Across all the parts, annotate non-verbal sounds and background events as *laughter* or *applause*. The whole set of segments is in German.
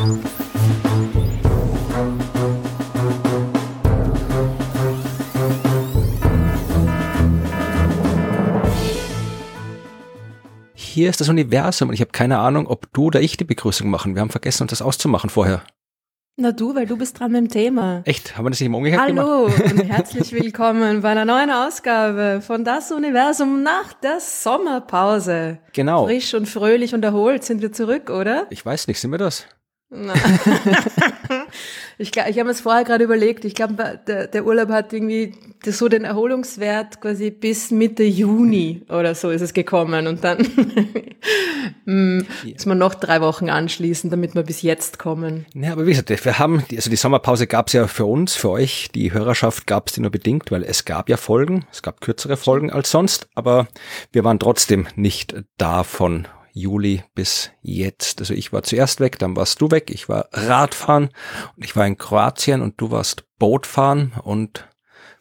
Hier ist das Universum und ich habe keine Ahnung, ob du oder ich die Begrüßung machen. Wir haben vergessen, uns das auszumachen vorher. Na du, weil du bist dran mit dem Thema. Echt? Haben wir das nicht im umgekehrt Hallo gemacht? und *laughs* herzlich willkommen bei einer neuen Ausgabe von Das Universum nach der Sommerpause. Genau. Frisch und fröhlich und erholt sind wir zurück, oder? Ich weiß nicht, sind wir das? *laughs* ich glaub, ich habe mir das vorher gerade überlegt. Ich glaube, der, der Urlaub hat irgendwie das, so den Erholungswert quasi bis Mitte Juni oder so ist es gekommen. Und dann *laughs* mm, muss man noch drei Wochen anschließen, damit wir bis jetzt kommen. Ja, aber wie gesagt, wir haben, also die Sommerpause gab es ja für uns, für euch, die Hörerschaft gab es die nur bedingt, weil es gab ja Folgen, es gab kürzere Folgen als sonst, aber wir waren trotzdem nicht da von Juli bis jetzt. Also ich war zuerst weg, dann warst du weg, ich war Radfahren und ich war in Kroatien und du warst Bootfahren und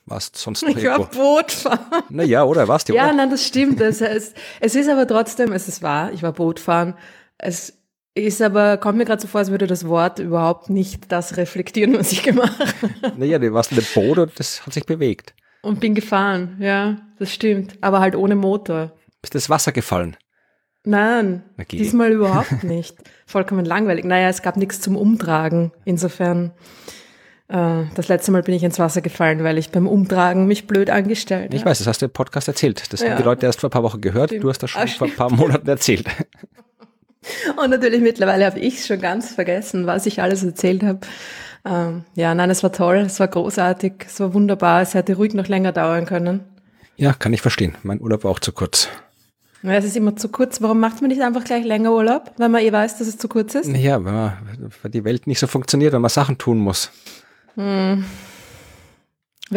warst sonst noch Ich war Bootfahren. Naja, oder warst du? Ja, oder? nein, das stimmt. Es, es, es ist aber trotzdem, es ist wahr, ich war Bootfahren. Es ist aber, kommt mir gerade so vor, als würde das Wort überhaupt nicht das reflektieren, was ich gemacht habe. Naja, du warst in dem Boot und das hat sich bewegt. Und bin gefahren, ja, das stimmt. Aber halt ohne Motor. Bist ins Wasser gefallen? Nein, Okay. diesmal überhaupt nicht. *laughs* Vollkommen langweilig. Naja, es gab nichts zum Umtragen. Insofern, äh, das letzte Mal bin ich ins Wasser gefallen, weil ich beim Umtragen mich blöd angestellt Ich habe. weiß, das hast du im Podcast erzählt. Das Ja. haben die Leute erst vor ein paar Wochen gehört. Stimmt. Du hast das schon Ah, vor ein paar Monaten erzählt. *laughs* Und natürlich mittlerweile habe ich schon ganz vergessen, was ich alles erzählt habe. Ähm, ja, nein, es war toll, es war großartig, es war wunderbar, es hätte ruhig noch länger dauern können. Ja, kann ich verstehen. Mein Urlaub war auch zu kurz. Ja, Es ist immer zu kurz. Warum macht man nicht einfach gleich länger Urlaub, wenn man eh weiß, dass es zu kurz ist? Ja, wenn, man, wenn die Welt nicht so funktioniert, wenn man Sachen tun muss. Wer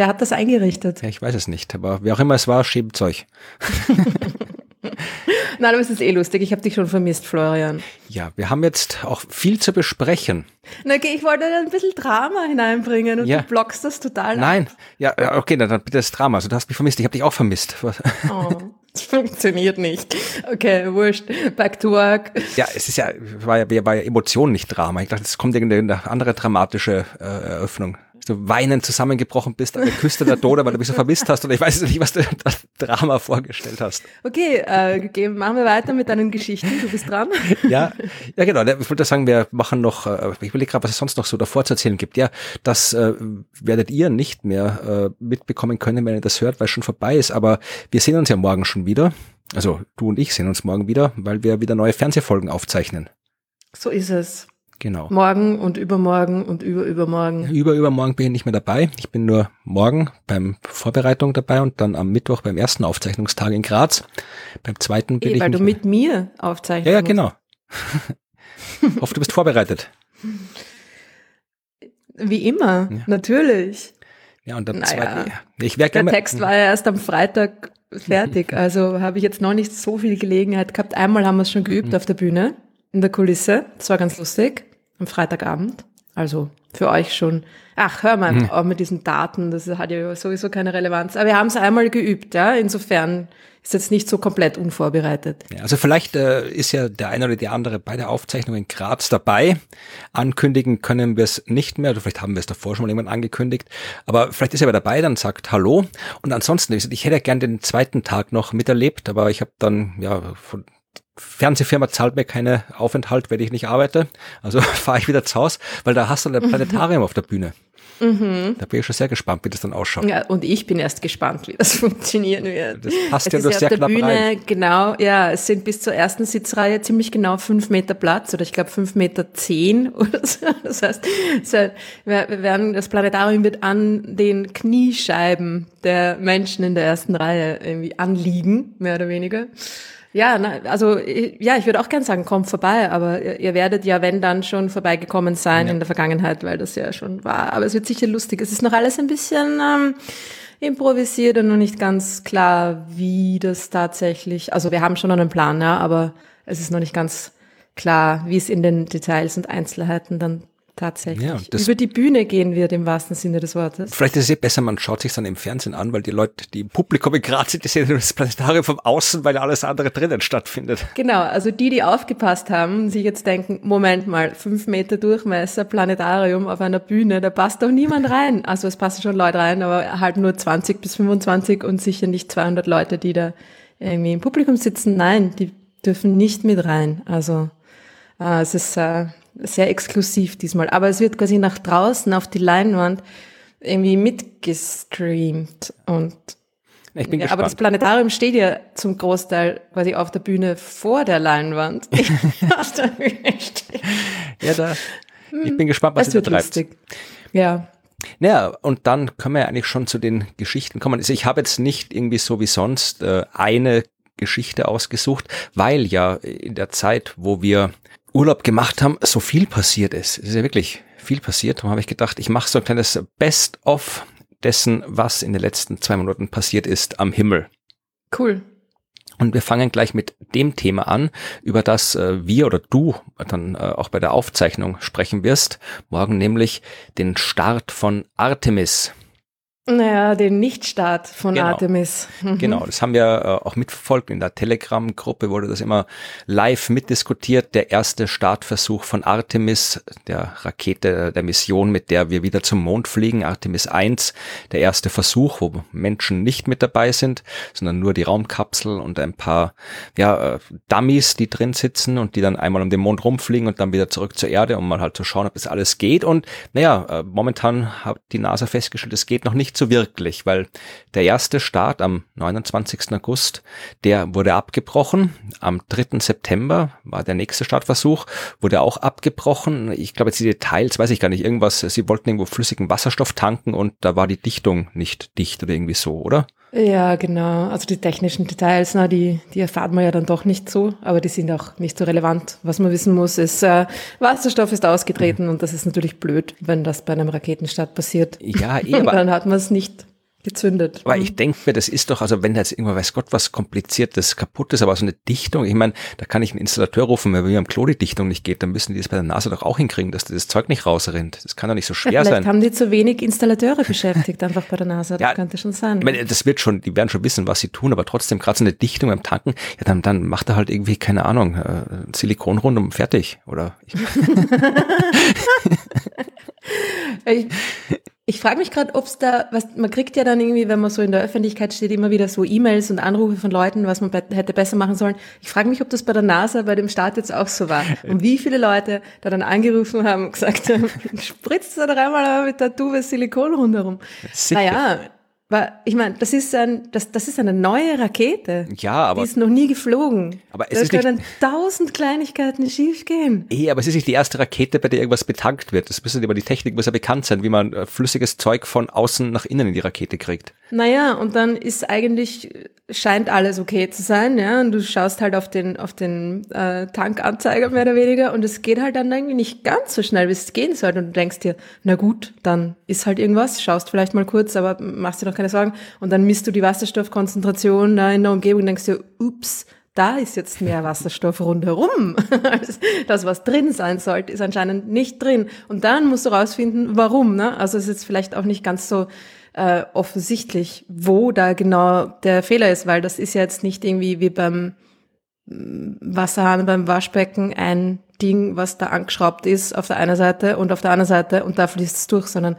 hat das eingerichtet? Ja, ich weiß es nicht. Aber wer auch immer es war, schäbt's euch. *laughs* Nein, aber es ist eh lustig. Ich habe dich schon vermisst, Florian. Ja, wir haben jetzt auch viel zu besprechen. Na, okay, ich wollte da ein bisschen Drama hineinbringen und Ja. du blockst das total ab. Nein, ja, ja, okay, dann, bitte das Drama. Also du hast mich vermisst, ich habe dich auch vermisst. Oh, *laughs* das *laughs* funktioniert nicht. Okay, wurscht. Back to work. Ja, es ist ja, war ja, war ja Emotion, nicht Drama. Ich dachte, es kommt irgendeine andere dramatische äh, Eröffnung. Du weinend zusammengebrochen bist an der Küste der Tode, weil du mich so vermisst hast und ich weiß nicht, was du das Drama vorgestellt hast. Okay, äh, machen wir weiter mit deinen Geschichten. Du bist dran. Ja, ja genau. Ich wollte sagen, wir machen noch, äh, ich überlege gerade, was es sonst noch so davor zu erzählen gibt. Ja, das äh, werdet ihr nicht mehr äh, mitbekommen können, wenn ihr das hört, weil es schon vorbei ist. Aber wir sehen uns ja morgen schon wieder. Also du und ich sehen uns morgen wieder, weil wir wieder neue Fernsehfolgen aufzeichnen. So ist es. Genau. Morgen und übermorgen und überübermorgen. Über übermorgen bin ich nicht mehr dabei. Ich bin nur morgen beim Vorbereitung dabei und dann am Mittwoch beim ersten Aufzeichnungstag in Graz. Beim zweiten bin Eh, ich weil du mit mir aufzeichnest. Ja, ja, genau. Hoffe, du bist vorbereitet. Wie immer, natürlich. Ja, und dann Naja. zweiten. Ja, ich Der gerne. Text war ja erst am Freitag fertig, *laughs* also habe ich jetzt noch nicht so viel Gelegenheit gehabt. Einmal haben wir es schon geübt Mhm. auf der Bühne, in der Kulisse. Das war ganz lustig, am Freitagabend. Also für euch schon. Ach, hör mal, Mhm. auch mit diesen Daten, das hat ja sowieso keine Relevanz. Aber wir haben es einmal geübt, ja. Insofern ist jetzt nicht so komplett unvorbereitet. Ja, also vielleicht äh, ist ja der eine oder die andere bei der Aufzeichnung in Graz dabei. Ankündigen können wir es nicht mehr, oder vielleicht haben wir es davor schon mal jemand angekündigt. Aber vielleicht ist er aber dabei, dann sagt Hallo. Und ansonsten, ich hätte gern den zweiten Tag noch miterlebt, aber ich habe dann, ja, von Fernsehfirma zahlt mir keine Aufenthalt, wenn ich nicht arbeite. Also *laughs* fahre ich wieder zu Haus, weil da hast du ein Planetarium auf der Bühne. Da bin ich schon sehr gespannt, wie das dann ausschaut. Ja, und ich bin erst gespannt, wie das *laughs* funktionieren wird. Das passt es ja nur sehr knapp Bühne, rein. genau, ja, es sind bis zur ersten Sitzreihe ziemlich genau fünf Meter Platz oder ich glaube fünf Meter zehn *laughs* oder so. Das heißt, wir werden, das Planetarium wird an den Kniescheiben der Menschen in der ersten Reihe irgendwie anliegen, mehr oder weniger. Ja, na, also ja, ich würde auch gern sagen, kommt vorbei, aber ihr, ihr werdet ja, wenn dann schon vorbeigekommen sein in der Vergangenheit, weil das ja schon war. Aber es wird sicher lustig. Es ist noch alles ein bisschen ähm, improvisiert und noch nicht ganz klar, wie das tatsächlich. Also wir haben schon einen Plan, ja, aber es ist noch nicht ganz klar, wie es in den Details und Einzelheiten dann tatsächlich. Ja, Über die Bühne gehen wird im wahrsten Sinne des Wortes. Vielleicht ist es eh besser, man schaut sich dann im Fernsehen an, weil die Leute, die im Publikum in Graz sind, die sehen das Planetarium vom Außen, weil alles andere drinnen stattfindet. Genau, also die, die aufgepasst haben, sich jetzt denken, Moment mal, fünf Meter Durchmesser, Planetarium auf einer Bühne, da passt doch niemand rein. Also es passen schon Leute rein, aber halt nur 20 bis 25 und sicher nicht 200 Leute, die da irgendwie im Publikum sitzen. Nein, die dürfen nicht mit rein. Also äh, es ist äh, sehr exklusiv diesmal. Aber es wird quasi nach draußen auf die Leinwand irgendwie mitgestreamt und ich bin ja, gespannt. aber das Planetarium steht ja zum Großteil quasi auf der Bühne vor der Leinwand. *laughs* ja, da, ich bin gespannt, was es ihr treibt. lustig. Ja. Naja, und dann können wir ja eigentlich schon zu den Geschichten kommen. Also ich habe jetzt nicht irgendwie so wie sonst äh, eine Geschichte ausgesucht, weil ja in der Zeit, wo wir Urlaub gemacht haben, so viel passiert ist. Es ist ja wirklich viel passiert. Darum habe ich gedacht, ich mache so ein kleines Best-of dessen, was in den letzten zwei Monaten passiert ist am Himmel. Cool. Und wir fangen gleich mit dem Thema an, über das äh, wir oder du dann äh, auch bei der Aufzeichnung sprechen wirst. Morgen nämlich den Start von Artemis. Naja, den Nichtstart von Genau. Artemis. Mhm. Genau, das haben wir äh, auch mitverfolgt. In der Telegram-Gruppe wurde das immer live mitdiskutiert. Der erste Startversuch von Artemis, der Rakete der Mission, mit der wir wieder zum Mond fliegen. Artemis 1, der erste Versuch, wo Menschen nicht mit dabei sind, sondern nur die Raumkapsel und ein paar ja, äh, Dummies, die drin sitzen und die dann einmal um den Mond rumfliegen und dann wieder zurück zur Erde, um mal halt zu schauen, ob das alles geht. Und naja, äh, momentan hat die NASA festgestellt, es geht noch nicht so wirklich, weil der erste Start am 29. August, der wurde abgebrochen. Am 3. September war der nächste Startversuch, wurde auch abgebrochen. Ich glaube jetzt die Details, weiß ich gar nicht, irgendwas, sie wollten irgendwo flüssigen Wasserstoff tanken und da war die Dichtung nicht dicht oder irgendwie so, oder? Ja, genau. Also die technischen Details, na, die, die erfahrt man ja dann doch nicht so, aber die sind auch nicht so relevant. Was man wissen muss, ist, äh, Wasserstoff ist ausgetreten und das ist natürlich blöd, wenn das bei einem Raketenstart passiert. Ja, eh, *laughs* Und aber dann hat man es nicht gezündet. Aber ich denke mir, das ist doch, also wenn da jetzt irgendwann weiß Gott was kompliziertes kaputt ist, aber so eine Dichtung, ich meine, da kann ich einen Installateur rufen, wenn mir am Klo die Dichtung nicht geht, dann müssen die das bei der NASA doch auch hinkriegen, dass das Zeug nicht rausrennt. Das kann doch nicht so ja, schwer vielleicht sein. haben die zu wenig Installateure beschäftigt, einfach bei der NASA. Das Ja, könnte schon sein. Ich meine, das wird schon, die werden schon wissen, was sie tun, aber trotzdem gerade so eine Dichtung beim Tanken, ja, dann, dann macht er halt irgendwie, keine Ahnung, äh, Silikon rund und fertig, oder? Ich, *laughs* Ich, ich frage mich gerade, ob es da, was man kriegt ja dann irgendwie, wenn man so in der Öffentlichkeit steht, immer wieder so E-Mails und Anrufe von Leuten, was man be hätte besser machen sollen. Ich frage mich, ob das bei der NASA bei dem Start jetzt auch so war. Und wie viele Leute da dann angerufen haben und gesagt haben, *laughs* spritzt da doch einmal mit der Tube Silikon rundherum. Sicher. Naja, weil, ich meine, das ist ein, das, das ist eine neue Rakete. Ja, aber- Die ist noch nie geflogen. Aber es da ist nicht- können tausend Kleinigkeiten schiefgehen. eh, aber es ist nicht die erste Rakete, bei der irgendwas betankt wird. Das müssen aber die Technik muss ja bekannt sein, wie man äh, flüssiges Zeug von außen nach innen in die Rakete kriegt. Naja, und dann ist eigentlich, scheint alles okay zu sein, ja, und du schaust halt auf den, auf den äh, Tankanzeiger mehr oder weniger und es geht halt dann irgendwie nicht ganz so schnell, wie es gehen sollte und du denkst dir, na gut, dann ist halt irgendwas, schaust vielleicht mal kurz, aber machst dir doch keine Sorgen und dann misst du die Wasserstoffkonzentration da in der Umgebung und denkst dir, ups, da ist jetzt mehr *laughs* Wasserstoff rundherum. *laughs* Das, was drin sein sollte, ist anscheinend nicht drin. Und dann musst du rausfinden, warum. Ne? Also es ist jetzt vielleicht auch nicht ganz so äh, offensichtlich, wo da genau der Fehler ist, weil das ist ja jetzt nicht irgendwie wie beim mm, Wasserhahn, beim Waschbecken ein Ding, was da angeschraubt ist auf der einen Seite und auf der anderen Seite und da fließt es durch, sondern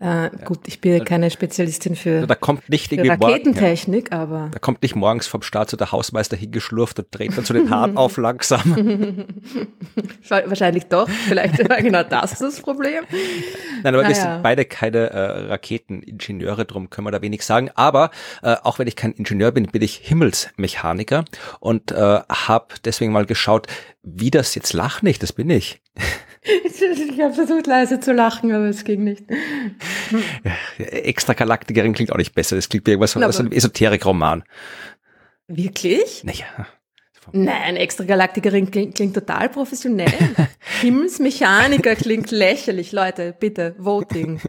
äh, gut, ich bin ja keine Spezialistin für, Da kommt nicht irgendwie morgen, ja, Raketentechnik, aber da kommt nicht morgens vom Start so der Hausmeister hingeschlurft und dreht dann so den Hahn auf langsam. *laughs* wa- wahrscheinlich doch, vielleicht war genau das das Problem. Nein, aber wir Naja. sind beide keine äh, Raketeningenieure, drum können wir da wenig sagen. Aber äh, auch wenn ich kein Ingenieur bin, bin ich Himmelsmechaniker und äh, habe deswegen mal geschaut, wie das jetzt lach nicht, das bin ich. Ich habe versucht leise zu lachen, aber es ging nicht. Extragalaktikerin klingt auch nicht besser, das klingt wie irgendwas aus einem Esoterik-Roman. Wirklich? Naja, Nein, Extragalaktiker klingt, klingt total professionell. *laughs* Himmelsmechaniker klingt lächerlich. Leute, bitte, Voting.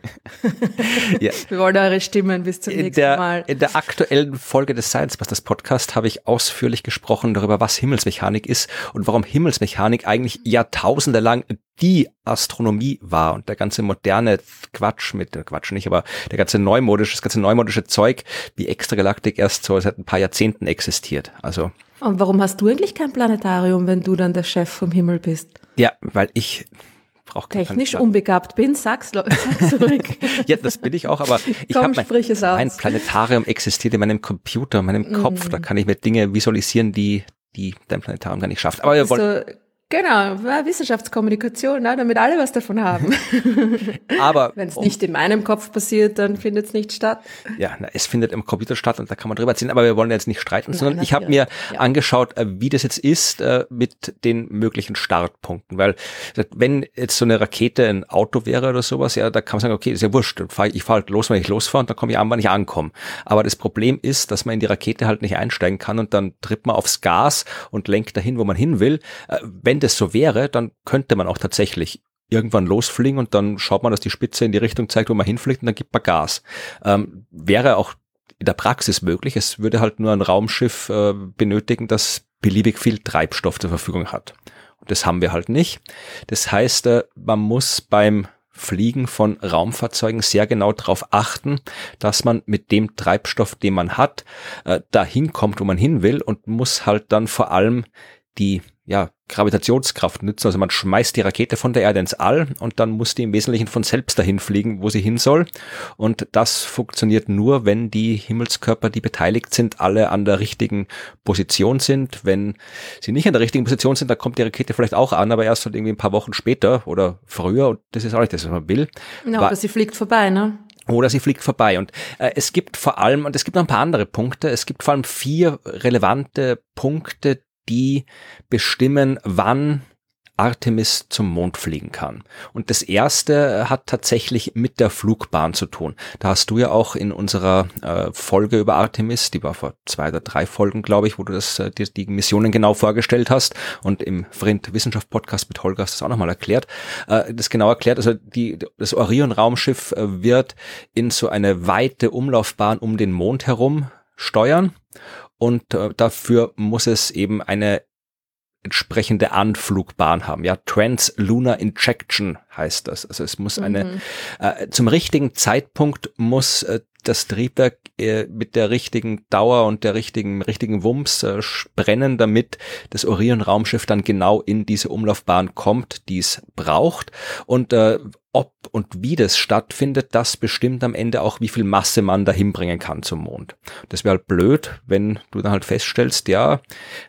*laughs* ja. Wir wollen eure Stimmen bis zum in nächsten der, Mal. In der aktuellen Folge des Science Busters Podcast habe ich ausführlich gesprochen darüber, was Himmelsmechanik ist und warum Himmelsmechanik eigentlich jahrtausende lang die Astronomie war und der ganze moderne Quatsch mit, der Quatsch nicht, aber der ganze neumodische, das ganze neumodische Zeug wie Extragalaktik erst so seit ein paar Jahrzehnten existiert. Also. Und warum hast du eigentlich kein Planetarium, wenn du dann der Chef vom Himmel bist? Ja, weil ich brauche Technisch unbegabt bin, sag's, *laughs* sag's zurück. *laughs* ja, das bin ich auch, aber ich habe mein, mein Planetarium existiert in meinem Computer, in meinem Kopf. Mm. Da kann ich mir Dinge visualisieren, die die dein Planetarium gar nicht schafft. Aber wir wollen, Genau, Wissenschaftskommunikation, ne, damit alle was davon haben. *laughs* Aber wenn es nicht in meinem Kopf passiert, dann findet es nicht statt. Ja, na, es findet im Computer statt und da kann man drüber ziehen. Aber wir wollen jetzt nicht streiten, Nein, sondern ich habe mir ja. angeschaut, äh, wie das jetzt ist äh, mit den möglichen Startpunkten. Weil wenn jetzt so eine Rakete ein Auto wäre oder sowas, ja, da kann man sagen, okay, ist ja wurscht. Ich fahre fahr halt los, wenn ich losfahre und dann komme ich an, wann ich ankomme. Aber das Problem ist, dass man in die Rakete halt nicht einsteigen kann und dann tritt man aufs Gas und lenkt dahin, wo man hin will. Äh, wenn das so wäre, dann könnte man auch tatsächlich irgendwann losfliegen und dann schaut man, dass die Spitze in die Richtung zeigt, wo man hinfliegt und dann gibt man Gas. Ähm, wäre auch in der Praxis möglich. Es würde halt nur ein Raumschiff äh, benötigen, das beliebig viel Treibstoff zur Verfügung hat. Und das haben wir halt nicht. Das heißt, äh, man muss beim Fliegen von Raumfahrzeugen sehr genau darauf achten, dass man mit dem Treibstoff, den man hat, äh, dahin kommt, wo man hin will und muss halt dann vor allem die ja, Gravitationskraft nützen. Also man schmeißt die Rakete von der Erde ins All und dann muss die im Wesentlichen von selbst dahin fliegen, wo sie hin soll. Und das funktioniert nur, wenn die Himmelskörper, die beteiligt sind, alle an der richtigen Position sind. Wenn sie nicht an der richtigen Position sind, dann kommt die Rakete vielleicht auch an, aber erst irgendwie ein paar Wochen später oder früher. Und das ist auch nicht das, was man will. Ja, aber sie fliegt vorbei, ne? Oder sie fliegt vorbei. Und äh, es gibt vor allem, und es gibt noch ein paar andere Punkte, es gibt vor allem vier relevante Punkte, die bestimmen, wann Artemis zum Mond fliegen kann. Und das erste hat tatsächlich mit der Flugbahn zu tun. Da hast du ja auch in unserer äh, Folge über Artemis, die war vor zwei oder drei Folgen, glaube ich, wo du das, äh, die, die Missionen genau vorgestellt hast und im Vrind Wissenschaft Podcast mit Holger hast du das auch nochmal erklärt, äh, das genau erklärt. Also die, das Orion Raumschiff äh, wird in so eine weite Umlaufbahn um den Mond herum steuern und äh, dafür muss es eben eine entsprechende Anflugbahn haben. Ja, Translunar Injection heißt das. Also es muss eine mhm. äh, zum richtigen Zeitpunkt muss äh, das Triebwerk äh, mit der richtigen Dauer und der richtigen richtigen Wumms äh, brennen, damit das Orion-Raumschiff dann genau in diese Umlaufbahn kommt, die es braucht. Und äh, ob und wie das stattfindet, das bestimmt am Ende auch, wie viel Masse man da hinbringen kann zum Mond. Das wäre halt blöd, wenn du dann halt feststellst, ja,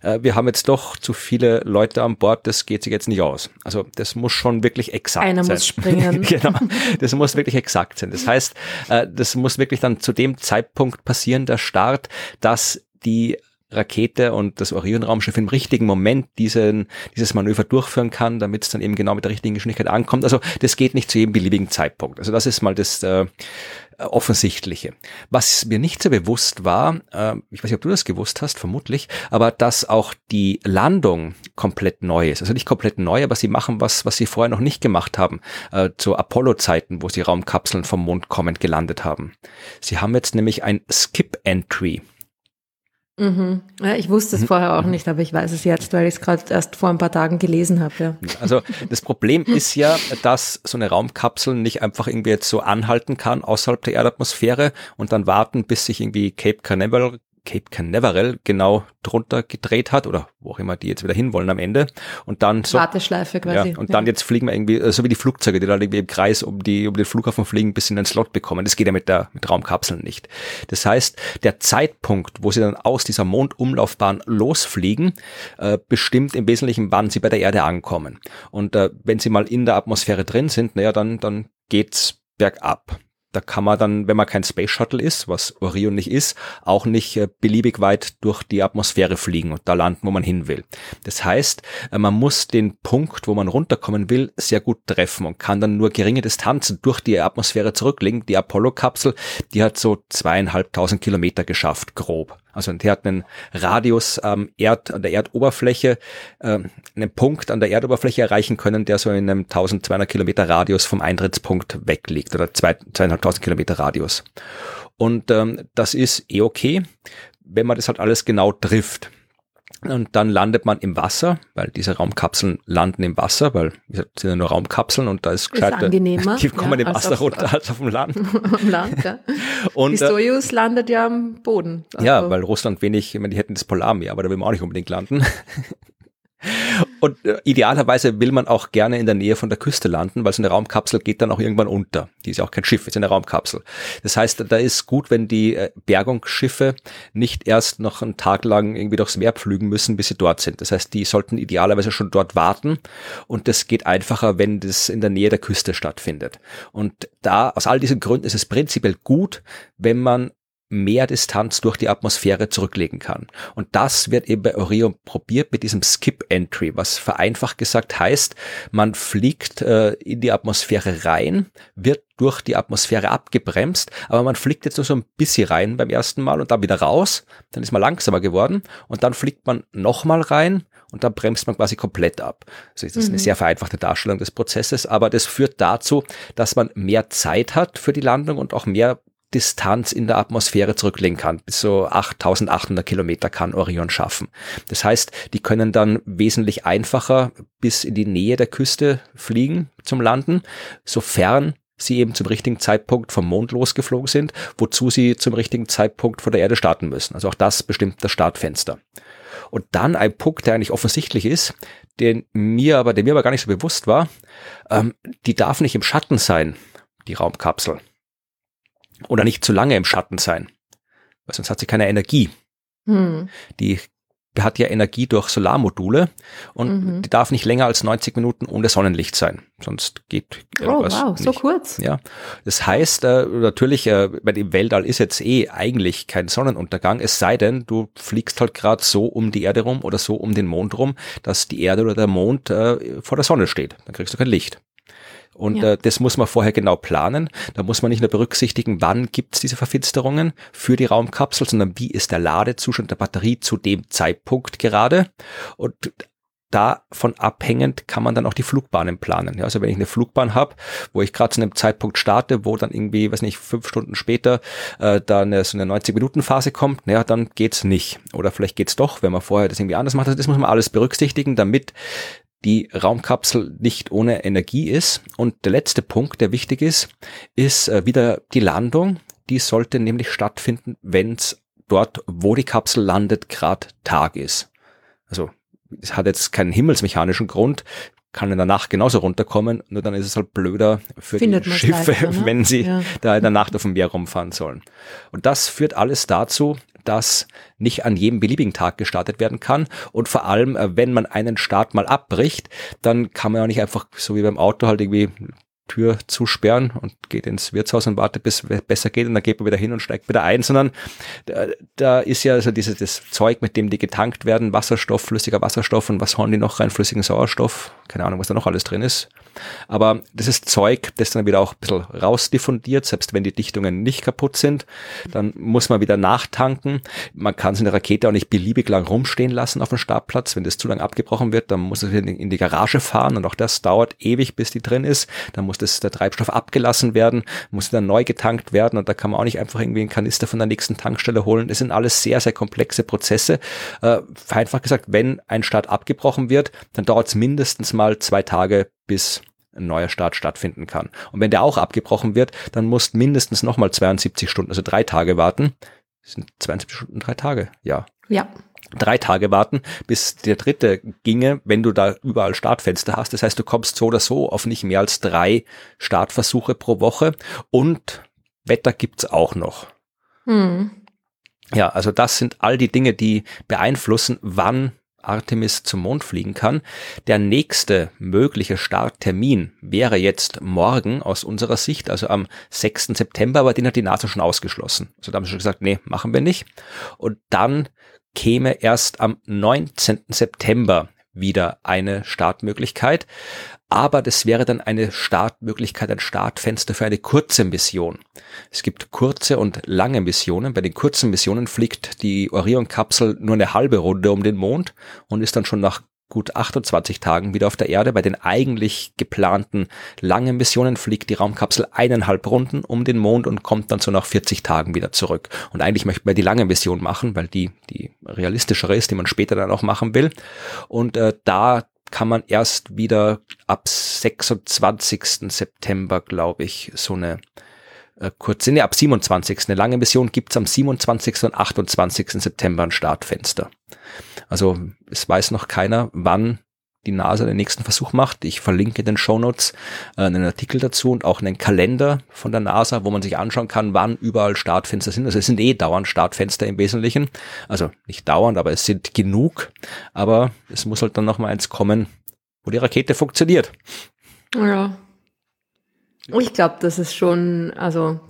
äh, wir haben jetzt doch zu viele Leute an Bord, das geht sich jetzt nicht aus. Also das muss schon wirklich exakt Einer sein. muss springen. *laughs* genau, das muss wirklich exakt sein. Das heißt, äh, das muss wirklich dann zu dem Zeitpunkt passieren, der Start, dass die Rakete und das Orion-Raumschiff im richtigen Moment diesen, dieses Manöver durchführen kann, damit es dann eben genau mit der richtigen Geschwindigkeit ankommt. Also das geht nicht zu jedem beliebigen Zeitpunkt. Also das ist mal das äh, Offensichtliche. Was mir nicht so bewusst war, äh, ich weiß nicht, ob du das gewusst hast, vermutlich, aber dass auch die Landung komplett neu ist. Also nicht komplett neu, aber sie machen was, was sie vorher noch nicht gemacht haben, äh, zu Apollo-Zeiten, wo sie Raumkapseln vom Mond kommend gelandet haben. Sie haben jetzt nämlich ein Skip-Entry Mhm. Ja, ich wusste es mhm. vorher auch nicht, aber ich weiß es jetzt, weil ich es gerade erst vor ein paar Tagen gelesen habe. Ja. Also das Problem ist ja, dass so eine Raumkapsel nicht einfach irgendwie jetzt so anhalten kann außerhalb der Erdatmosphäre und dann warten, bis sich irgendwie Cape Canaveral Cape Canaveral genau drunter gedreht hat oder wo auch immer die jetzt wieder hinwollen am Ende und dann so Warteschleife quasi. Ja, und dann jetzt fliegen wir irgendwie äh, so wie die Flugzeuge, die da irgendwie im Kreis um die um den Flughafen fliegen, bis sie einen Slot bekommen. Das geht ja mit der mit Raumkapseln nicht. Das heißt, der Zeitpunkt, wo sie dann aus dieser Mondumlaufbahn losfliegen, äh, bestimmt im Wesentlichen, wann sie bei der Erde ankommen. Und äh, wenn sie mal in der Atmosphäre drin sind, naja, dann dann geht's bergab. Da kann man dann, wenn man kein Space Shuttle ist, was Orion nicht ist, auch nicht äh, beliebig weit durch die Atmosphäre fliegen und da landen, wo man hin will. Das heißt, äh, man muss den Punkt, wo man runterkommen will, sehr gut treffen und kann dann nur geringe Distanzen durch die Atmosphäre zurücklegen. Die Apollo-Kapsel, die hat so zweieinhalbtausend Kilometer geschafft, grob. Also der hat einen Radius ähm, Erd, an der Erdoberfläche, äh, einen Punkt an der Erdoberfläche erreichen können, der so in einem 1200 Kilometer Radius vom Eintrittspunkt weg liegt oder zwei, zweieinhalbtausend Kilometer Radius. Und ähm, das ist eh okay, wenn man das halt alles genau trifft. Und dann landet man im Wasser, weil diese Raumkapseln landen im Wasser, weil es sind ja nur Raumkapseln und da ist gescheiter, *laughs* die kommen ja, im Wasser runter als auf dem Land. *laughs* am Land, ja. *laughs* Und, die äh, Soyuz landet ja am Boden. Also. Ja, weil Russland wenig, ich meine, die hätten das Polarmeer, aber da will man auch nicht unbedingt landen. Und äh, idealerweise will man auch gerne in der Nähe von der Küste landen, weil so eine Raumkapsel geht dann auch irgendwann unter. Die ist ja auch kein Schiff, ist eine Raumkapsel. Das heißt, da ist gut, wenn die äh, Bergungsschiffe nicht erst noch einen Tag lang irgendwie durchs Meer pflügen müssen, bis sie dort sind. Das heißt, die sollten idealerweise schon dort warten und das geht einfacher, wenn das in der Nähe der Küste stattfindet. Und da, aus all diesen Gründen ist es prinzipiell gut, wenn man mehr Distanz durch die Atmosphäre zurücklegen kann. Und das wird eben bei Orion probiert mit diesem Skip Entry, was vereinfacht gesagt heißt, man fliegt äh, in die Atmosphäre rein, wird durch die Atmosphäre abgebremst, aber man fliegt jetzt nur so ein bisschen rein beim ersten Mal und dann wieder raus, dann ist man langsamer geworden und dann fliegt man nochmal rein und dann bremst man quasi komplett ab. Also das ist eine mhm. sehr vereinfachte Darstellung des Prozesses, aber das führt dazu, dass man mehr Zeit hat für die Landung und auch mehr Distanz in der Atmosphäre zurücklegen kann. Bis so 8800 Kilometer kann Orion schaffen. Das heißt, die können dann wesentlich einfacher bis in die Nähe der Küste fliegen zum Landen, sofern sie eben zum richtigen Zeitpunkt vom Mond losgeflogen sind, wozu sie zum richtigen Zeitpunkt von der Erde starten müssen. Also auch das bestimmt das Startfenster. Und dann ein Punkt, der eigentlich offensichtlich ist, den mir aber, der mir aber gar nicht so bewusst war, ähm, die darf nicht im Schatten sein, die Raumkapsel oder nicht zu lange im Schatten sein, weil sonst hat sie keine Energie. Hm. Die hat ja Energie durch Solarmodule und mhm. die darf nicht länger als 90 Minuten ohne Sonnenlicht sein, sonst geht irgendwas. Oh wow, nicht. so kurz. Ja, das heißt äh, natürlich, äh, bei dem Weltall ist jetzt eh eigentlich kein Sonnenuntergang, es sei denn, du fliegst halt gerade so um die Erde rum oder so um den Mond rum, dass die Erde oder der Mond äh, vor der Sonne steht. Dann kriegst du kein Licht. Und ja. äh, das muss man vorher genau planen. Da muss man nicht nur berücksichtigen, wann gibt es diese Verfinsterungen für die Raumkapsel, sondern wie ist der Ladezustand der Batterie zu dem Zeitpunkt gerade. Und davon abhängend kann man dann auch die Flugbahnen planen. Ja, also wenn ich eine Flugbahn habe, wo ich gerade zu einem Zeitpunkt starte, wo dann irgendwie, weiß nicht, fünf Stunden später äh, da eine, so eine 90-Minuten-Phase kommt, naja, dann geht's nicht. Oder vielleicht geht's doch, wenn man vorher das irgendwie anders macht. Also das muss man alles berücksichtigen, damit die Raumkapsel nicht ohne Energie ist. Und der letzte Punkt, der wichtig ist, ist äh, wieder die Landung. Die sollte nämlich stattfinden, wenn es dort, wo die Kapsel landet, gerade Tag ist. Also es hat jetzt keinen himmelsmechanischen Grund, kann in der Nacht genauso runterkommen, nur dann ist es halt blöder für Findet die Schiffe, leichter, *laughs* ne? wenn sie ja. da in der Nacht auf dem Meer rumfahren sollen. Und das führt alles dazu, dass nicht an jedem beliebigen Tag gestartet werden kann. Und vor allem, äh, wenn man einen Start mal abbricht, dann kann man ja nicht einfach so wie beim Auto halt irgendwie Tür zusperren und geht ins Wirtshaus und wartet, bis es besser geht und dann geht man wieder hin und steigt wieder ein, sondern da, da ist ja also dieses das Zeug, mit dem die getankt werden, Wasserstoff, flüssiger Wasserstoff und was hauen die noch rein, flüssigen Sauerstoff, keine Ahnung, was da noch alles drin ist. Aber das ist Zeug, das dann wieder auch ein bisschen rausdiffundiert, selbst wenn die Dichtungen nicht kaputt sind. Dann muss man wieder nachtanken. Man kann so eine Rakete auch nicht beliebig lang rumstehen lassen auf dem Startplatz. Wenn das zu lang abgebrochen wird, dann muss es in die Garage fahren und auch das dauert ewig, bis die drin ist. Dann muss das, der Treibstoff abgelassen werden, muss dann neu getankt werden und da kann man auch nicht einfach irgendwie einen Kanister von der nächsten Tankstelle holen. Das sind alles sehr, sehr komplexe Prozesse. Äh, einfach gesagt, wenn ein Start abgebrochen wird, dann dauert es mindestens mal zwei Tage, bis ein neuer Start stattfinden kann. Und wenn der auch abgebrochen wird, dann musst mindestens nochmal 72 Stunden, also drei Tage warten. Das sind 72 Stunden, drei Tage, ja. Ja. Drei Tage warten, bis der dritte ginge, wenn du da überall Startfenster hast. Das heißt, du kommst so oder so auf nicht mehr als drei Startversuche pro Woche und Wetter gibt's auch noch. Hm. Ja, also das sind all die Dinge, die beeinflussen, wann Artemis zum Mond fliegen kann. Der nächste mögliche Starttermin wäre jetzt morgen aus unserer Sicht, also am 6. September, aber den hat die NASA schon ausgeschlossen. Also da haben sie schon gesagt, nee, machen wir nicht. Und dann käme erst am 19. September wieder eine Startmöglichkeit. Aber das wäre dann eine Startmöglichkeit, ein Startfenster für eine kurze Mission. Es gibt kurze und lange Missionen. Bei den kurzen Missionen fliegt die Orion-Kapsel nur eine halbe Runde um den Mond und ist dann schon nach gut 28 Tagen wieder auf der Erde. Bei den eigentlich geplanten langen Missionen fliegt die Raumkapsel eineinhalb Runden um den Mond und kommt dann so nach 40 Tagen wieder zurück. Und eigentlich möchte man die lange Mission machen, weil die, die realistischere ist, die man später dann auch machen will. Und äh, da kann man erst wieder ab 26. September, glaube ich, so eine äh, kurze, nee, ab 27. Eine lange Mission gibt's am 27. und 28. September ein Startfenster. Also es weiß noch keiner, wann die NASA den nächsten Versuch macht. Ich verlinke in den Shownotes äh, einen Artikel dazu und auch einen Kalender von der NASA, wo man sich anschauen kann, wann überall Startfenster sind. Also es sind eh dauernd Startfenster im Wesentlichen. Also nicht dauernd, aber es sind genug. Aber es muss halt dann noch mal eins kommen, wo die Rakete funktioniert. Ja. Ich glaube, das ist schon, also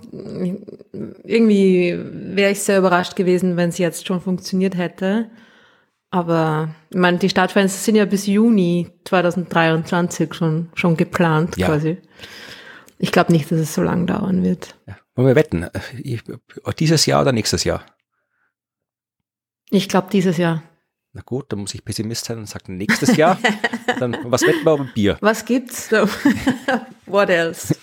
irgendwie wäre ich sehr überrascht gewesen, wenn es jetzt schon funktioniert hätte. Aber ich meine, die Startfenster sind ja bis Juni 2023 schon, schon geplant ja. quasi. Ich glaube nicht, dass es so lange dauern wird. Ja. Wollen wir wetten? Dieses Jahr oder nächstes Jahr? Ich glaube dieses Jahr. Na gut, dann muss ich Pessimist sein und sagen nächstes Jahr. *laughs* dann, was wetten wir um Bier? Was gibt's? *laughs* What else?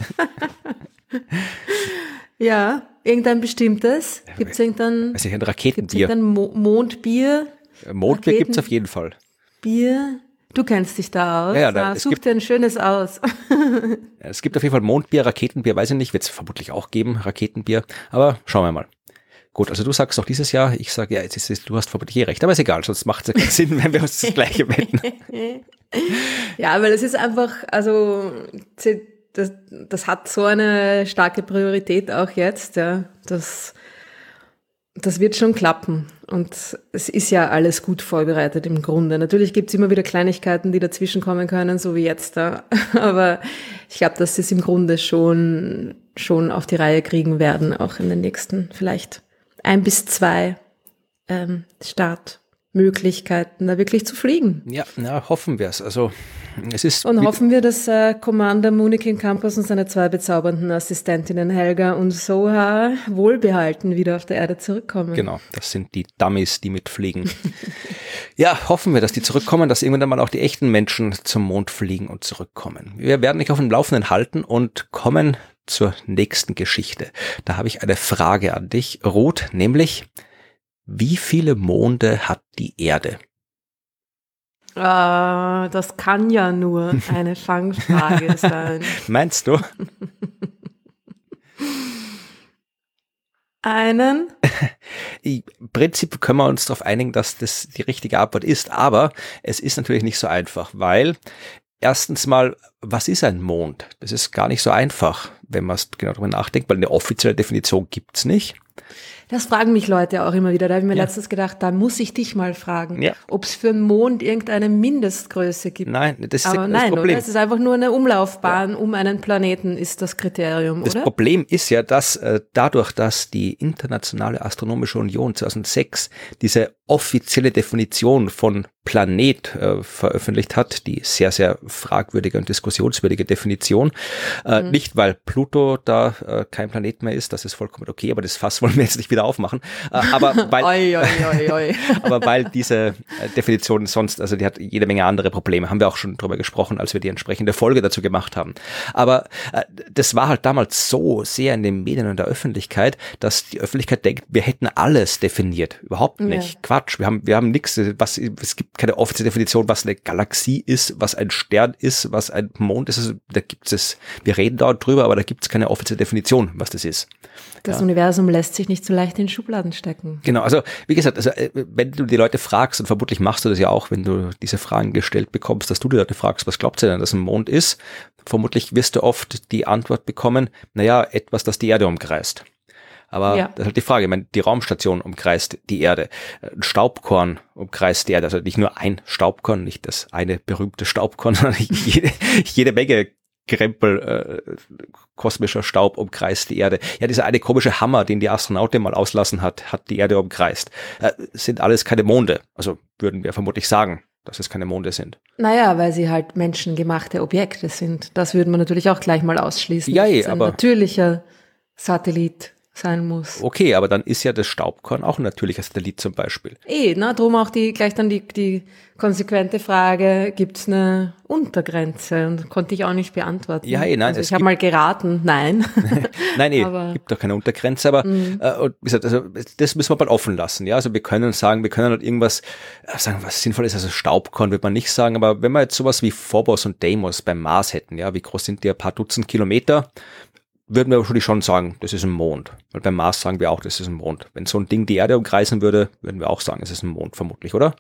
*laughs* ja, irgendein bestimmtes? Gibt es irgendein, ich, ein Raketenbier? Gibt's irgendein Mo Mondbier? Mondbier gibt es auf jeden Fall. Bier? Du kennst dich da aus. Ja, da, ah, such dir ein schönes aus. *laughs* es gibt auf jeden Fall Mondbier, Raketenbier, weiß ich nicht, wird es vermutlich auch geben, Raketenbier. Aber schauen wir mal. Gut, also du sagst doch dieses Jahr, ich sage ja, jetzt ist, es, du hast vermutlich eh recht, aber ist egal, sonst macht es ja keinen *laughs* Sinn, wenn wir uns das Gleiche wetten. *laughs* ja, weil es ist einfach, also das, das hat so eine starke Priorität auch jetzt, ja, das das wird schon klappen. Und es ist ja alles gut vorbereitet im Grunde. Natürlich gibt es immer wieder Kleinigkeiten, die dazwischen kommen können, so wie jetzt da. *laughs* Aber ich glaube, dass sie es im Grunde schon, schon auf die Reihe kriegen werden, auch in den nächsten vielleicht ein bis zwei ähm, Startmöglichkeiten, da wirklich zu fliegen. Ja, na, hoffen wir es. Also es ist und hoffen wir, dass äh, Commander Munikin Campus und seine zwei bezaubernden Assistentinnen Helga und Soha wohlbehalten wieder auf der Erde zurückkommen. Genau, das sind die Dummies, die mitfliegen. *laughs* ja, hoffen wir, dass die zurückkommen, dass irgendwann mal auch die echten Menschen zum Mond fliegen und zurückkommen. Wir werden dich auf dem Laufenden halten und kommen zur nächsten Geschichte. Da habe ich eine Frage an dich, Ruth, nämlich, wie viele Monde hat die Erde? Uh, das kann ja nur eine *laughs* Fangfrage sein. Meinst du? Einen? *laughs* Im Prinzip können wir uns darauf einigen, dass das die richtige Antwort ist, aber es ist natürlich nicht so einfach, weil erstens mal, was ist ein Mond? Das ist gar nicht so einfach, wenn man genau darüber nachdenkt, weil eine offizielle Definition gibt's nicht. Das fragen mich Leute auch immer wieder. Da habe ich mir ja. letztens gedacht, da muss ich dich mal fragen, ja. ob es für einen Mond irgendeine Mindestgröße gibt. Nein, das ist Aber das nein, Problem. Oder? Es ist einfach nur eine Umlaufbahn ja. um einen Planeten, ist das Kriterium, das oder? Problem ist ja, dass äh, dadurch, dass die Internationale Astronomische Union 2006 diese offizielle Definition von Planet äh, veröffentlicht hat, die sehr, sehr fragwürdige und diskussionswürdige Definition. Äh, mhm. Nicht, weil Pluto da äh, kein Planet mehr ist, das ist vollkommen okay, aber das Fass wollen wir jetzt nicht wieder aufmachen. Äh, aber, weil, *laughs* oi, oi, oi, *laughs* aber weil diese äh, Definition sonst, also die hat jede Menge andere Probleme, haben wir auch schon drüber gesprochen, als wir die entsprechende Folge dazu gemacht haben. Aber äh, das war halt damals so sehr in den Medien und der Öffentlichkeit, dass die Öffentlichkeit denkt, wir hätten alles definiert. Überhaupt nicht. Ja. Quatsch. Wir haben, wir haben nichts, was, es gibt keine offizielle Definition, was eine Galaxie ist, was ein Stern ist, was ein Mond ist. Also, da gibt es, wir reden dort drüber, aber da gibt es keine offizielle Definition, was das ist. Das ja. Universum lässt sich nicht so leicht in Schubladen stecken. Genau, also wie gesagt, also äh, wenn du die Leute fragst, und vermutlich machst du das ja auch, wenn du diese Fragen gestellt bekommst, dass du die Leute fragst, was glaubt ihr denn, dass ein Mond ist? Vermutlich wirst du oft die Antwort bekommen, naja, etwas, das die Erde umkreist. Aber ja. das ist halt die Frage. Ich meine, die Raumstation umkreist die Erde. Ein Staubkorn umkreist die Erde. Also nicht nur ein Staubkorn, nicht das eine berühmte Staubkorn, *laughs* sondern jede, jede Menge Krempel, äh, kosmischer Staub umkreist die Erde. Ja, dieser eine komische Hammer, den die Astronauten mal auslassen hat, hat die Erde umkreist. Äh, sind alles keine Monde. Also würden wir vermutlich sagen. dass es keine Monde sind. Naja, weil sie halt menschengemachte Objekte sind. Das würde man natürlich auch gleich mal ausschließen. Ja, dass es aber- ein natürlicher Satellit sein muss. Okay, aber dann ist ja das Staubkorn auch ein natürlicher Satellit zum Beispiel. Eh, na, drum auch die, gleich dann die, die konsequente Frage, gibt's eine Untergrenze? Und konnte ich auch nicht beantworten. Ja, eh, nein, Also es ich habe gibt- mal geraten, nein. *laughs* Nein, eh, Aber- Mhm. gibt doch keine Untergrenze, aber äh, und wie gesagt, also, das müssen wir mal offen lassen. Ja, also wir können sagen, wir können halt irgendwas äh, sagen, was sinnvoll ist. Also Staubkorn wird man nicht sagen, aber wenn wir jetzt sowas wie Phobos und Deimos beim Mars hätten, ja, wie groß sind die? Ein paar Dutzend Kilometer, würden wir wahrscheinlich schon sagen, das ist ein Mond. Weil beim Mars sagen wir auch, das ist ein Mond. Wenn so ein Ding die Erde umkreisen würde, würden wir auch sagen, es ist ein Mond, vermutlich, oder?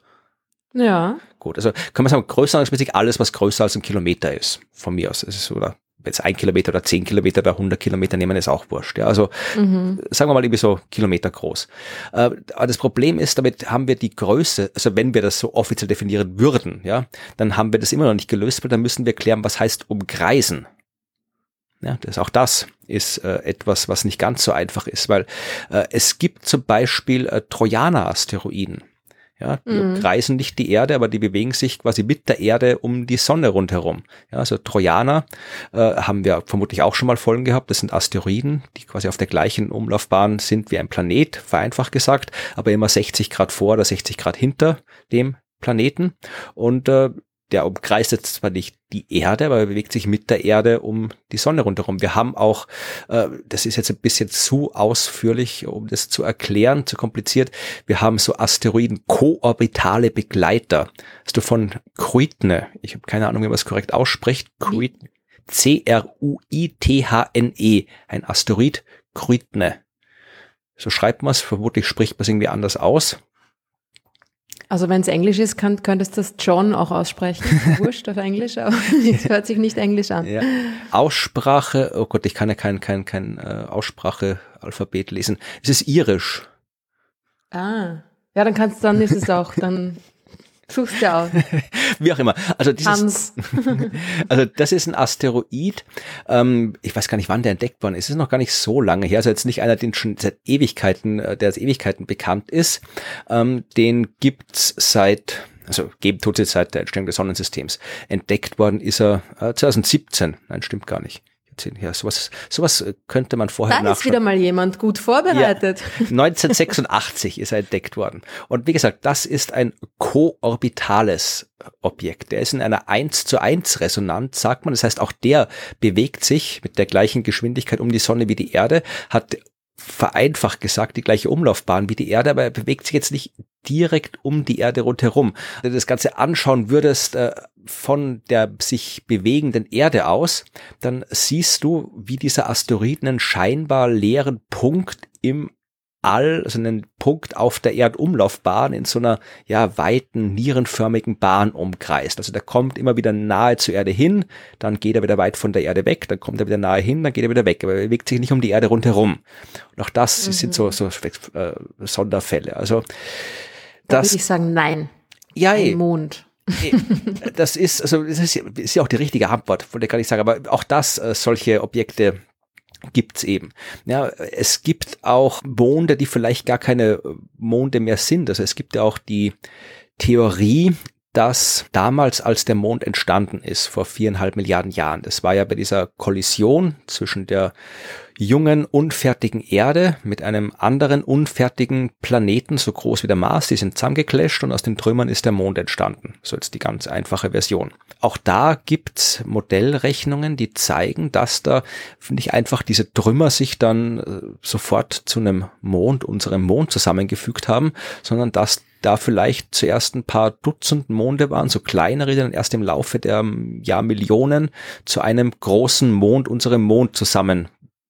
ja. Gut, also kann man sagen, größenordnungsmäßig alles, was größer als ein Kilometer ist, von mir aus. Es ist, oder jetzt ein Kilometer oder zehn Kilometer oder 100 Kilometer nehmen, ist auch wurscht. Ja, also Mhm. sagen wir mal irgendwie so Kilometer groß. Äh, aber das Problem ist, damit haben wir die Größe, also wenn wir das so offiziell definieren würden, ja, dann haben wir das immer noch nicht gelöst, weil dann müssen wir klären, was heißt umkreisen. Ja, das, auch das ist äh, etwas, was nicht ganz so einfach ist, weil äh, es gibt zum Beispiel äh, Trojaner-Asteroiden. Ja, die Mhm. umkreisen nicht die Erde, aber die bewegen sich quasi mit der Erde um die Sonne rundherum. Ja, also Trojaner äh, haben wir vermutlich auch schon mal Folgen gehabt. Das sind Asteroiden, die quasi auf der gleichen Umlaufbahn sind wie ein Planet, vereinfacht gesagt, aber immer 60 Grad vor oder 60 Grad hinter dem Planeten. Und äh, der umkreist jetzt zwar nicht die Erde, aber er bewegt sich mit der Erde um die Sonne rundherum. Wir haben auch, äh, das ist jetzt ein bisschen zu ausführlich, um das zu erklären, zu kompliziert. Wir haben so Asteroiden koorbitale Begleiter. Hast du von Kruitne, ich habe keine Ahnung, wie man es korrekt ausspricht, Kruitne, C-R-U-I-T-H-N-E, ein Asteroid Kruitne. So schreibt man es, vermutlich spricht man es irgendwie anders aus. Also wenn es Englisch ist, kann, könntest du das John auch aussprechen. *laughs* Wurscht auf Englisch, aber *laughs* es hört sich nicht Englisch an. Ja. Aussprache, oh Gott, ich kann ja kein, kein, kein äh, Aussprache-Alphabet lesen. Es ist irisch. Ah. Ja, dann kannst dann ist es auch, dann *laughs* suchst du aus. *laughs* Wie auch immer. Also dieses, *laughs* also das ist ein Asteroid. Ähm, ich weiß gar nicht, wann der entdeckt worden ist. Es ist noch gar nicht so lange her. Also jetzt nicht einer, den schon seit Ewigkeiten, äh, der als Ewigkeiten bekannt ist. Ähm, den gibt's seit also geben tut es seit der Entstehung des Sonnensystems. Entdeckt worden ist er äh, 2017. Nein, stimmt gar nicht. Ja, sowas, sowas könnte man vorher Da ist nachschauen. wieder mal jemand gut vorbereitet. 1986 ist er entdeckt worden. Und wie gesagt, das ist ein koorbitales Objekt. Der ist in einer 1 zu 1 Resonanz, sagt man. Das heißt, auch der bewegt sich mit der gleichen Geschwindigkeit um die Sonne wie die Erde, hat vereinfacht gesagt die gleiche Umlaufbahn wie die Erde, aber er bewegt sich jetzt nicht direkt um die Erde rundherum. Wenn du das Ganze anschauen würdest äh, von der sich bewegenden Erde aus, dann siehst du, wie dieser Asteroid einen scheinbar leeren Punkt im All, also einen Punkt auf der Erdumlaufbahn in so einer ja weiten nierenförmigen Bahn umkreist. Also der kommt immer wieder nahe zur Erde hin, dann geht er wieder weit von der Erde weg, dann kommt er wieder nahe hin, dann geht er wieder weg, aber er bewegt sich nicht um die Erde rundherum. Und auch das sind so, so äh, Sonderfälle. Also Da das, würde ich sagen, nein. ja, Ein eh, Mond. das ist, also das ist, ist ja auch die richtige Antwort, wollte ich gar nicht sagen, aber auch das, äh, solche Objekte gibt's eben. Ja, es gibt auch Monde, die vielleicht gar keine Monde mehr sind. Also es gibt ja auch die Theorie, dass damals, als der Mond entstanden ist, vor viereinhalb Milliarden Jahren, das war ja bei dieser Kollision zwischen der jungen, unfertigen Erde mit einem anderen unfertigen Planeten, so groß wie der Mars, die sind zusammengeclasht und aus den Trümmern ist der Mond entstanden. So jetzt die ganz einfache Version. Auch da gibt's Modellrechnungen, die zeigen, dass da nicht einfach diese Trümmer sich dann äh, sofort zu einem Mond, unserem Mond zusammengefügt haben, sondern dass da vielleicht zuerst ein paar Dutzend Monde waren, so kleinere, die dann erst im Laufe der Jahrmillionen zu einem großen Mond, unserem Mond zusammen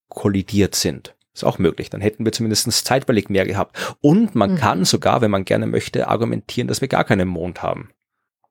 kollidiert sind. Ist auch möglich. Dann hätten wir zumindest zeitweilig mehr gehabt. Und man Mhm. kann sogar, wenn man gerne möchte, argumentieren, dass wir gar keinen Mond haben.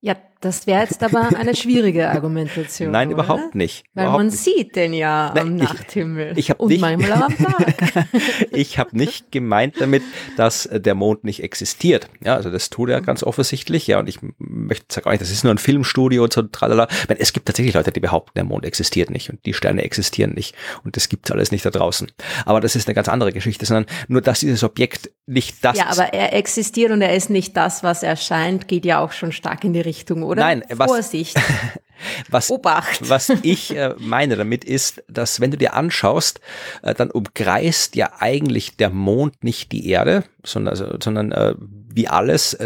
Ja, das wäre jetzt aber eine schwierige Argumentation. Nein, oder? überhaupt nicht. Weil überhaupt man nicht. sieht den ja Nein, am ich- Nachthimmel. ich hab Und nicht- manchmal auch am *laughs* Tag. ich habe nicht gemeint damit, dass äh, der Mond nicht existiert. Ja, also das tut er ganz offensichtlich. Ja, und ich möchte sagen, auch nicht, das ist nur ein Filmstudio und so tralala. Meine, es gibt tatsächlich Leute, die behaupten, der Mond existiert nicht und die Sterne existieren nicht und das gibt's alles nicht da draußen. Aber das ist eine ganz andere Geschichte, sondern nur, dass dieses Objekt nicht das Ja, aber er existiert und er ist nicht das, was er scheint, geht ja auch schon stark in die Richtung, oder? Nein, was- Vorsicht, *laughs* was Obacht. Was *laughs* ich äh, meine damit ist, dass wenn du dir anschaust, äh, dann umkreist ja eigentlich der Mond nicht die Erde, sondern, also, sondern äh, wie alles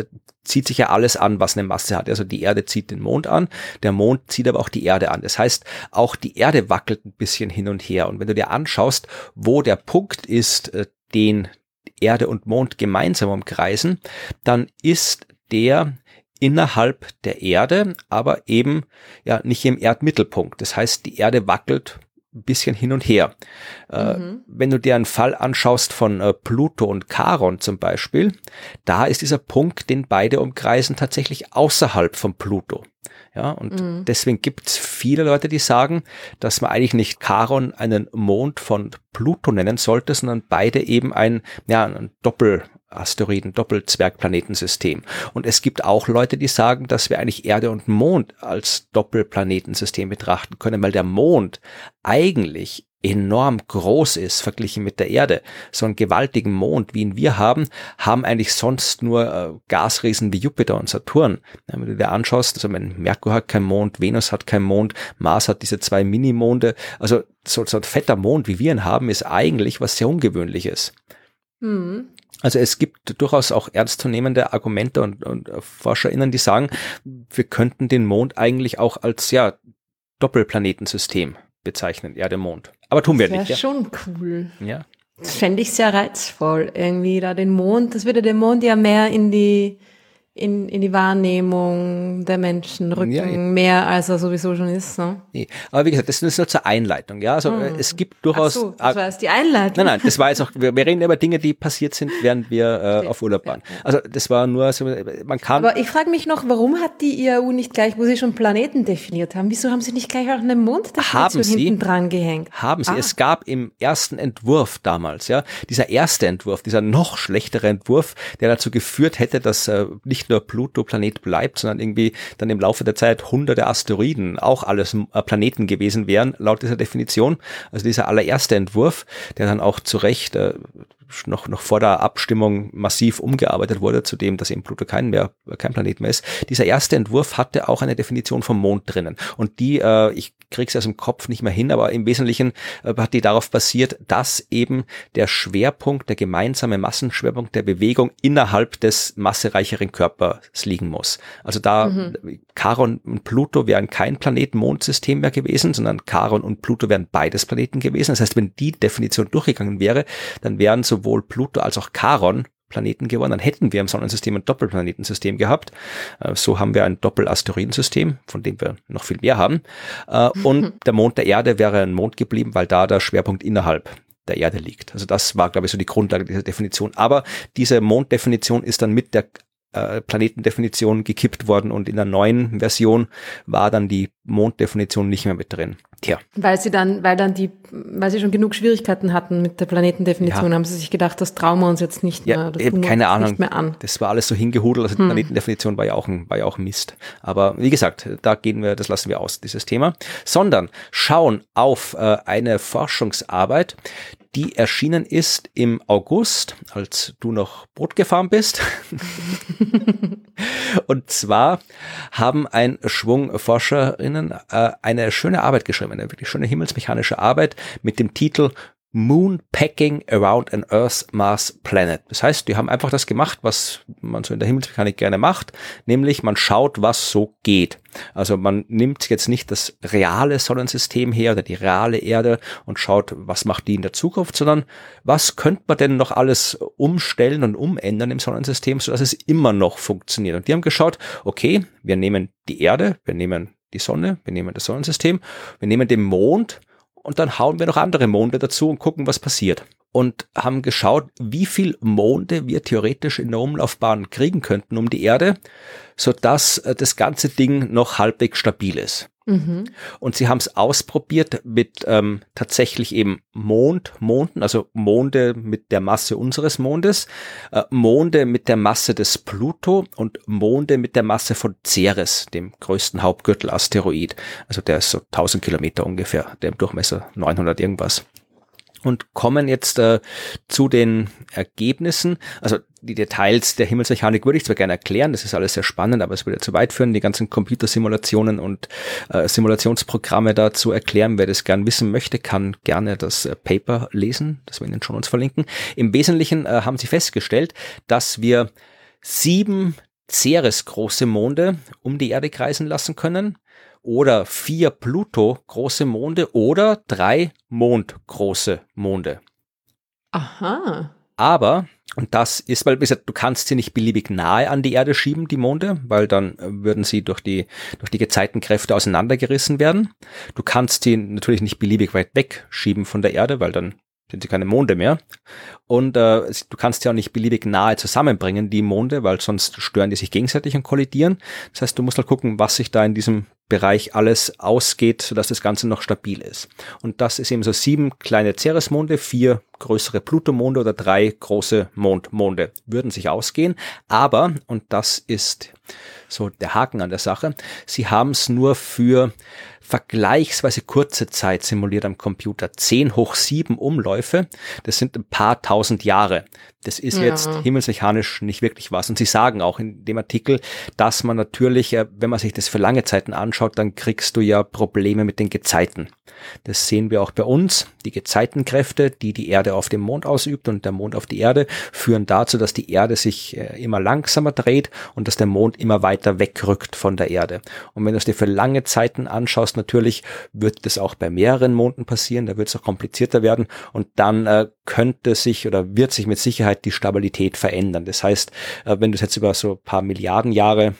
zieht sich ja alles an, was eine Masse hat. Also die Erde zieht den Mond an, der Mond zieht aber auch die Erde an. Das heißt, auch die Erde wackelt ein bisschen hin und her. Und wenn du dir anschaust, wo der Punkt ist, den Erde und Mond gemeinsam umkreisen, dann ist der innerhalb der Erde, aber eben ja nicht im Erdmittelpunkt. Das heißt, die Erde wackelt ein bisschen hin und her. Äh, Mhm. Wenn du dir einen Fall anschaust von äh, Pluto und Charon zum Beispiel, da ist dieser Punkt, den beide umkreisen, tatsächlich außerhalb von Pluto. Ja, und Mhm. deswegen gibt es viele Leute, die sagen, dass man eigentlich nicht Charon einen Mond von Pluto nennen sollte, sondern beide eben ein, ja, ein Doppelasteroiden, Doppelzwergplanetensystem. Und es gibt auch Leute, die sagen, dass wir eigentlich Erde und Mond als Doppelplanetensystem betrachten können, weil der Mond eigentlich enorm groß ist verglichen mit der Erde. So einen gewaltigen Mond, wie ihn wir haben, haben eigentlich sonst nur äh, Gasriesen wie Jupiter und Saturn. Wenn du dir anschaust, also mein Merkur hat keinen Mond, Venus hat keinen Mond, Mars hat diese zwei Minimonde. Also so, so ein fetter Mond, wie wir ihn haben, ist eigentlich was sehr Ungewöhnliches. Mhm. Also es gibt durchaus auch ernstzunehmende Argumente und, und ForscherInnen, die sagen, wir könnten den Mond eigentlich auch als ja Doppelplanetensystem bezeichnen, Erde, Mond. Aber tun wir Das wäre nicht. Ja. schon cool. Ja. Das fände ich sehr reizvoll, irgendwie da den Mond, das würde den Mond ja mehr in die, in, in die Wahrnehmung der Menschen rücken, Ja, ja. mehr als er sowieso schon ist. Ne? Nee. Aber wie gesagt, das ist nur zur Einleitung. Ja, also äh, es gibt Ach durchaus. so, das war jetzt die Einleitung. Nein, nein, das war jetzt auch, wir, wir reden über Dinge, die passiert sind, während wir äh, auf Urlaub waren. Also das war nur, so, man kann, Aber ich frage mich noch, warum hat die IAU nicht gleich, wo sie schon Planeten definiert haben, wieso haben sie nicht gleich auch eine Monddefinition Haben sie? hinten dran gehängt? haben sie. Ah. Es gab im ersten Entwurf damals, ja, dieser erste Entwurf, dieser noch schlechtere Entwurf, der dazu geführt hätte, dass äh, nicht nur Pluto Planet bleibt, sondern irgendwie dann im Laufe der Zeit hunderte Asteroiden auch alles äh, Planeten gewesen wären, laut dieser Definition. Also dieser allererste Entwurf, der dann auch zu Recht äh, noch, noch vor der Abstimmung massiv umgearbeitet wurde, zu dem, dass eben Pluto kein mehr, kein Planet mehr ist. Dieser erste Entwurf hatte auch eine Definition vom Mond drinnen. Und die, äh, ich krieg's aus dem Kopf nicht mehr hin, aber im Wesentlichen äh, hat die darauf basiert, dass eben der Schwerpunkt, der gemeinsame Massenschwerpunkt der Bewegung innerhalb des massereicheren Körpers liegen muss. Also da Charon und Pluto wären kein Planet-Mond-System mehr gewesen, sondern Charon und Pluto wären beides Planeten gewesen. Das heißt, wenn die Definition durchgegangen wäre, dann wären sowohl Pluto als auch Charon Planeten geworden, dann hätten wir im Sonnensystem ein Doppelplanetensystem gehabt. Äh, So haben wir ein Doppelasteroidensystem, von dem wir noch viel mehr haben. Äh, Und *laughs* der Mond der Erde wäre ein Mond geblieben, weil da der Schwerpunkt innerhalb der Erde liegt. Also das war, glaube ich, so die Grundlage dieser Definition. Aber diese Monddefinition ist dann mit der äh, Planetendefinition gekippt worden und in der neuen Version war dann die Monddefinition nicht mehr mit drin. Tja, Weil sie dann, weil dann die, weil sie schon genug Schwierigkeiten hatten mit der Planetendefinition, Ja. haben sie sich gedacht, das trauen wir uns jetzt nicht Ja, mehr. Das wir keine Ahnung. Nicht mehr an. Das war alles so hingehudelt, also die Planetendefinition war ja auch ein, war ja auch ein Mist. Aber wie gesagt, da gehen wir, das lassen wir aus, dieses Thema. Sondern schauen auf äh, eine Forschungsarbeit, die erschienen ist im August, als du noch Boot gefahren bist. *laughs* Und zwar haben ein Schwung Forscherinnen äh, eine schöne Arbeit geschrieben, eine wirklich schöne himmelsmechanische Arbeit mit dem Titel Moon Packing Around an Earth Mars Planet. Das heißt, die haben einfach das gemacht, was man so in der Himmelsmechanik gerne macht, nämlich man schaut, was so geht. Also man nimmt jetzt nicht das reale Sonnensystem her oder die reale Erde und schaut, was macht die in der Zukunft, sondern was könnte man denn noch alles umstellen und umändern im Sonnensystem, sodass es immer noch funktioniert. Und die haben geschaut, okay, wir nehmen die Erde, wir nehmen die Sonne, wir nehmen das Sonnensystem, wir nehmen den Mond und dann hauen wir noch andere Monde dazu und gucken, was passiert. Und haben geschaut, wie viel Monde wir theoretisch in der Umlaufbahn kriegen könnten um die Erde, sodass äh, das ganze Ding noch halbwegs stabil ist. Mhm. Und sie haben es ausprobiert mit ähm, tatsächlich eben Mond, Monden, also Monde mit der Masse unseres Mondes, äh, Monde mit der Masse des Pluto und Monde mit der Masse von Ceres, dem größten Hauptgürtelasteroid. Also der ist so 1000 Kilometer ungefähr, der im Durchmesser 900 irgendwas und kommen jetzt äh, zu den Ergebnissen. Also die Details der Himmelsmechanik würde ich zwar gerne erklären, das ist alles sehr spannend, aber es würde zu weit führen, die ganzen Computersimulationen und äh, Simulationsprogramme da zu erklären. Wer das gern wissen möchte, kann gerne das äh, Paper lesen, das wir Ihnen schon uns verlinken. Im Wesentlichen äh, haben sie festgestellt, dass wir sieben Ceres große Monde um die Erde kreisen lassen können oder vier Pluto große Monde oder drei Mond große Monde. Aha. Aber, und das ist, weil du kannst sie nicht beliebig nahe an die Erde schieben, die Monde, weil dann äh, würden sie durch die, durch die Gezeitenkräfte auseinandergerissen werden. Du kannst sie natürlich nicht beliebig weit weg schieben von der Erde, weil dann sind sie keine Monde mehr. Und äh, du kannst ja auch nicht beliebig nahe zusammenbringen, die Monde, weil sonst stören die sich gegenseitig und kollidieren. Das heißt, du musst halt gucken, was sich da in diesem Bereich alles ausgeht, sodass das Ganze noch stabil ist. Und das ist eben so sieben kleine Ceres-Monde, vier größere Pluto-Monde oder drei große Mondmonde würden sich ausgehen. Aber, und das ist so der Haken an der Sache, sie haben es nur für vergleichsweise kurze Zeit simuliert am Computer. 10 hoch 7 Umläufe, das sind ein paar tausend Jahre. Das ist ja. jetzt himmelsmechanisch nicht wirklich was. Und sie sagen auch in dem Artikel, dass man natürlich, äh, wenn man sich das für lange Zeiten anschaut, dann kriegst du ja Probleme mit den Gezeiten. Das sehen wir auch bei uns. Die Gezeitenkräfte, die die Erde auf dem Mond ausübt und der Mond auf die Erde, führen dazu, dass die Erde sich äh, immer langsamer dreht und dass der Mond immer weiter wegrückt von der Erde. Und wenn du es dir für lange Zeiten anschaust, natürlich wird das auch bei mehreren Monden passieren, da wird es auch komplizierter werden und dann äh, könnte sich oder wird sich mit Sicherheit die Stabilität verändern. Das heißt, äh, wenn du es jetzt über so paar Milliarden Jahre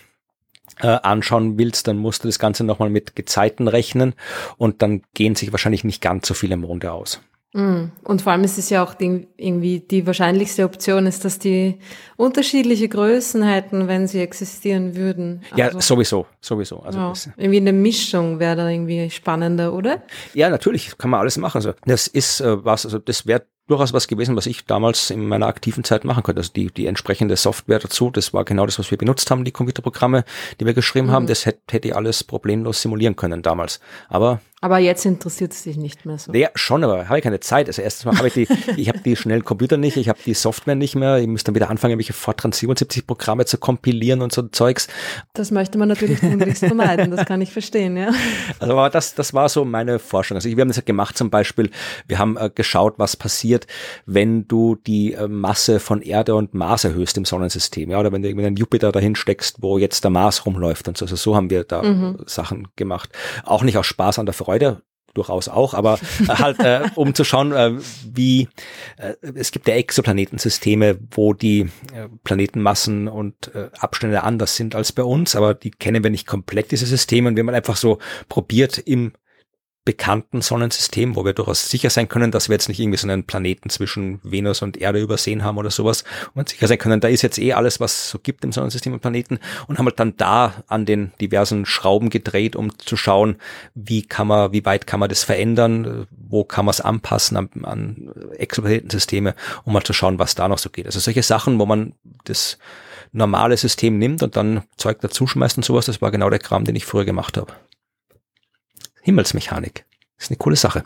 äh, anschauen willst, dann musst du das Ganze nochmal mit Gezeiten rechnen und dann gehen sich wahrscheinlich nicht ganz so viele Monde aus. Mm. Und vor allem ist es ja auch die, irgendwie die wahrscheinlichste Option ist, dass die unterschiedliche Größen hätten, wenn sie existieren würden. Also, ja, sowieso, sowieso. Also ja, irgendwie eine Mischung wäre da irgendwie spannender, oder? Ja, natürlich, kann man alles machen. Also das ist äh, was, also das wäre durchaus was gewesen, was ich damals in meiner aktiven Zeit machen konnte. Also die, die entsprechende Software dazu, das war genau das, was wir benutzt haben, die Computerprogramme, die wir geschrieben mhm. haben, das hätte, hätte ich alles problemlos simulieren können damals. Aber aber jetzt interessiert es dich nicht mehr so. Ja, schon, aber habe ich keine Zeit. Also erstens mal habe ich die, *laughs* ich habe die schnellen Computer nicht, ich habe die Software nicht mehr. Ich muss dann wieder anfangen, irgendwelche Fortran 77 Programme zu kompilieren und so Zeugs. Das möchte man natürlich tunlichst vermeiden, das kann ich verstehen, ja. *laughs* Also aber das, das war so meine Forschung. Also wir haben das ja gemacht zum Beispiel, wir haben äh, geschaut, was passiert, wenn du die äh, Masse von Erde und Mars erhöhst im Sonnensystem, ja, oder wenn du irgendwie einen Jupiter dahin steckst, wo jetzt der Mars rumläuft und so. Also so haben wir da mhm. Sachen gemacht. Auch nicht aus Spaß an der Freude Freude, durchaus auch, aber äh, halt, äh, um zu schauen, äh, wie äh, es gibt ja Exoplanetensysteme, wo die äh, Planetenmassen und äh, Abstände anders sind als bei uns, aber die kennen wir nicht komplett, diese Systeme. Und wir haben einfach so probiert, im bekannten Sonnensystem, wo wir durchaus sicher sein können, dass wir jetzt nicht irgendwie so einen Planeten zwischen Venus und Erde übersehen haben oder sowas und sicher sein können, da ist jetzt eh alles, was so gibt im Sonnensystem und Planeten und haben halt dann da an den diversen Schrauben gedreht, um zu schauen, wie kann man, wie weit kann man das verändern, wo kann man es anpassen an, an Exoplanetensysteme, um mal zu schauen, was da noch so geht. Also solche Sachen, wo man das normale System nimmt und dann Zeug dazu schmeißt und sowas, das war genau der Kram, den ich früher gemacht habe. Himmelsmechanik. Ist eine coole Sache.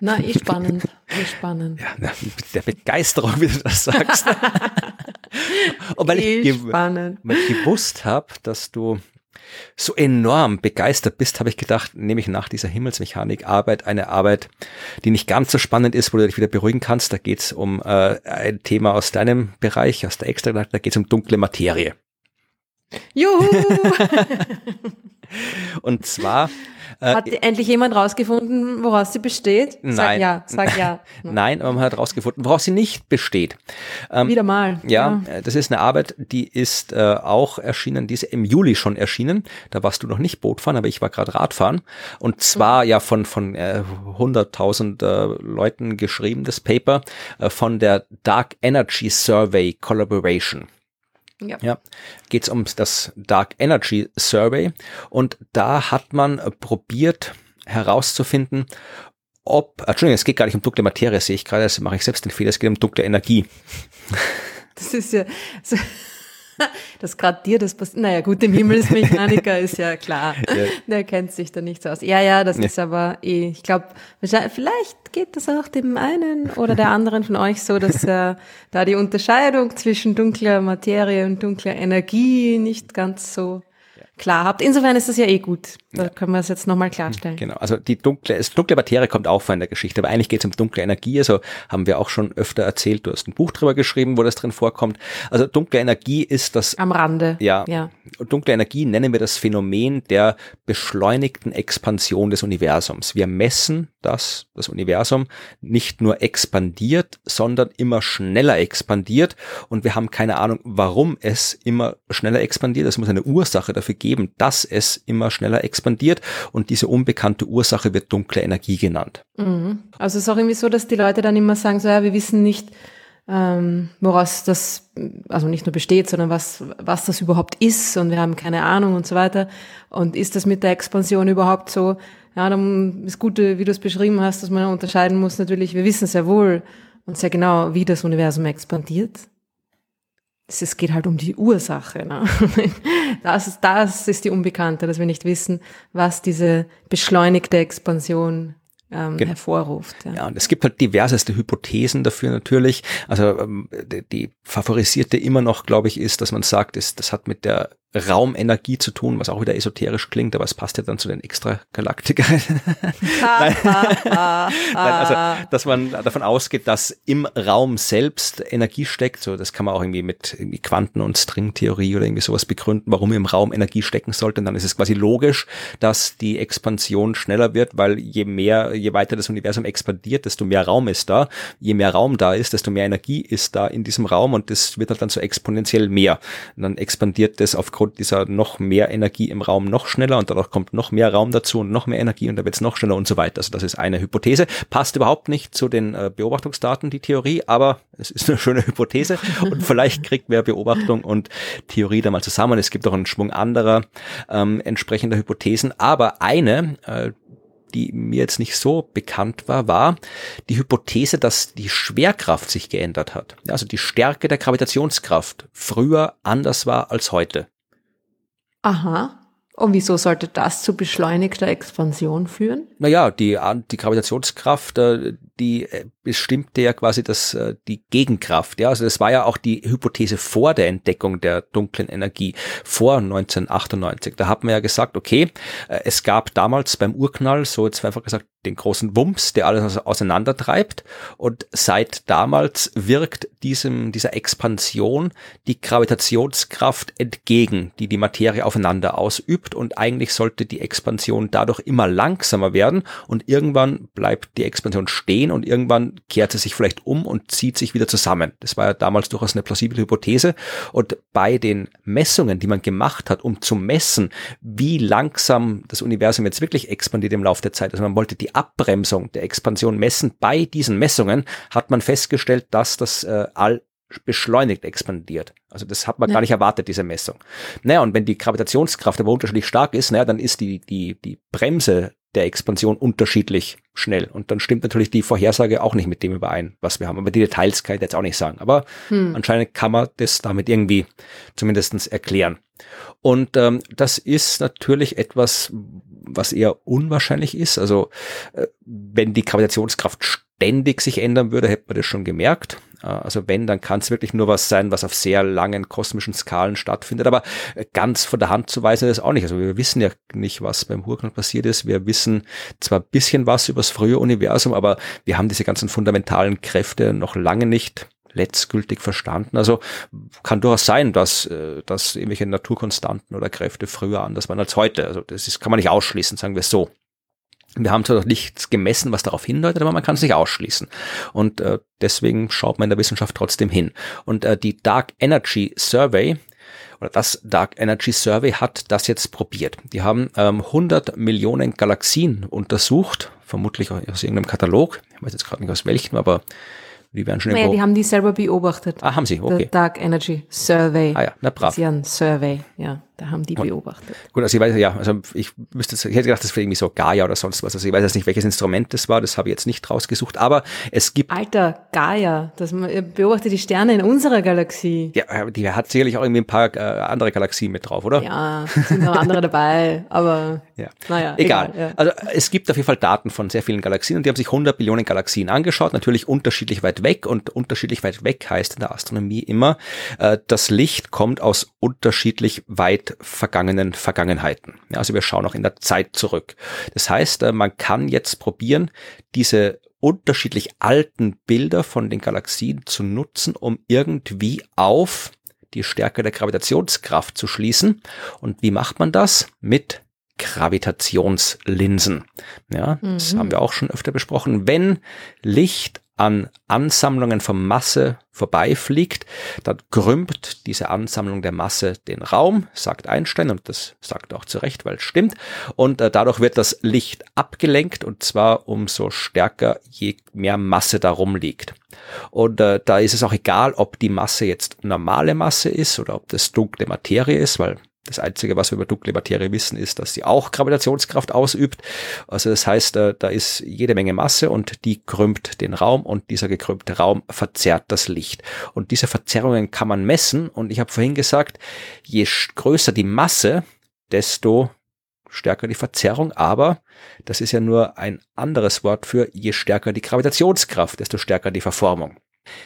Na, eh spannend. Eh spannend. Ja, na, mit der Begeisterung, wie du das sagst. *laughs* Und weil ich, eh weil ich gewusst habe, dass du so enorm begeistert bist, habe ich gedacht, nehme ich nach dieser Himmelsmechanik-Arbeit eine Arbeit, die nicht ganz so spannend ist, wo du dich wieder beruhigen kannst. Da geht es um äh, ein Thema aus deinem Bereich, aus der Extra, da geht es um dunkle Materie. Juhu! *laughs* Und zwar äh, hat endlich jemand rausgefunden, woraus sie besteht? Nein. Sag ja, sag ja. *laughs* Nein, aber man hat rausgefunden, woraus sie nicht besteht. Ähm, Wieder mal. Ja, ja, äh, das ist eine Arbeit, die ist äh, auch erschienen, die ist im Juli schon erschienen. Da warst du noch nicht Bootfahren, aber ich war gerade Radfahren. Und zwar mhm. ja von, von äh, 100.000 äh, Leuten geschrieben, das Paper, äh, von der Dark Energy Survey Collaboration. Ja. ja geht es um das Dark Energy Survey und da hat man probiert herauszufinden, ob, Entschuldigung, es geht gar nicht um dunkle Materie, sehe ich gerade, das mache ich selbst den Fehler, es geht um dunkle Energie. Das ist ja, so, *laughs* dass gerade dir das passiert. Naja, gut, dem Himmelsmechaniker *laughs* ist ja klar. Ja. Der kennt sich da nicht so aus. Ja, ja, das ja. ist aber eh, ich glaube, vielleicht geht das auch dem einen oder der anderen von euch so, dass äh, da die Unterscheidung zwischen dunkler Materie und dunkler Energie nicht ganz so klar habt. Insofern ist das ja eh gut. Da können wir es jetzt nochmal klarstellen. Genau, also die dunkle, das dunkle Materie kommt auch vor in der Geschichte, aber eigentlich geht es um dunkle Energie, also haben wir auch schon öfter erzählt, du hast ein Buch drüber geschrieben, wo das drin vorkommt. Also dunkle Energie ist das... Am Rande. Ja, ja. Dunkle Energie nennen wir das Phänomen der beschleunigten Expansion des Universums. Wir messen, dass das Universum nicht nur expandiert, sondern immer schneller expandiert und wir haben keine Ahnung, warum es immer schneller expandiert. Es muss eine Ursache dafür geben, dass es immer schneller expandiert und diese unbekannte Ursache wird dunkle Energie genannt. Mhm. Also es ist auch irgendwie so, dass die Leute dann immer sagen, so ja, wir wissen nicht, ähm, woraus das also nicht nur besteht, sondern was, was das überhaupt ist und wir haben keine Ahnung und so weiter. Und ist das mit der Expansion überhaupt so? Ja, dann ist gut, wie du es beschrieben hast, dass man unterscheiden muss natürlich, wir wissen sehr wohl und sehr genau, wie das Universum expandiert es geht halt um die Ursache. Ne? *laughs* Das, ist, das ist die Unbekannte, dass wir nicht wissen, was diese beschleunigte Expansion ähm, genau. hervorruft. Ja. ja, und es gibt halt diverseste Hypothesen dafür natürlich. Also ähm, die, favorisierte immer noch, glaube ich, ist, dass man sagt, das, das hat mit der Raumenergie zu tun, was auch wieder esoterisch klingt, aber es passt ja dann zu den Extragalaktikern. Nein. *laughs* Nein, also, dass man davon ausgeht, dass im Raum selbst Energie steckt. So, das kann man auch irgendwie mit irgendwie Quanten- und Stringtheorie oder irgendwie sowas begründen, warum im Raum Energie stecken sollte. Und dann ist es quasi logisch, dass die Expansion schneller wird, weil je mehr, je weiter das Universum expandiert, desto mehr Raum ist da. Je mehr Raum da ist, desto mehr Energie ist da in diesem Raum und das wird halt dann so exponentiell mehr. Und dann expandiert das aufgrund aufgrund dieser noch mehr Energie im Raum noch schneller und dadurch kommt noch mehr Raum dazu und noch mehr Energie und da wird es noch schneller und so weiter. Also das ist eine Hypothese. Passt überhaupt nicht zu den äh, Beobachtungsdaten, die Theorie, aber es ist eine schöne Hypothese *laughs* und vielleicht kriegt wer Beobachtung und Theorie da mal zusammen. Es gibt auch einen Schwung anderer ähm, entsprechender Hypothesen, aber eine, äh, die mir jetzt nicht so bekannt war, war die Hypothese, dass die Schwerkraft sich geändert hat. Also die Stärke der Gravitationskraft früher anders war als heute. Aha. Und wieso sollte das zu beschleunigter Expansion führen? Naja, die, die Gravitationskraft, äh, die äh, bestimmte ja quasi das, äh, die Gegenkraft. Ja, also das war ja auch die Hypothese vor der Entdeckung der dunklen Energie, vor 1998. Da hat man ja gesagt, okay, es gab damals beim Urknall, so jetzt einfach gesagt, den großen Wumms, der alles auseinandertreibt. Und seit damals wirkt diesem, dieser Expansion die Gravitationskraft entgegen, die die Materie aufeinander ausübt. Und eigentlich sollte die Expansion dadurch immer langsamer werden. Und irgendwann bleibt die Expansion stehen und irgendwann kehrt sie sich vielleicht um und zieht sich wieder zusammen. Das war ja damals durchaus eine plausible Hypothese. Und bei den Messungen, die man gemacht hat, um zu messen, wie langsam das Universum jetzt wirklich expandiert im Laufe der Zeit, also man wollte die Abbremsung der Expansion messen, bei diesen Messungen hat man festgestellt, dass das äh, All beschleunigt expandiert. Also das hat man ja. gar nicht erwartet, diese Messung. Naja, und wenn die Gravitationskraft aber unterschiedlich stark ist, naja, dann ist die, die, die Bremse der Expansion unterschiedlich schnell. Und dann stimmt natürlich die Vorhersage auch nicht mit dem überein, was wir haben. Aber die Details kann ich jetzt auch nicht sagen. Aber hm. anscheinend kann man das damit irgendwie zumindestens erklären. Und ähm, das ist natürlich etwas, was eher unwahrscheinlich ist. Also äh, wenn die Gravitationskraft ständig sich ändern würde, hätte man das schon gemerkt. Äh, also wenn, dann kann es wirklich nur was sein, was auf sehr langen kosmischen Skalen stattfindet. Aber äh, ganz von der Hand zu weisen ist auch nicht. Also wir wissen ja nicht, was beim Urknall passiert ist. Wir wissen zwar ein bisschen was über das frühe Universum, aber wir haben diese ganzen fundamentalen Kräfte noch lange nicht letztgültig verstanden. Also kann durchaus sein, dass, äh, dass irgendwelche Naturkonstanten oder Kräfte früher anders waren als heute. Also das ist, kann man nicht ausschließen, sagen wir es so. Wir haben zwar noch nichts gemessen, was darauf hindeutet, aber man kann es nicht ausschließen. Und äh, deswegen schaut man in der Wissenschaft trotzdem hin. Und äh, die Dark Energy Survey oder das Dark Energy Survey hat das jetzt probiert. Die haben ähm, 100 Millionen Galaxien untersucht, vermutlich aus irgendeinem Katalog. Ich weiß jetzt gerade nicht aus welchem, aber die werden schon naja, die haben die selber beobachtet. Ah, haben sie, okay. The Dark Energy Survey. Ah ja, na brav. Das ist ja ein Survey, ja. Da haben die beobachtet. Gut, also ich weiß ja, also ich müsste, ich hätte gedacht, das wäre irgendwie so Gaia oder sonst was. Also ich weiß jetzt nicht, welches Instrument das war, das habe ich jetzt nicht rausgesucht, aber es gibt. Alter, Gaia, das beobachtet die Sterne in unserer Galaxie. Ja, die hat sicherlich auch irgendwie ein paar äh, andere Galaxien mit drauf, oder? Ja, sind noch andere dabei, aber *laughs* ja. naja. Egal. egal ja. Also es gibt auf jeden Fall Daten von sehr vielen Galaxien und die haben sich 100 Billionen Galaxien angeschaut, natürlich unterschiedlich weit weg und unterschiedlich weit weg heißt in der Astronomie immer, äh, das Licht kommt aus unterschiedlich weit vergangenen Vergangenheiten. Ja, also wir schauen auch in der Zeit zurück. Das heißt, äh, man kann jetzt probieren, diese unterschiedlich alten Bilder von den Galaxien zu nutzen, um irgendwie auf die Stärke der Gravitationskraft zu schließen. Und wie macht man das? Mit Gravitationslinsen. Ja, das Mhm. haben wir auch schon öfter besprochen. Wenn Licht an Ansammlungen von Masse vorbeifliegt, dann krümmt diese Ansammlung der Masse den Raum, sagt Einstein, und das sagt auch zu Recht, weil es stimmt. Und äh, dadurch wird das Licht abgelenkt, und zwar umso stärker, je mehr Masse darum liegt. Und äh, da ist es auch egal, ob die Masse jetzt normale Masse ist oder ob das dunkle Materie ist, weil das Einzige, was wir über dunkle Materie wissen, ist, dass sie auch Gravitationskraft ausübt. Also das heißt, äh, da ist jede Menge Masse und die krümmt den Raum und dieser gekrümmte Raum verzerrt das Licht. Und diese Verzerrungen kann man messen und ich habe vorhin gesagt, je größer die Masse, desto stärker die Verzerrung, aber das ist ja nur ein anderes Wort für je stärker die Gravitationskraft, desto stärker die Verformung.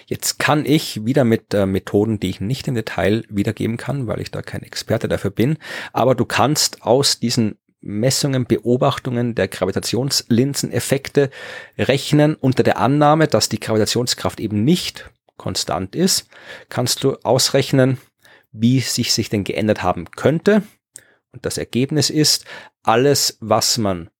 Jetzt kann ich wieder mit äh, Methoden, die ich nicht im Detail wiedergeben kann, weil ich da kein Experte dafür bin, aber du kannst aus diesen Messungen, Beobachtungen der Gravitationslinseneffekte rechnen unter der Annahme, dass die Gravitationskraft eben nicht konstant ist, kannst du ausrechnen, wie sich sich denn geändert haben könnte. Und das Ergebnis ist, alles, was man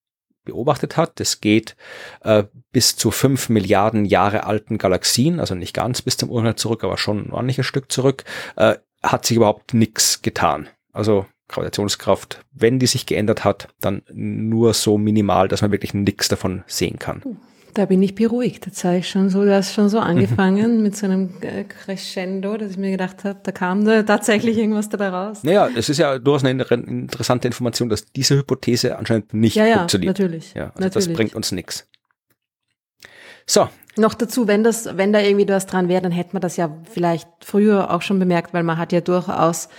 beobachtet hat. Das geht äh, bis zu fünf Milliarden Jahre alten Galaxien, also nicht ganz bis zum Urknall zurück, aber schon ein ordentliches Stück zurück, äh, hat sich überhaupt nichts getan. Also Gravitationskraft, wenn die sich geändert hat, dann nur so minimal, dass man wirklich nichts davon sehen kann. Da bin ich beruhigt. Jetzt habe ich schon so, du hast schon so angefangen mit so einem äh, Crescendo, dass ich mir gedacht habe, da kam da tatsächlich irgendwas dabei raus. Naja, es ist ja durchaus eine interessante Information, dass diese Hypothese anscheinend nicht ja, ja, funktioniert. Natürlich. Ja, also natürlich. das bringt uns nichts. So, Noch dazu, wenn das, wenn da irgendwie was dran wäre, dann hätte man das ja vielleicht früher auch schon bemerkt, weil man hat ja durchaus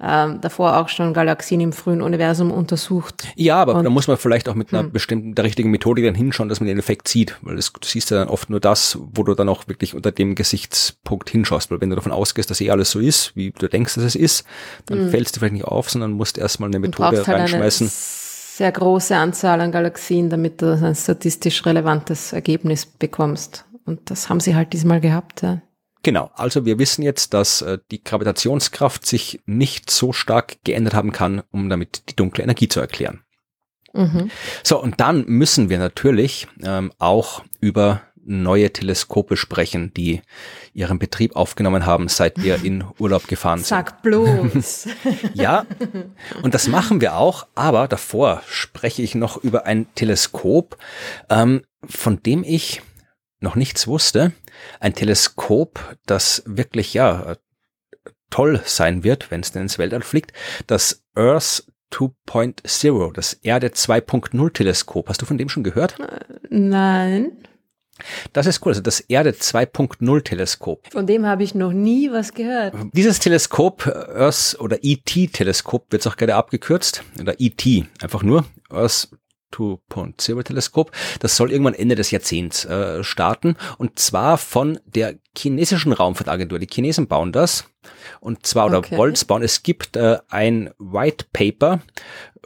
ähm, davor auch schon Galaxien im frühen Universum untersucht. Ja, aber Und- da muss man vielleicht auch mit einer Hm. bestimmten, der richtigen Methodik dann hinschauen, dass man den Effekt sieht, weil das, du siehst ja dann oft nur das, wo du dann auch wirklich unter dem Gesichtspunkt hinschaust, weil wenn du davon ausgehst, dass eh alles so ist, wie du denkst, dass es ist, dann fällst du vielleicht nicht auf, sondern musst erstmal eine Methode brauchst halt eine reinschmeißen. sehr große Anzahl an Galaxien, damit du ein statistisch relevantes Ergebnis bekommst. Und das haben sie halt diesmal gehabt. Ja. Genau, also wir wissen jetzt, dass äh, die Gravitationskraft sich nicht so stark geändert haben kann, um damit die dunkle Energie zu erklären. Mhm. So, und dann müssen wir natürlich ähm, auch über neue Teleskope sprechen, die ihren Betrieb aufgenommen haben, seit wir in Urlaub gefahren sind. Sag bloß. *laughs* Ja, und das machen wir auch, aber davor spreche ich noch über ein Teleskop, ähm, von dem ich noch nichts wusste. Ein Teleskop, das wirklich, ja, äh, toll sein wird, wenn es denn ins Weltall fliegt. Das Earth 2.0, das Erde 2.0 Teleskop. Hast du von dem schon gehört? Nein, Das ist cool. Also das Erde 2.0 Teleskop. von dem habe ich noch nie was gehört. Dieses Teleskop, äh, Earth oder ET-Teleskop, wird es auch gerne abgekürzt, oder ET, einfach nur, Earth 2.0-Teleskop. Das soll irgendwann Ende des Jahrzehnts äh, starten und zwar von der chinesischen Raumfahrtagentur. Die Chinesen bauen das und zwar oder okay. wollt's bauen. Es gibt äh, ein White Paper,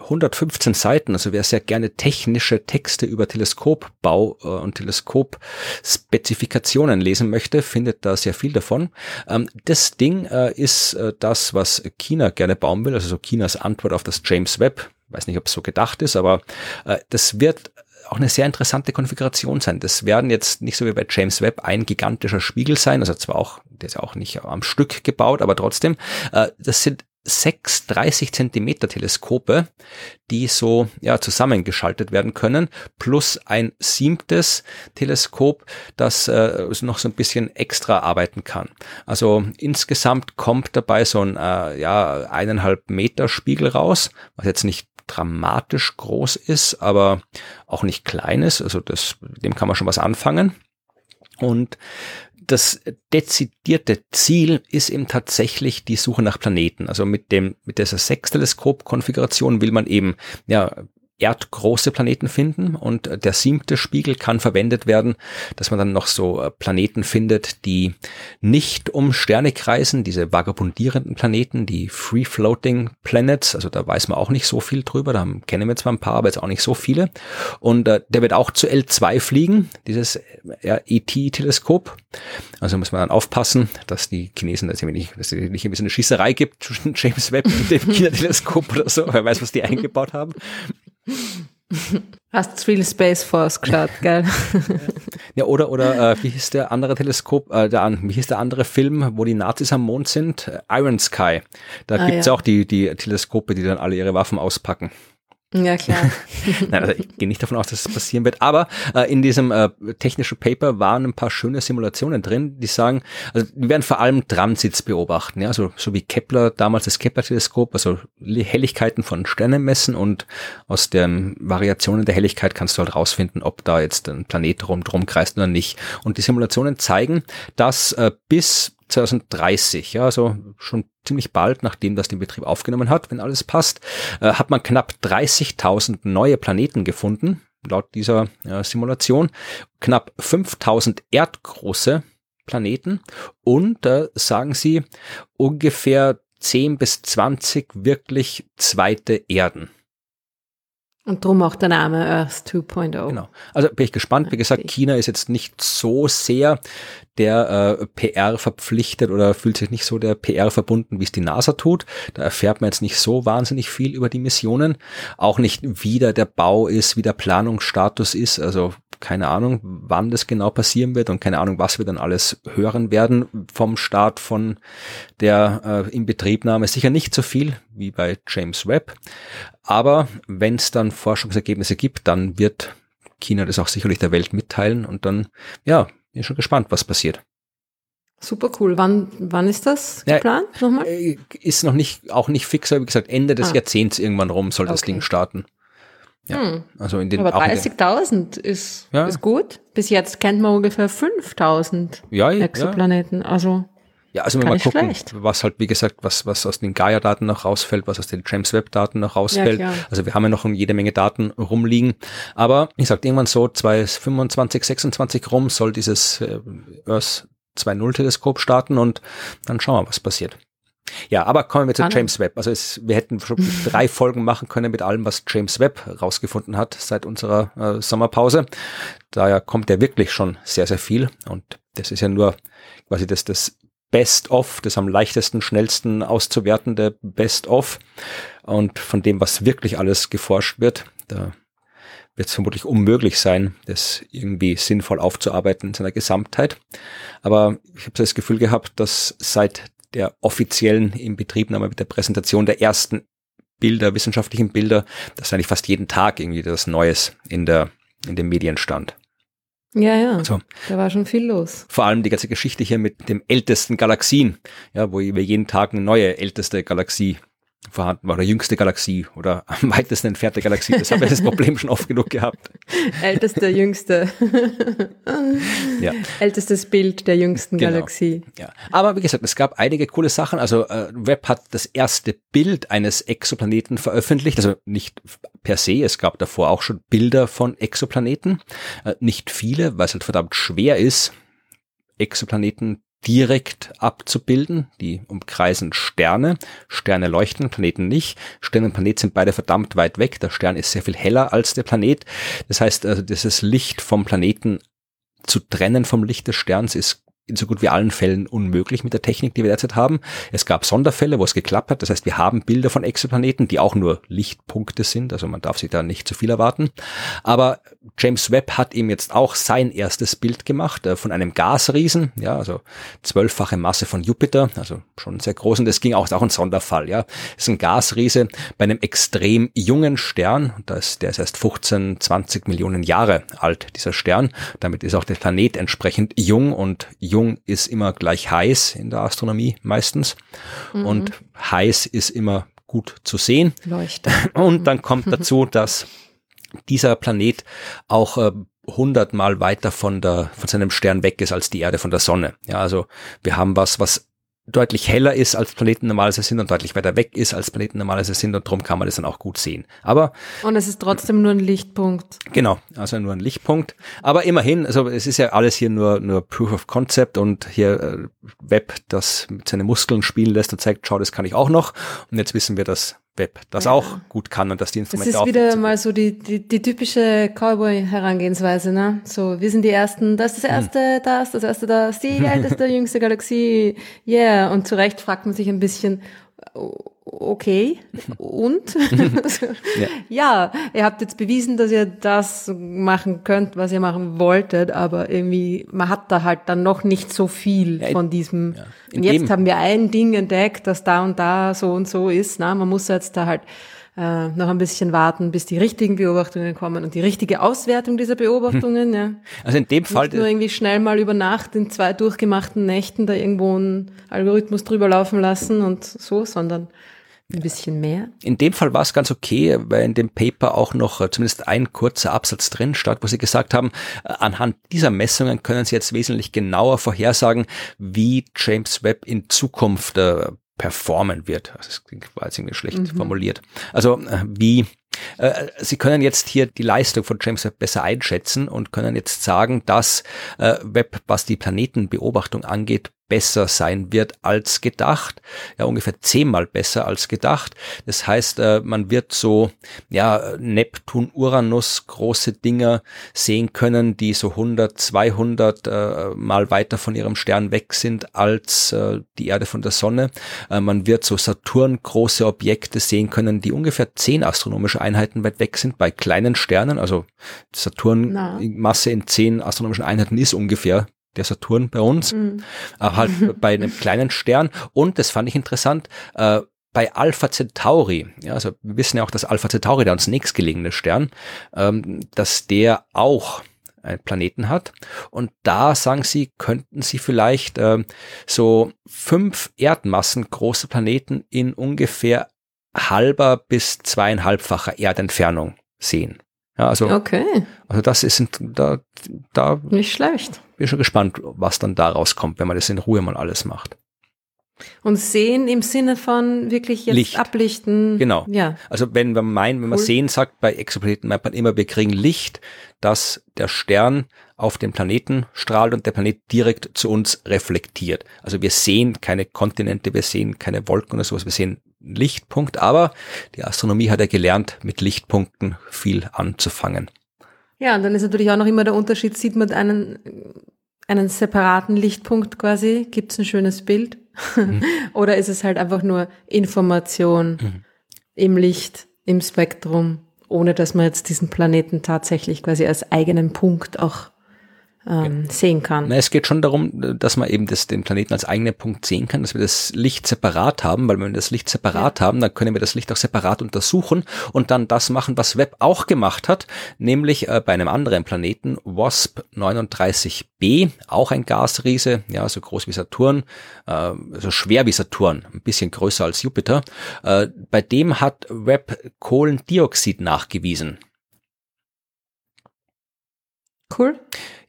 115 Seiten. Also wer sehr gerne technische Texte über Teleskopbau äh, und Teleskopspezifikationen lesen möchte, findet da sehr viel davon. Ähm, das Ding äh, ist äh, das, was China gerne bauen will, also so Chinas Antwort auf das James Webb weiß nicht, ob es so gedacht ist, aber äh, das wird auch eine sehr interessante Konfiguration sein. Das werden jetzt nicht so wie bei James Webb ein gigantischer Spiegel sein, also zwar auch, der ist ja auch nicht am Stück gebaut, aber trotzdem, äh, das sind sechs 30 Zentimeter Teleskope, die so ja zusammengeschaltet werden können, plus ein siebtes Teleskop, das äh, noch so ein bisschen extra arbeiten kann. Also insgesamt kommt dabei so ein äh, ja eineinhalb Meter Spiegel raus, was jetzt nicht dramatisch groß ist, aber auch nicht klein ist. Also das, dem kann man schon was anfangen. Und das dezidierte Ziel ist eben tatsächlich die Suche nach Planeten. Also mit dem, mit dieser Sechsteleskop-Konfiguration will man eben, ja, erdgroße Planeten finden. Und der siebte Spiegel kann verwendet werden, dass man dann noch so äh, Planeten findet, die nicht um Sterne kreisen, diese vagabundierenden Planeten, die Free-Floating Planets, also da weiß man auch nicht so viel drüber, da kennen wir zwar ein paar, aber jetzt auch nicht so viele. Und äh, der wird auch zu L2 fliegen, dieses äh, ET-Teleskop, also muss man dann aufpassen, dass die Chinesen, dass es nicht, dass es nicht ein bisschen eine Schießerei gibt zwischen *laughs* James Webb und dem *laughs* China-Teleskop oder so, wer weiß, was die eingebaut haben. *laughs* Hast viel Space Force geschaut, gell? *laughs* ja, oder, oder äh, wie hieß der andere Teleskop, äh, der, wie hieß der andere Film, wo die Nazis am Mond sind? Iron Sky. Da ah, gibt's ja. auch die, die Teleskope, die dann alle ihre Waffen auspacken. Ja, klar. *laughs* Nein, also ich gehe nicht davon aus, dass es passieren wird. Aber äh, in diesem äh, technischen Paper waren ein paar schöne Simulationen drin, die sagen, also die werden vor allem Transits beobachten, ja, also so wie Kepler, damals das Kepler-Teleskop, also Helligkeiten von Sternen messen und aus den Variationen der Helligkeit kannst du halt rausfinden, ob da jetzt ein Planet drum, drum kreist oder nicht. Und die Simulationen zeigen, dass äh, bis 2030, ja, also schon ziemlich bald, nachdem das den Betrieb aufgenommen hat, wenn alles passt, äh, hat man knapp 30.000 neue Planeten gefunden, laut dieser äh, Simulation, knapp 5.000 erdgroße Planeten und äh, sagen sie ungefähr 10 bis 20 wirklich zweite Erden. Und drum auch der Name Earth 2.0. Genau. Also bin ich gespannt. Wie gesagt, China ist jetzt nicht so sehr der äh, PR verpflichtet oder fühlt sich nicht so der PR verbunden, wie es die NASA tut. Da erfährt man jetzt nicht so wahnsinnig viel über die Missionen. Auch nicht, wie da der Bau ist, wie der Planungsstatus ist. Also keine Ahnung, wann das genau passieren wird und keine Ahnung, was wir dann alles hören werden vom Start von der äh, Inbetriebnahme. Sicher nicht so viel wie bei James Webb, aber wenn es dann Forschungsergebnisse gibt, dann wird China das auch sicherlich der Welt mitteilen und dann, ja, bin schon gespannt, was passiert. Super cool. Wann, wann ist das geplant? Ja, Nochmal? Äh, ist noch nicht, auch nicht fix, aber wie gesagt, Ende des ah. Jahrzehnts irgendwann rum soll okay. das Ding starten. Ja, hm. also in den, Aber 30.000 ist, ja. ist gut. Bis jetzt kennt man ungefähr 5.000 ja, Exoplaneten. Also ja, also wenn wir mal gucken, schlecht. was halt, wie gesagt, was, was aus den Gaia-Daten noch rausfällt, was aus den James Webb-Daten noch rausfällt. Ja, also wir haben ja noch jede Menge Daten rumliegen. Aber ich sag irgendwann so 2025, 26 rum soll dieses äh, Earth 2.0 Teleskop starten und dann schauen wir, was passiert. Ja, aber kommen wir zu Anne. James Webb. Also es, wir hätten schon *laughs* drei Folgen machen können mit allem, was James Webb rausgefunden hat seit unserer äh, Sommerpause. Daher kommt ja wirklich schon sehr, sehr viel. Und das ist ja nur quasi das, das Best-of, das am leichtesten, schnellsten auszuwertende Best-of. Und von dem, was wirklich alles geforscht wird, da wird es vermutlich unmöglich sein, das irgendwie sinnvoll aufzuarbeiten in seiner Gesamtheit. Aber ich habe das Gefühl gehabt, dass seit der offiziellen Inbetriebnahme mit der Präsentation der ersten Bilder, wissenschaftlichen Bilder, dass eigentlich fast jeden Tag irgendwie das Neues in der, in den Medien stand. Ja, ja. So. Da war schon viel los. Vor allem die ganze Geschichte hier mit dem ältesten Galaxien, ja, wo wir jeden Tag eine neue älteste Galaxie vorhanden war, oder jüngste Galaxie oder am *laughs* weitesten entfernte Galaxie. Das habe ich das *laughs* Problem schon oft genug gehabt. Älteste, jüngste. ja. Ältestes Bild der jüngsten genau. Galaxie. Ja. Aber wie gesagt, es gab einige coole Sachen. Also äh, Webb hat das erste Bild eines Exoplaneten veröffentlicht, also nicht per se, es gab davor auch schon Bilder von Exoplaneten. Äh, nicht viele, weil es halt verdammt schwer ist, Exoplaneten direkt abzubilden. Die umkreisen Sterne. Sterne leuchten, Planeten nicht. Stern und Planet sind beide verdammt weit weg. Der Stern ist sehr viel heller als der Planet. Das heißt, also dieses Licht vom Planeten zu trennen vom Licht des Sterns ist in so gut wie allen Fällen unmöglich mit der Technik, die wir derzeit haben. Es gab Sonderfälle, wo es geklappt hat. Das heißt, wir haben Bilder von Exoplaneten, die auch nur Lichtpunkte sind. Also man darf sich da nicht zu viel erwarten. Aber James Webb hat ihm jetzt auch sein erstes Bild gemacht äh, von einem Gasriesen. Ja, also zwölffache Masse von Jupiter. Also schon sehr groß. Und das ging auch, auch ein Sonderfall. Ja, das ist ein Gasriese bei einem extrem jungen Stern. Das, der ist erst 15, 20 Millionen Jahre alt, dieser Stern. Damit ist auch der Planet entsprechend jung und jung ist immer gleich heiß in der Astronomie meistens. Mhm. Und heiß ist immer gut zu sehen. Leuchten. *laughs* Und dann kommt dazu, dass dieser Planet auch äh, hundertmal weiter von der von seinem Stern weg ist als die Erde von der Sonne. Ja, also wir haben was, was deutlich heller ist, als Planeten normalerweise sind und deutlich weiter weg ist, als Planeten normalerweise sind und darum kann man das dann auch gut sehen. Aber und es ist trotzdem nur ein Lichtpunkt. Genau, also nur ein Lichtpunkt. Aber immerhin, also es ist ja alles hier nur nur Proof of Concept und hier äh, Web, das mit seinen Muskeln spielen lässt und zeigt, schau, das kann ich auch noch. Und jetzt wissen wir, dass Web das ja. auch gut kann und dass die Instrumente auch. Das ist wieder mal so die, die, die typische Cowboy-Herangehensweise, ne? So, wir sind die Ersten, das ist das Erste, hm. das, das Erste, das, die *laughs* älteste, jüngste Galaxie, yeah. Und zu Recht fragt man sich ein bisschen, okay, und? *laughs* ja. ja. ihr habt jetzt bewiesen, dass ihr das machen könnt, was ihr machen wolltet, aber irgendwie, man hat da halt dann noch nicht so viel ja, von diesem. Ja. Und jetzt haben wir ein Ding entdeckt, das da und da so und so ist. Na, man muss jetzt da halt äh, noch ein bisschen warten, bis die richtigen Beobachtungen kommen und die richtige Auswertung dieser Beobachtungen. Ja. Also in dem Fall nicht nur irgendwie schnell mal über Nacht in zwei durchgemachten Nächten da irgendwo einen Algorithmus drüber laufen lassen und so, sondern ein bisschen mehr. In dem Fall war es ganz okay, weil in dem Paper auch noch äh, zumindest ein kurzer Absatz drin stand, wo sie gesagt haben, äh, anhand dieser Messungen können sie jetzt wesentlich genauer vorhersagen, wie James Webb in Zukunft äh, performen wird. Das war jetzt irgendwie schlecht mhm. formuliert. Also äh, wie äh, Sie können jetzt hier die Leistung von James Webb besser einschätzen und können jetzt sagen, dass äh, Webb, was die Planetenbeobachtung angeht, besser sein wird als gedacht, ja ungefähr zehnmal besser als gedacht. Das heißt, äh, man wird so ja Neptun, Uranus große Dinger sehen können, die so 100, 200 äh, mal weiter von ihrem Stern weg sind als äh, die Erde von der Sonne. Man wird so Saturn große Objekte sehen können, die ungefähr zehn astronomische Einheiten weit weg sind bei kleinen Sternen. Also Saturn. Masse in zehn astronomischen Einheiten ist ungefähr der Saturn bei uns, mhm. äh, halt *laughs* bei einem kleinen Stern. Und das fand ich interessant, äh, bei Alpha Centauri, ja, also wir wissen ja auch, dass Alpha Centauri, der uns nächstgelegene Stern, ähm, dass der auch einen Planeten hat. Und da sagen sie, könnten sie vielleicht äh, so fünf Erdmassen große Planeten in ungefähr halber bis zweieinhalbfacher Erdentfernung sehen. Ja, also, okay. also das ist da, da. Nicht schlecht. Bin schon gespannt, was dann da rauskommt, wenn man das in Ruhe mal alles macht. Und sehen im Sinne von wirklich jetzt Licht. ablichten. Genau. Ja. Also wenn man meint, wenn cool. man sehen sagt, bei Exoplaneten meint man immer, wir kriegen Licht, dass der Stern auf den Planeten strahlt und der Planet direkt zu uns reflektiert. Also wir sehen keine Kontinente, wir sehen keine Wolken oder sowas, wir sehen Lichtpunkt, aber die Astronomie hat ja gelernt, mit Lichtpunkten viel anzufangen. Ja, und dann ist natürlich auch noch immer der Unterschied, sieht man einen, einen separaten Lichtpunkt quasi, gibt es ein schönes Bild mhm. *laughs* oder ist es halt einfach nur Information mhm. im Licht, im Spektrum, ohne dass man jetzt diesen Planeten tatsächlich quasi als eigenen Punkt auch ähm, sehen kann. Na, es geht schon darum, dass man eben das, den Planeten als eigenen Punkt sehen kann, dass wir das Licht separat haben, weil wenn wir das Licht separat ja. haben, dann können wir das Licht auch separat untersuchen und dann das machen, was Webb auch gemacht hat, nämlich äh, bei einem anderen Planeten, WASP 39b, auch ein Gasriese, ja, so groß wie Saturn, äh, so schwer wie Saturn, ein bisschen größer als Jupiter. Äh, bei dem hat Webb Kohlendioxid nachgewiesen. Cool.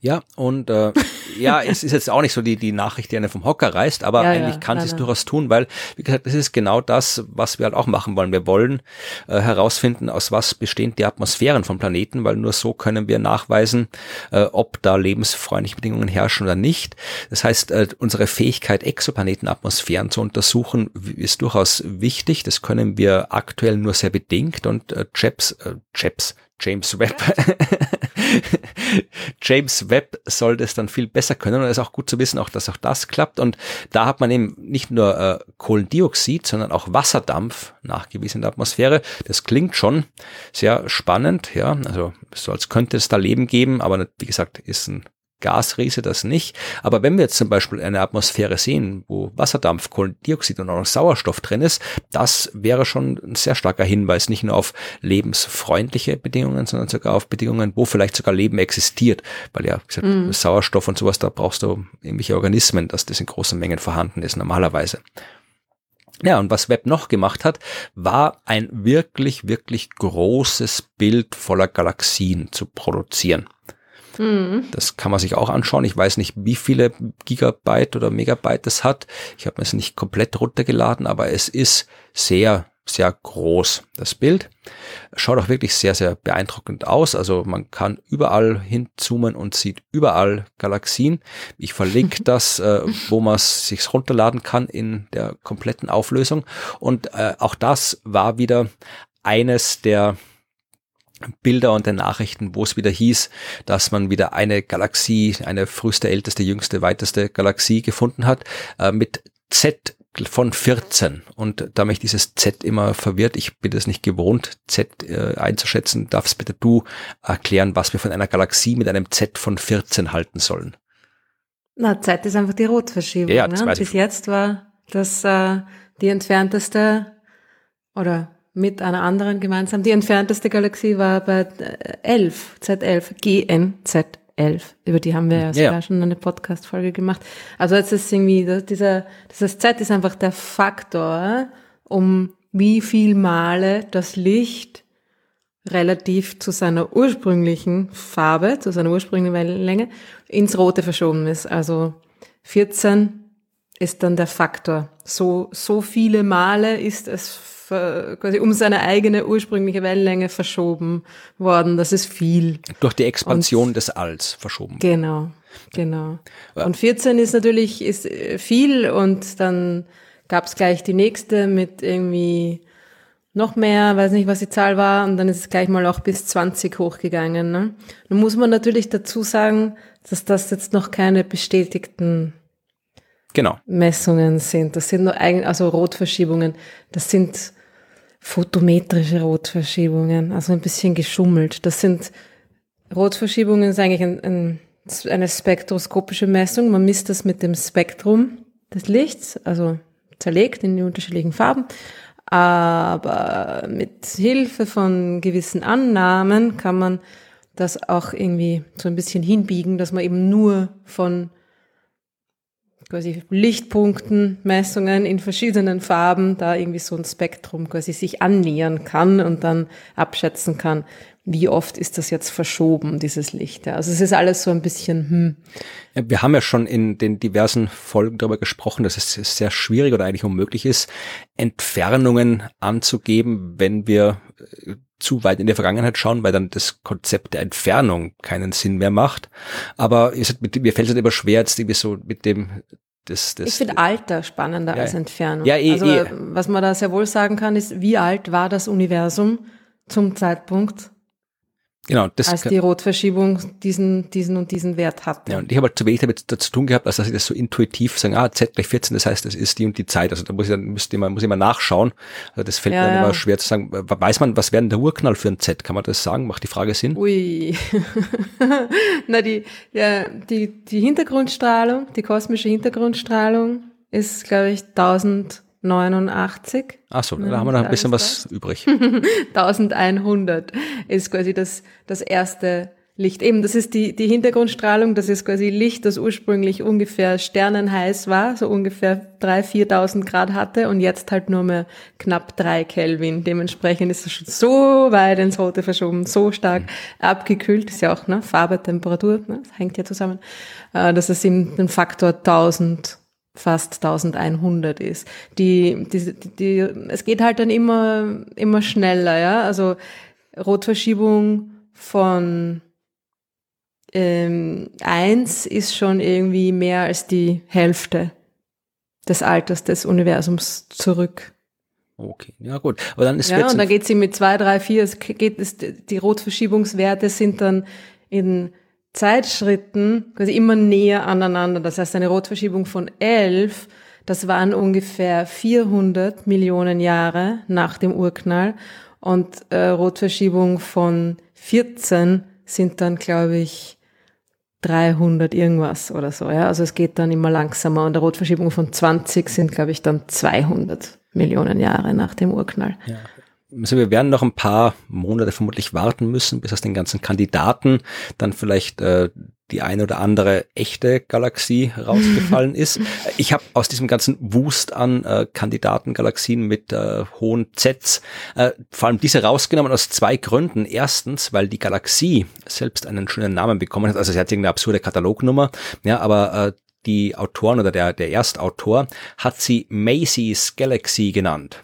Ja, und äh, ja, *laughs* es ist jetzt auch nicht so die, die Nachricht, die einen vom Hocker reißt, aber ja, eigentlich ja, kann sie es durchaus tun, weil, wie gesagt, das ist genau das, was wir halt auch machen wollen. Wir wollen äh, herausfinden, aus was bestehen die Atmosphären von Planeten, weil nur so können wir nachweisen, äh, ob da lebensfreundliche Bedingungen herrschen oder nicht. Das heißt, äh, unsere Fähigkeit, Exoplanetenatmosphären zu untersuchen, ist durchaus wichtig. Das können wir aktuell nur sehr bedingt und äh, Chaps, äh, Chaps, James Webb. *laughs* James Webb soll das dann viel besser können und es ist auch gut zu wissen, auch dass auch das klappt. Und da hat man eben nicht nur äh, Kohlendioxid, sondern auch Wasserdampf nachgewiesen in der Atmosphäre. Das klingt schon sehr spannend, ja. Also so als könnte es da Leben geben, aber wie gesagt, ist ein Gasriese das nicht. Aber wenn wir jetzt zum Beispiel eine Atmosphäre sehen, wo Wasserdampf, Kohlendioxid und auch noch Sauerstoff drin ist, das wäre schon ein sehr starker Hinweis, nicht nur auf lebensfreundliche Bedingungen, sondern sogar auf Bedingungen, wo vielleicht sogar Leben existiert. Weil ja, gesagt, mm. Sauerstoff und sowas, da brauchst du irgendwelche Organismen, dass das in großen Mengen vorhanden ist, normalerweise. Ja, und was Webb noch gemacht hat, war ein wirklich, wirklich großes Bild voller Galaxien zu produzieren. Mhm. Das kann man sich auch anschauen. Ich weiß nicht, wie viele Gigabyte oder Megabyte es hat. Ich habe es nicht komplett runtergeladen, aber es ist sehr, sehr groß, das Bild. Schaut auch wirklich sehr, sehr beeindruckend aus. Also man kann überall hinzoomen und sieht überall Galaxien. Ich verlinke *laughs* das, äh, wo man es sich runterladen kann in der kompletten Auflösung. Und äh, auch das war wieder eines der Bilder und den Nachrichten, wo es wieder hieß, dass man wieder eine Galaxie, eine früheste, älteste, jüngste, weiteste Galaxie gefunden hat, äh, mit Z von 14. Und da mich dieses Z immer verwirrt, ich bin es nicht gewohnt, Z äh, einzuschätzen, darfst bitte du erklären, was wir von einer Galaxie mit einem Z von 14 halten sollen. Na, Z ist einfach die Rotverschiebung. Ja, ne? Bis jetzt war das äh, die entfernteste oder mit einer anderen gemeinsam. Die entfernteste Galaxie war bei 11, Z11, GNZ11. Über die haben wir ja sogar ja. schon eine Podcast-Folge gemacht. Also jetzt ist irgendwie, dieser, dieses Z ist einfach der Faktor, um wie viel Male das Licht relativ zu seiner ursprünglichen Farbe, zu seiner ursprünglichen Wellenlänge, ins Rote verschoben ist. Also 14 ist dann der Faktor. So, so viele Male ist es quasi um seine eigene ursprüngliche Wellenlänge verschoben worden. Das ist viel. Durch die Expansion und, des Alls verschoben. Genau, genau. Und 14 ist natürlich ist äh, viel und dann gab es gleich die nächste mit irgendwie noch mehr, weiß nicht, was die Zahl war, und dann ist es gleich mal auch bis 20 hochgegangen. Ne? Nun muss man natürlich dazu sagen, dass das jetzt noch keine bestätigten genau. Messungen sind. Das sind nur eigen, also Rotverschiebungen. Das sind photometrische Rotverschiebungen, also ein bisschen geschummelt. Das sind Rotverschiebungen ist eigentlich ein, ein, eine spektroskopische Messung. Man misst das mit dem Spektrum des Lichts, also zerlegt in die unterschiedlichen Farben. Aber mit Hilfe von gewissen Annahmen kann man das auch irgendwie so ein bisschen hinbiegen, dass man eben nur von quasi Lichtpunkten, Messungen in verschiedenen Farben, da irgendwie so ein Spektrum quasi sich annähern kann und dann abschätzen kann, wie oft ist das jetzt verschoben, dieses Licht. Also es ist alles so ein bisschen, hm. Ja, wir haben ja schon in den diversen Folgen darüber gesprochen, dass es sehr schwierig oder eigentlich unmöglich ist, Entfernungen anzugeben, wenn wir äh, zu weit in die Vergangenheit schauen, weil dann das Konzept der Entfernung keinen Sinn mehr macht. Aber mir fällt es halt immer schwer, jetzt irgendwie so mit dem das, das, ich finde Alter spannender ja, als Entfernung. Ja, eh, also, eh. was man da sehr wohl sagen kann, ist, wie alt war das Universum zum Zeitpunkt Genau, das als die Rotverschiebung diesen, diesen und diesen Wert hat. Ja, und ich habe halt zu wenig damit zu tun gehabt, als dass ich das so intuitiv sagen, ah, Z gleich 14, das heißt, das ist die und die Zeit. Also da muss ich dann, müsste man, muss ich mal nachschauen. Also das fällt ja, mir dann ja. immer schwer zu sagen. Weiß man, was wäre denn der Urknall für ein Z? Kann man das sagen? Macht die Frage Sinn? Ui. *laughs* Na, die, ja, die, die Hintergrundstrahlung, die kosmische Hintergrundstrahlung ist, glaube ich, 1000 89. Ach so, da haben wir noch ein bisschen was übrig. *laughs* 1100 ist quasi das, das erste Licht. Eben, das ist die, die Hintergrundstrahlung, das ist quasi Licht, das ursprünglich ungefähr sternenheiß war, so ungefähr 3.000, 4.000 Grad hatte und jetzt halt nur mehr knapp drei Kelvin. Dementsprechend ist es schon so weit ins Rote verschoben, so stark mhm. abgekühlt, ist ja auch ne, Farbe, Temperatur, ne, das hängt ja zusammen, äh, dass es eben den Faktor 1000 fast 1100 ist. Die, die, die, es geht halt dann immer, immer schneller, ja. Also Rotverschiebung von ähm, 1 ist schon irgendwie mehr als die Hälfte des Alters des Universums zurück. Okay, ja gut. Aber dann ist ja, und dann geht sie mit 2, 3, 4, es geht, es, die Rotverschiebungswerte sind dann in Zeitschritten quasi immer näher aneinander. Das heißt, eine Rotverschiebung von 11, das waren ungefähr 400 Millionen Jahre nach dem Urknall und äh, Rotverschiebung von 14 sind dann, glaube ich, 300 irgendwas oder so. Ja? Also es geht dann immer langsamer und eine Rotverschiebung von 20 sind, glaube ich, dann 200 Millionen Jahre nach dem Urknall. Ja also wir werden noch ein paar Monate vermutlich warten müssen, bis aus den ganzen Kandidaten dann vielleicht äh, die eine oder andere echte Galaxie *laughs* rausgefallen ist. Ich habe aus diesem ganzen Wust an äh, Kandidatengalaxien mit äh, hohen Zs äh, vor allem diese rausgenommen aus zwei Gründen. Erstens, weil die Galaxie selbst einen schönen Namen bekommen hat. Also sie hat irgendeine absurde Katalognummer, ja, aber äh, die Autoren oder der, der Erstautor hat sie Macy's Galaxy genannt.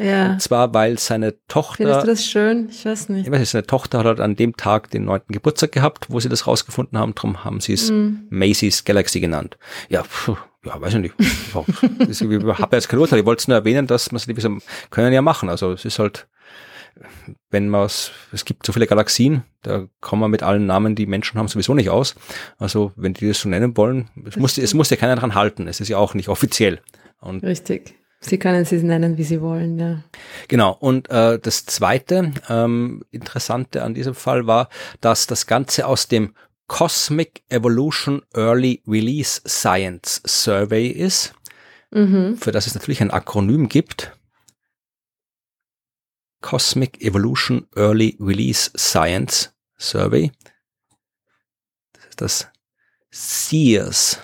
Ja. Und zwar, weil seine Tochter. Findest du das schön? Ich weiß nicht. Ich weiß nicht, seine Tochter hat halt an dem Tag den neunten Geburtstag gehabt, wo sie das rausgefunden haben. Darum haben sie es mm. Macy's Galaxy genannt. Ja, pfuh, ja, weiß ich nicht. ich habe jetzt kein Urteil. Ich wollte es nur erwähnen, dass man es können ja machen. Also es ist halt, wenn man es, es gibt so viele Galaxien, da kommen wir mit allen Namen, die Menschen haben, sowieso nicht aus. Also wenn die das so nennen wollen, es muss, es muss ja keiner dran halten. Es ist ja auch nicht offiziell. Und Richtig. Sie können sie nennen, wie Sie wollen, ja. Genau. Und äh, das zweite ähm, Interessante an diesem Fall war, dass das Ganze aus dem Cosmic Evolution Early Release Science Survey ist, mhm. für das es natürlich ein Akronym gibt. Cosmic Evolution Early Release Science Survey. Das ist das SEERS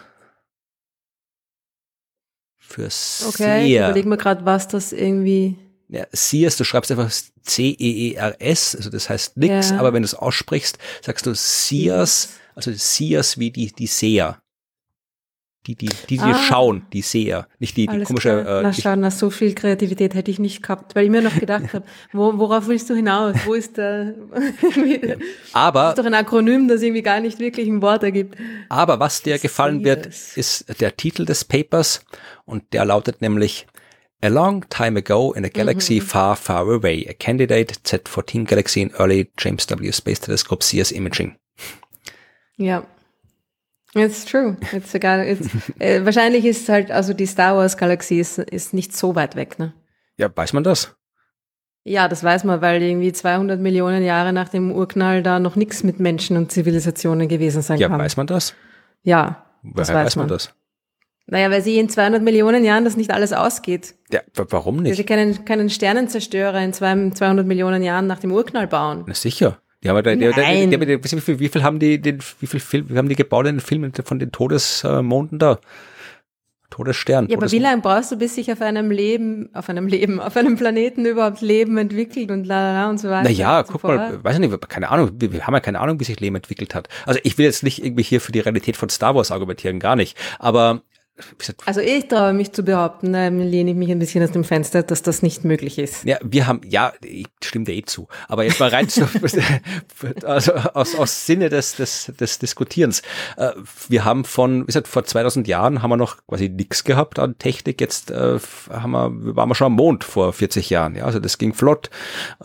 für Seer. Okay, ich überlege mir gerade, was das irgendwie. Ja, Sears, du schreibst einfach C-E-E-R-S, also das heißt nix, ja. aber wenn du es aussprichst, sagst du Sears, also Sears wie die, die Seher. Die, die, die, die ah. schauen, die Seher, nicht die, die komische. Äh, na schau, na, so viel Kreativität hätte ich nicht gehabt, weil ich mir noch gedacht habe, wo, worauf willst du hinaus? Wo ist der? *laughs* aber das ist doch ein Akronym, das irgendwie gar nicht wirklich ein Wort ergibt. Aber was dir gefallen wird, ist der Titel des Papers und der lautet nämlich A long time ago in a galaxy mhm. far, far away, a candidate Z14 Galaxy in early James W. Space Telescope CS Imaging. Ja, It's true. It's egal. It's, äh, wahrscheinlich ist halt, also die Star Wars Galaxie ist, ist nicht so weit weg, ne? Ja, weiß man das? Ja, das weiß man, weil irgendwie 200 Millionen Jahre nach dem Urknall da noch nichts mit Menschen und Zivilisationen gewesen sein ja, kann. Ja, weiß man das? Ja, Woher weiß, weiß man. das? Naja, weil sie in 200 Millionen Jahren das nicht alles ausgeht. Ja, warum nicht? Sie können keinen Sternenzerstörer in 200 Millionen Jahren nach dem Urknall bauen. Na sicher. Ja, aber der, der, der, der, der, wie, viel, haben die, den, wie viel Film, wie haben die gebaut in den Filmen von den Todesmonden da? Todesstern. Ja, aber wie lange brauchst du, bis sich auf einem Leben, auf einem Leben, auf einem Planeten überhaupt Leben entwickelt und la, la, und so weiter? Naja, guck mal, weiß ich nicht, keine Ahnung, wir, wir haben ja keine Ahnung, wie sich Leben entwickelt hat. Also ich will jetzt nicht irgendwie hier für die Realität von Star Wars argumentieren, gar nicht. Aber also ich traue mich zu behaupten, da lehne ich mich ein bisschen aus dem Fenster, dass das nicht möglich ist. Ja, wir haben, ja, stimmt eh zu. Aber jetzt mal rein zu, *laughs* also aus, aus Sinne des, des, des Diskutierens. Äh, wir haben von, wie gesagt, vor 2000 Jahren haben wir noch quasi nichts gehabt an Technik. Jetzt äh, haben wir, waren wir schon am Mond vor 40 Jahren. Ja, also das ging flott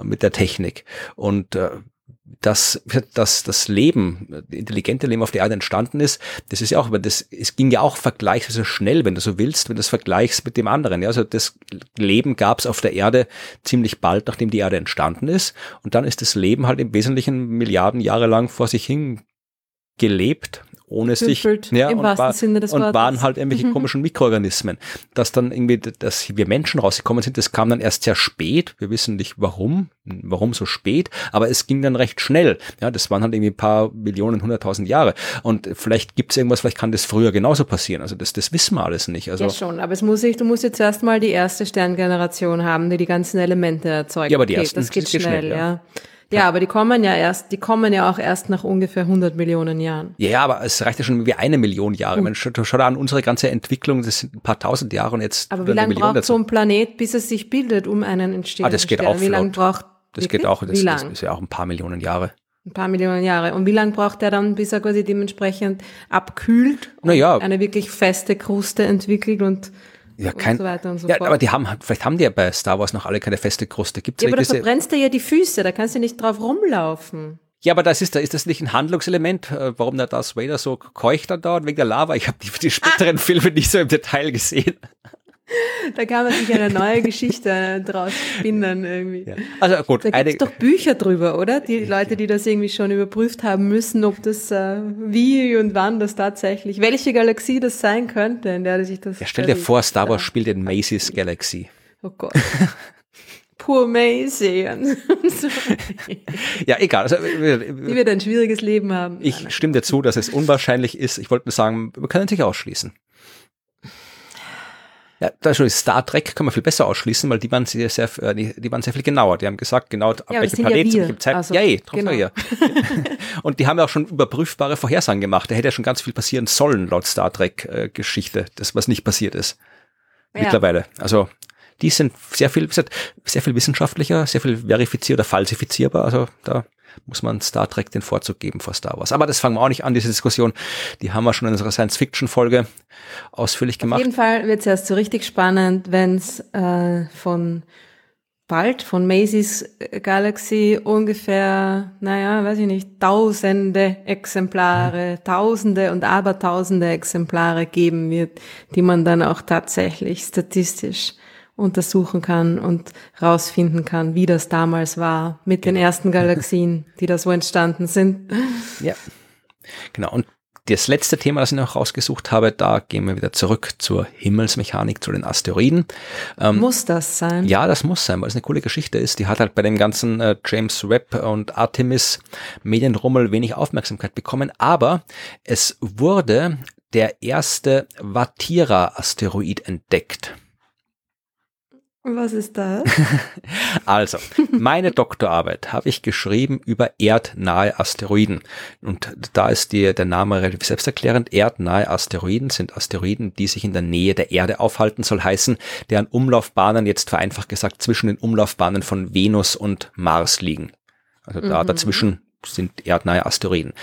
mit der Technik. Und äh, dass, dass das Leben, intelligente Leben auf der Erde entstanden ist, das ist ja auch, aber das, es ging ja auch vergleichsweise schnell, wenn du so willst, wenn du das vergleichst mit dem anderen. Ja, also das Leben gab es auf der Erde ziemlich bald, nachdem die Erde entstanden ist. Und dann ist das Leben halt im Wesentlichen Milliarden Jahre lang vor sich hin gelebt ohne sich ja, und, war, und waren halt irgendwelche mhm. komischen Mikroorganismen. Dass dann irgendwie, dass wir Menschen rausgekommen sind, das kam dann erst sehr spät. Wir wissen nicht warum, warum so spät, aber es ging dann recht schnell. Ja, das waren halt irgendwie ein paar Millionen, hunderttausend Jahre. Und vielleicht gibt es irgendwas, vielleicht kann das früher genauso passieren. Also das, das wissen wir alles nicht. Also ja schon, aber es muss ich, du musst jetzt erstmal die erste Sterngeneration haben, die die ganzen Elemente erzeugt. Ja, aber die okay, ersten, das geht, das geht schnell, schnell ja. ja. Ja, aber die kommen ja erst, die kommen ja auch erst nach ungefähr 100 Millionen Jahren. Ja, aber es reicht ja schon wie eine Million Jahre. Uh. Man schaut schau an unsere ganze Entwicklung, das sind ein paar tausend Jahre und jetzt. Aber wie lange braucht dazu. so ein Planet, bis es sich bildet, um einen entstehen? Ah, das geht auch Wie lange braucht das wirklich? geht auch, das, das ist ja auch ein paar Millionen Jahre. Ein paar Millionen Jahre. Und wie lange braucht der dann, bis er quasi dementsprechend abkühlt und naja. eine wirklich feste Kruste entwickelt und ja, kein, und so und so ja. Aber die haben, vielleicht haben die ja bei Star Wars noch alle keine feste Kruste. Gibt's ja, aber da verbrennst du ja die Füße, da kannst du nicht drauf rumlaufen. Ja, aber das ist, da ist das nicht ein Handlungselement, äh, warum der Darth Vader so keucht dann dauert wegen der Lava? Ich habe die, die späteren ah. Filme nicht so im Detail gesehen. *laughs* Da kann man sich eine neue Geschichte draus spinnen irgendwie. Ja. Also gut. Da gibt es doch Bücher drüber, oder? Die Leute, die das irgendwie schon überprüft haben müssen, ob das äh, wie und wann das tatsächlich, welche Galaxie das sein könnte, in der sich das. Ja, stell dir vor, Star Wars spielt in Macy's Galaxy. Oh Gott. Poor Maisie. *laughs* ja, egal. Also, die wird ein schwieriges Leben haben. Ich stimme dir zu, dass es unwahrscheinlich ist. Ich wollte nur sagen, wir können sich ausschließen. Ja, da schon Star Trek kann man viel besser ausschließen, weil die waren sehr, sehr, äh, die, waren sehr viel genauer. Die haben gesagt, genau, ab ja, welchem Planet, ja Zeit. Also, ja, eh, genau. ja. *laughs* Und die haben ja auch schon überprüfbar Vorhersagen gemacht. Da hätte ja schon ganz viel passieren sollen, laut Star Trek äh, das was nicht passiert ist. Ja. Mittlerweile. Also, die sind sehr viel, sehr viel wissenschaftlicher, sehr viel verifizierter, falsifizierbar. Also, da muss man Star Trek den Vorzug geben vor Star Wars. Aber das fangen wir auch nicht an, diese Diskussion. Die haben wir schon in unserer Science-Fiction-Folge ausführlich gemacht. Auf jeden Fall wird es erst so richtig spannend, wenn es äh, von bald von Macy's Galaxy ungefähr, naja, weiß ich nicht, tausende Exemplare, tausende und abertausende Exemplare geben wird, die man dann auch tatsächlich statistisch untersuchen kann und rausfinden kann, wie das damals war mit den ersten Galaxien, *laughs* die da so entstanden sind. Ja, genau. Und das letzte Thema, das ich noch rausgesucht habe, da gehen wir wieder zurück zur Himmelsmechanik, zu den Asteroiden. Ähm, muss das sein? Ja, das muss sein, weil es eine coole Geschichte ist. Die hat halt bei dem ganzen äh, James Webb und Artemis Medienrummel wenig Aufmerksamkeit bekommen, aber es wurde der erste Vatira-Asteroid entdeckt. Was ist das? *laughs* also, meine Doktorarbeit habe ich geschrieben über erdnahe Asteroiden. Und da ist die, der Name relativ selbsterklärend. Erdnahe Asteroiden sind Asteroiden, die sich in der Nähe der Erde aufhalten, soll heißen, deren Umlaufbahnen jetzt vereinfacht gesagt zwischen den Umlaufbahnen von Venus und Mars liegen. Also da mhm. dazwischen sind erdnahe Asteroiden.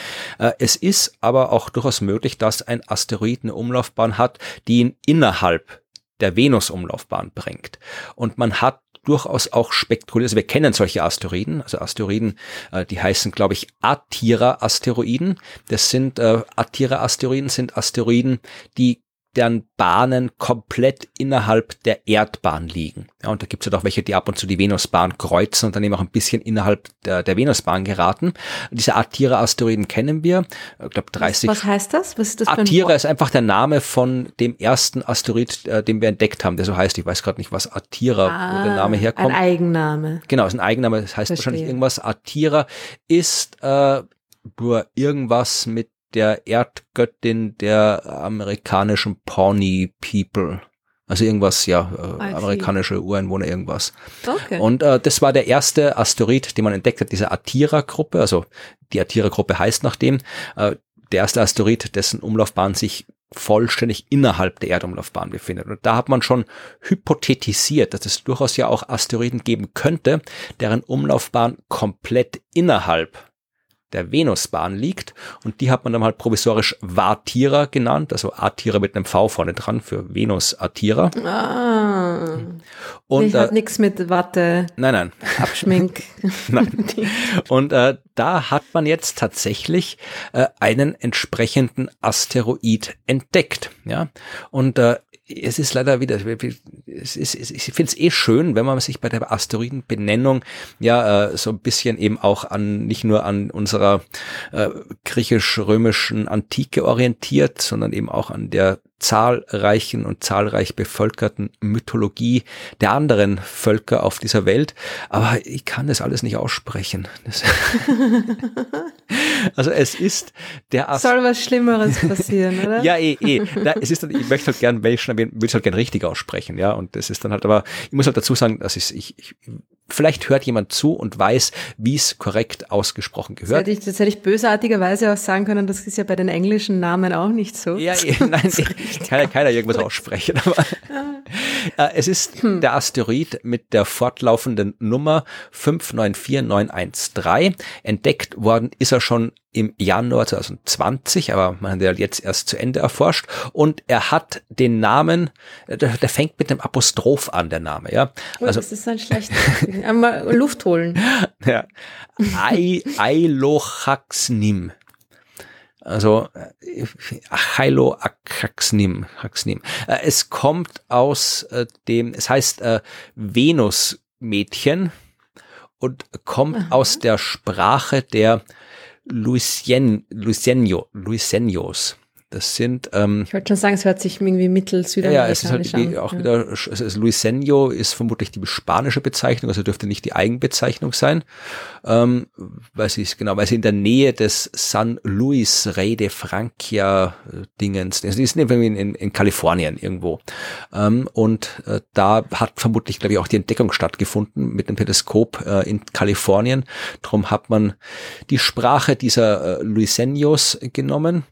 Äh, es ist aber auch durchaus möglich, dass ein Asteroid eine Umlaufbahn hat, die ihn innerhalb der Venusumlaufbahn bringt. Und man hat durchaus auch spektakulär, also wir kennen solche Asteroiden, also Asteroiden, äh, die heißen, glaube ich, Atira-Asteroiden. Das sind, äh, Atira-Asteroiden sind Asteroiden, die deren Bahnen komplett innerhalb der Erdbahn liegen. Ja, und da gibt es halt auch welche, die ab und zu die Venusbahn kreuzen und dann eben auch ein bisschen innerhalb der, der Venusbahn geraten. Und diese Atira-Asteroiden kennen wir. Ich glaube 30. Was, was heißt das? Was ist das Atira ist einfach der Name von dem ersten Asteroid, äh, den wir entdeckt haben, der so heißt. Ich weiß gerade nicht, was Atira, ah, wo der Name herkommt. Ein Eigenname. Genau, ist ein Eigenname. Das heißt Verstehe. wahrscheinlich irgendwas. Atira ist äh, nur irgendwas mit der Erdgöttin der amerikanischen Pawnee People. Also irgendwas, ja, äh, amerikanische Ureinwohner, irgendwas. Okay. Und äh, das war der erste Asteroid, den man entdeckt hat, diese Atira-Gruppe. Also die Atira-Gruppe heißt nach dem. Äh, der erste Asteroid, dessen Umlaufbahn sich vollständig innerhalb der Erdumlaufbahn befindet. Und da hat man schon hypothetisiert, dass es durchaus ja auch Asteroiden geben könnte, deren Umlaufbahn komplett innerhalb der Venusbahn liegt. Und die hat man dann halt provisorisch Vartira genannt, also Atira mit einem V vorne dran für Venus Atira. Ah. Und ich äh, nichts mit Watte. Nein, nein. Abschmink. *laughs* nein. Und äh, da hat man jetzt tatsächlich äh, einen entsprechenden Asteroid entdeckt. Ja. Und äh, es ist leider wieder, es ist, ich finde es eh schön, wenn man sich bei der Asteroidenbenennung ja äh, so ein bisschen eben auch an, nicht nur an unserer äh, griechisch-römischen Antike orientiert, sondern eben auch an der zahlreichen und zahlreich bevölkerten Mythologie der anderen Völker auf dieser Welt. Aber ich kann das alles nicht aussprechen. *laughs* also es ist der Ast Soll was Schlimmeres passieren, oder? *laughs* ja, eh, eh. Na, es ist, ich möchte halt gern, wenn ich schon erwähne, will ich halt gern richtig aussprechen, ja. Und das ist dann halt, aber ich muss halt dazu sagen, dass ich, ich, ich vielleicht hört jemand zu und weiß, wie es korrekt ausgesprochen gehört. Das hätte, ich, das hätte ich bösartigerweise auch sagen können, das ist ja bei den englischen Namen auch nicht so. Ja, *laughs* nein, kann ja keiner irgendwas aussprechen. Aber, äh, es ist hm. der Asteroid mit der fortlaufenden Nummer 594913. Entdeckt worden ist er schon im Januar 2020, aber man hat ja jetzt erst zu Ende erforscht und er hat den Namen, der, der fängt mit einem Apostroph an, der Name, ja. Oh, also, das ist ein schlechter. Einmal Luft holen. *laughs* Ja. Ailochaxnim. Also Hylo Akaxnim. Es kommt aus äh, dem, es heißt äh, Venus-Mädchen und kommt Aha. aus der Sprache der Luisien, Luisenio, Luisenios. Das sind. Ähm, ich wollte schon sagen, es hört sich irgendwie mittel-südamerikanisch ja, es ist halt auch ja. wieder. Also Luisenio ist vermutlich die spanische Bezeichnung, also dürfte nicht die Eigenbezeichnung sein, ähm, weil sie ist genau, weil sie in der Nähe des San Luis Rey de Francia äh, Dingens, also die sind in, in, in Kalifornien irgendwo. Ähm, und äh, da hat vermutlich, glaube ich, auch die Entdeckung stattgefunden mit dem Teleskop äh, in Kalifornien. Drum hat man die Sprache dieser äh, Luisenios genommen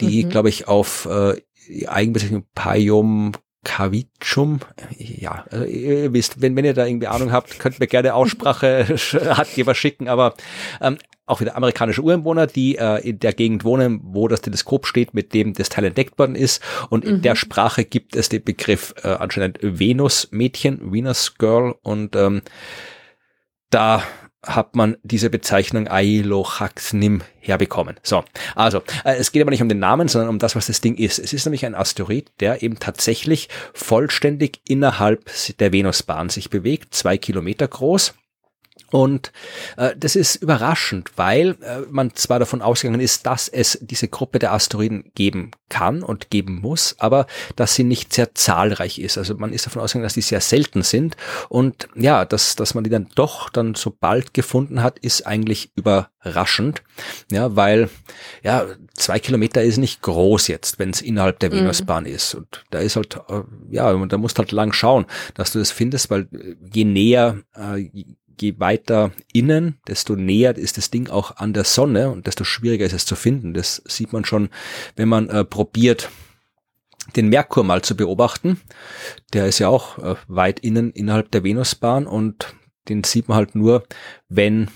die, mhm. glaube ich, auf äh, Eigenbezeichnung Paium Cavicum, ja, also ihr wisst, wenn, wenn ihr da irgendwie Ahnung habt, könnt mir gerne Aussprache *laughs* Ratgeber schicken, aber ähm, auch wieder amerikanische Ureinwohner, die äh, in der Gegend wohnen, wo das Teleskop steht, mit dem das Teil entdeckt worden ist. Und in mhm. der Sprache gibt es den Begriff äh, anscheinend Venus-Mädchen, Venus-Girl. Und ähm, da hat man diese Bezeichnung Ailochaxnim herbekommen. So, also äh, es geht aber nicht um den Namen, sondern um das, was das Ding ist. Es ist nämlich ein Asteroid, der eben tatsächlich vollständig innerhalb der Venusbahn sich bewegt, zwei Kilometer groß und äh, das ist überraschend, weil äh, man zwar davon ausgegangen ist, dass es diese Gruppe der Asteroiden geben kann und geben muss, aber dass sie nicht sehr zahlreich ist. Also man ist davon ausgegangen, dass die sehr selten sind. Und ja, dass, dass man die dann doch dann so bald gefunden hat, ist eigentlich überraschend. Ja, weil ja, zwei Kilometer ist nicht groß jetzt, wenn es innerhalb der mhm. Venusbahn ist. Und da ist halt, äh, ja, da musst halt lang schauen, dass du das findest, weil äh, je näher äh, je weiter innen, desto näher ist das Ding auch an der Sonne und desto schwieriger ist es zu finden. Das sieht man schon, wenn man äh, probiert, den Merkur mal zu beobachten. Der ist ja auch äh, weit innen innerhalb der Venusbahn und den sieht man halt nur, wenn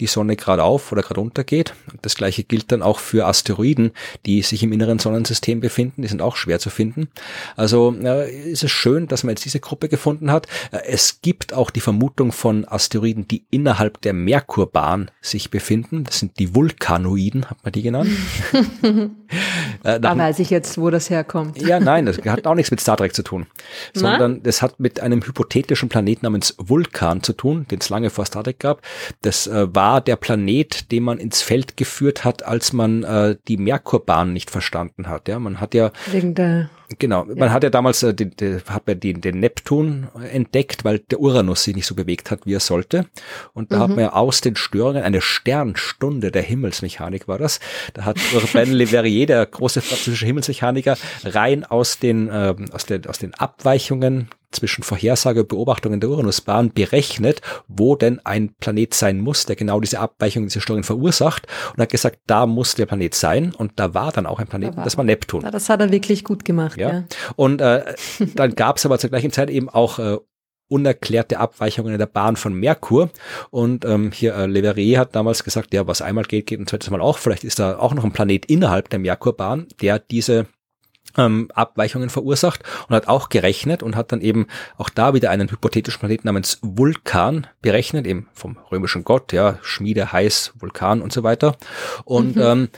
die Sonne gerade auf oder gerade untergeht. Das gleiche gilt dann auch für Asteroiden, die sich im inneren Sonnensystem befinden. Die sind auch schwer zu finden. Also äh, ist es schön, dass man jetzt diese Gruppe gefunden hat. Äh, es gibt auch die Vermutung von Asteroiden, die innerhalb der Merkurbahn sich befinden. Das sind die Vulkanoiden, hat man die genannt. *laughs* äh, da weiß ich jetzt, wo das herkommt. ja, nein, das hat auch nichts mit Star Trek zu tun, sondern das hat mit einem hypothetischen Planet namens Vulkan zu tun, den es lange vor Star Trek gab. Das äh, war war der Planet, den man ins Feld geführt hat, als man äh, die Merkurbahn nicht verstanden hat. Ja, man hat ja wegen der Genau, ja. man hat ja damals äh, den, den, hat man den, den Neptun entdeckt, weil der Uranus sich nicht so bewegt hat, wie er sollte. Und da mhm. hat man ja aus den Störungen eine Sternstunde der Himmelsmechanik war das. Da hat Urbain Le Verrier, der große französische Himmelsmechaniker, rein aus den äh, aus den aus den Abweichungen zwischen Vorhersage und Beobachtungen der Uranusbahn berechnet, wo denn ein Planet sein muss, der genau diese Abweichung, diese Störungen verursacht und hat gesagt, da muss der Planet sein und da war dann auch ein Planet, da das war Neptun. das hat er wirklich gut gemacht. Ja. ja. Und äh, dann gab es aber zur gleichen Zeit eben auch äh, unerklärte Abweichungen in der Bahn von Merkur. Und ähm, hier äh, Leverrier hat damals gesagt, ja, was einmal geht, geht ein zweites Mal auch. Vielleicht ist da auch noch ein Planet innerhalb der Merkurbahn, der diese ähm, Abweichungen verursacht und hat auch gerechnet und hat dann eben auch da wieder einen hypothetischen Planeten namens Vulkan berechnet, eben vom römischen Gott, ja, Schmiede, heiß, Vulkan und so weiter. Und mhm. ähm,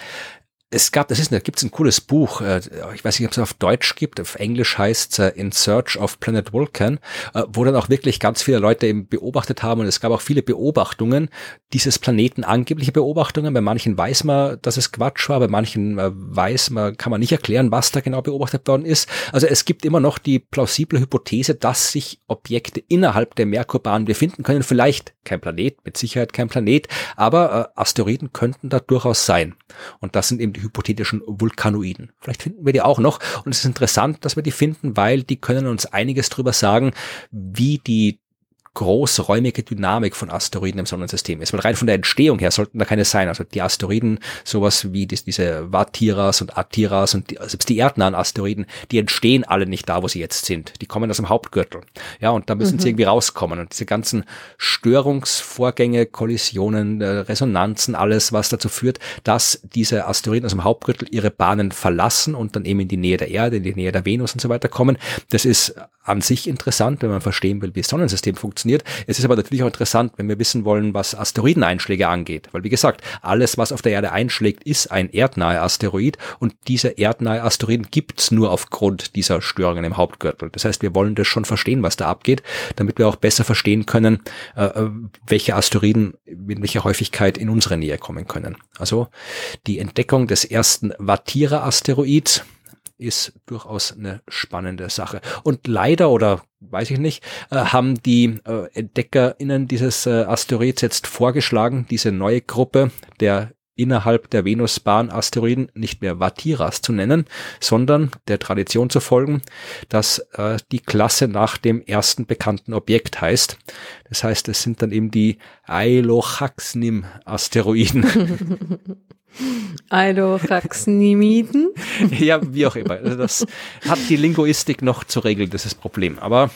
es gab, das ist, da gibt es ein cooles Buch, äh, ich weiß nicht, ob es auf Deutsch gibt, auf Englisch heißt es In Search of Planet Vulcan, äh, wo dann auch wirklich ganz viele Leute eben beobachtet haben und es gab auch viele Beobachtungen dieses Planeten, angebliche Beobachtungen. Bei manchen weiß man, dass es Quatsch war, bei manchen äh, weiß man, kann man nicht erklären, was da genau beobachtet worden ist. Also es gibt immer noch die plausible Hypothese, dass sich Objekte innerhalb der Merkurbahn befinden können. Vielleicht kein Planet, mit Sicherheit kein Planet, aber Asteroiden könnten da durchaus sein. Und das sind eben hypothetischen Vulkanoiden. Vielleicht finden wir die auch noch. Und es ist interessant, dass wir die finden, weil die können uns einiges darüber sagen, wie die großräumige Dynamik von Asteroiden im Sonnensystem ist. Weil rein von der Entstehung her sollten da keine sein. Also die Asteroiden, sowas wie die, diese Vatiras und Atiras und die, selbst die erdnahen Asteroiden, die entstehen alle nicht da, wo sie jetzt sind. Die kommen aus dem Hauptgürtel. Ja, und da müssen mhm. sie irgendwie rauskommen. Und diese ganzen Störungsvorgänge, Kollisionen, äh, Resonanzen, alles, was dazu führt, dass diese Asteroiden aus dem Hauptgürtel ihre Bahnen verlassen und dann eben in die Nähe der Erde, in die Nähe der Venus und so weiter kommen. Das ist an sich interessant, wenn man verstehen will, wie das Sonnensystem funktioniert. Es ist aber natürlich auch interessant, wenn wir wissen wollen, was Asteroideneinschläge angeht. Weil wie gesagt, alles, was auf der Erde einschlägt, ist ein erdnahe Asteroid und diese erdnahe Asteroiden gibt's nur aufgrund dieser Störungen im Hauptgürtel. Das heißt, wir wollen das schon verstehen, was da abgeht, damit wir auch besser verstehen können, äh, äh welche Asteroiden mit welcher Häufigkeit in unsere Nähe kommen können. Also die Entdeckung des ersten Vatira-Asteroids, ist durchaus eine spannende Sache. Und leider oder weiß ich nicht, äh, haben die äh, EntdeckerInnen dieses äh, Asteroids jetzt vorgeschlagen, diese neue Gruppe der innerhalb der Venusbahn Asteroiden nicht mehr Vatiras zu nennen, sondern der Tradition zu folgen, dass äh, die Klasse nach dem ersten bekannten Objekt heißt. Das heißt, es sind dann eben die Ailochaxnim Asteroiden. *laughs* Eidoraxnimiden? *laughs* ja, wie auch immer. Also das hat die Linguistik noch zu regeln, das ist das Problem. Aber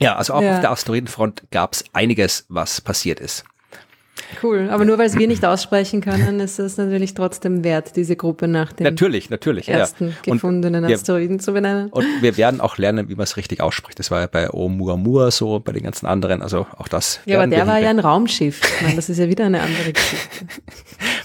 ja, also auch ja. auf der Asteroidenfront gab es einiges, was passiert ist. Cool, aber nur weil es wir nicht aussprechen können, ist es natürlich trotzdem wert, diese Gruppe nach dem natürlich, natürlich, ersten ja. gefundenen wir, Asteroiden zu benennen. Und wir werden auch lernen, wie man es richtig ausspricht. Das war ja bei Oumuamua so, bei den ganzen anderen, also auch das. Ja, aber der war ja ein Raumschiff. Meine, das ist ja wieder eine andere *laughs* Geschichte.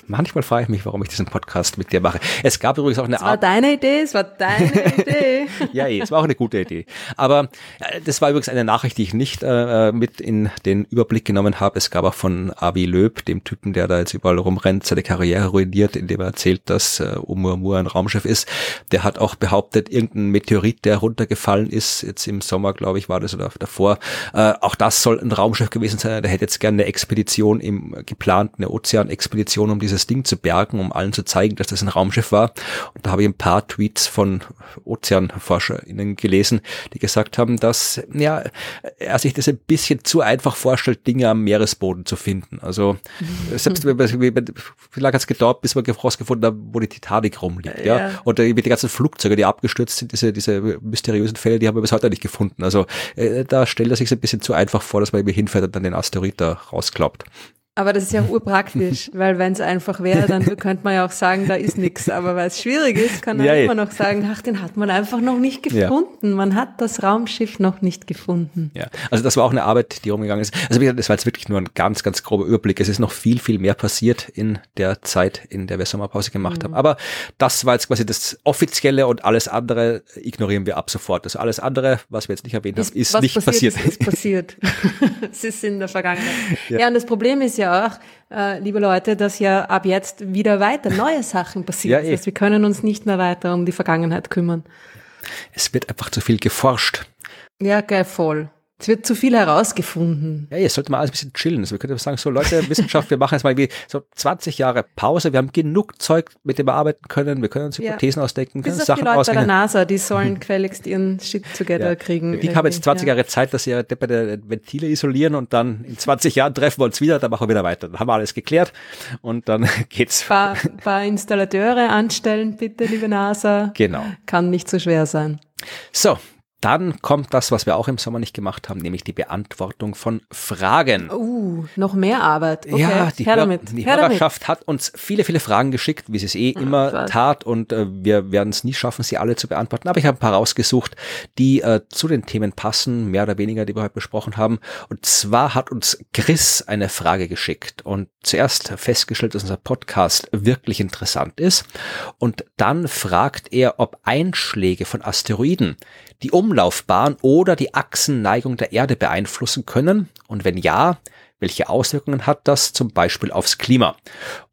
Manchmal frage ich mich, warum ich diesen Podcast mit dir mache. Es gab übrigens auch eine Art. Es war deine Idee, es war deine *laughs* Idee. ja, eh, es war auch eine gute Idee. Aber äh, das war übrigens eine Nachricht, die ich nicht äh, mit in den Überblick genommen habe. Es gab auch von Avi Löb, dem Typen, der da jetzt überall rumrennt, seine Karriere ruiniert, indem er erzählt, dass äh, Oumuamua ein Raumschiff ist. Der hat auch behauptet, irgendein Meteorit, der runtergefallen ist, jetzt im Sommer, glaube ich, war das oder davor. Äh, auch das soll ein Raumschiff gewesen sein. Der hätte jetzt gerne eine Expedition im geplant, eine Ozeanexpedition, um dieses Ding zu bergen, um allen zu zeigen, dass das ein Raumschiff war. Und da habe ich ein paar Tweets von OzeanforscherInnen gelesen, die gesagt haben, dass ja, er sich das ein bisschen zu einfach vorstellt, Dinge am Meeresboden zu finden. Also mhm. selbst wie, wie, wie lange hat es gedauert, bis wir herausgefunden haben, wo die Titanic rumliegt, ja. ja. Und äh, die ganzen Flugzeuge, die abgestürzt sind, diese, diese mysteriösen Fälle, die haben wir bis heute nicht gefunden. Also äh, da stellt er sich ein bisschen zu einfach vor, dass man irgendwie hinfährt und dann den Asteroid da rausklappt. Aber das ist ja urpraktisch, *laughs* weil wenn es einfach wäre, dann *laughs* könnte man ja auch sagen, da ist nichts. Aber weil es schwierig ist, kann man ja, immer noch sagen, ach, den hat man einfach noch nicht gefunden. Ja. Man hat das Raumschiff noch nicht gefunden. Ja, also das war auch eine Arbeit, die rumgegangen ist. Also wie gesagt, das war jetzt wirklich nur ein ganz, ganz grober Überblick. Es ist noch viel, viel mehr passiert in der Zeit, in der wir Sommerpause gemacht mhm. haben. Aber das war jetzt quasi das Offizielle und alles andere ignorieren wir ab sofort. Also alles andere, was wir jetzt nicht erwähnt haben, ist nicht passiert. Ist, ist passiert. *laughs* es ist in der Vergangenheit. Ja. ja, und das Problem ist ja auch, äh, liebe Leute, dass ja ab jetzt wieder weiter neue Sachen passieren. Ja, eh. das heißt, wir können uns nicht mehr weiter um die Vergangenheit kümmern. Es wird einfach zu viel geforscht. Ja, geil, voll. Es wird zu viel herausgefunden. Ja, jetzt sollte mal alles ein bisschen chillen. Also wir könnten sagen, so Leute, Wissenschaft, wir machen jetzt mal wie so 20 Jahre Pause. Wir haben genug Zeug, mit dem wir arbeiten können. Wir können uns Hypothesen ja. ausdenken, können Bis Sachen die Leute ausrechnen. bei der NASA, die sollen *laughs* quelligst ihren Shit together ja. kriegen. Die haben jetzt 20 ja. Jahre Zeit, dass sie bei der Ventile isolieren und dann in 20 Jahren treffen wir uns wieder, dann machen wir wieder weiter. Dann haben wir alles geklärt und dann *laughs* geht's. Ein paar, paar Installateure anstellen, bitte, liebe NASA. Genau. Kann nicht so schwer sein. So, dann kommt das, was wir auch im Sommer nicht gemacht haben, nämlich die Beantwortung von Fragen. Uh, noch mehr Arbeit. Okay, ja, die, Hör damit. die her damit. Hörerschaft hat uns viele, viele Fragen geschickt, wie sie es eh immer Gott. tat und äh, wir werden es nie schaffen, sie alle zu beantworten. Aber ich habe ein paar rausgesucht, die äh, zu den Themen passen, mehr oder weniger, die wir heute besprochen haben. Und zwar hat uns Chris eine Frage geschickt und zuerst festgestellt, dass unser Podcast wirklich interessant ist. Und dann fragt er, ob Einschläge von Asteroiden die Umlaufbahn oder die Achsenneigung der Erde beeinflussen können? Und wenn ja, welche Auswirkungen hat das zum Beispiel aufs Klima?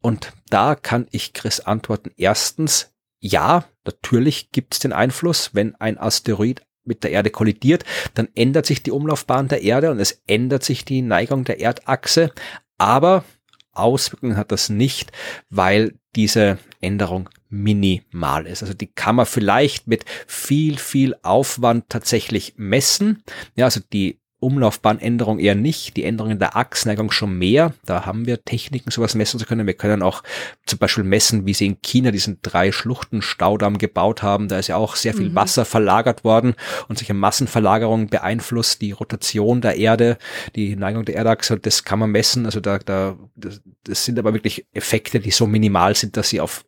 Und da kann ich Chris antworten. Erstens, ja, natürlich gibt es den Einfluss, wenn ein Asteroid mit der Erde kollidiert, dann ändert sich die Umlaufbahn der Erde und es ändert sich die Neigung der Erdachse. Aber Auswirkungen hat das nicht, weil diese Änderung minimal ist. Also die kann man vielleicht mit viel, viel Aufwand tatsächlich messen. Ja, also die Umlaufbahnänderung eher nicht, die Änderung in der Achsneigung schon mehr. Da haben wir Techniken, sowas messen zu können. Wir können auch zum Beispiel messen, wie sie in China diesen drei Schluchten Staudamm gebaut haben. Da ist ja auch sehr viel Mhm. Wasser verlagert worden und solche Massenverlagerungen beeinflusst die Rotation der Erde, die Neigung der Erdachse. Das kann man messen. Also da, da, das, das sind aber wirklich Effekte, die so minimal sind, dass sie auf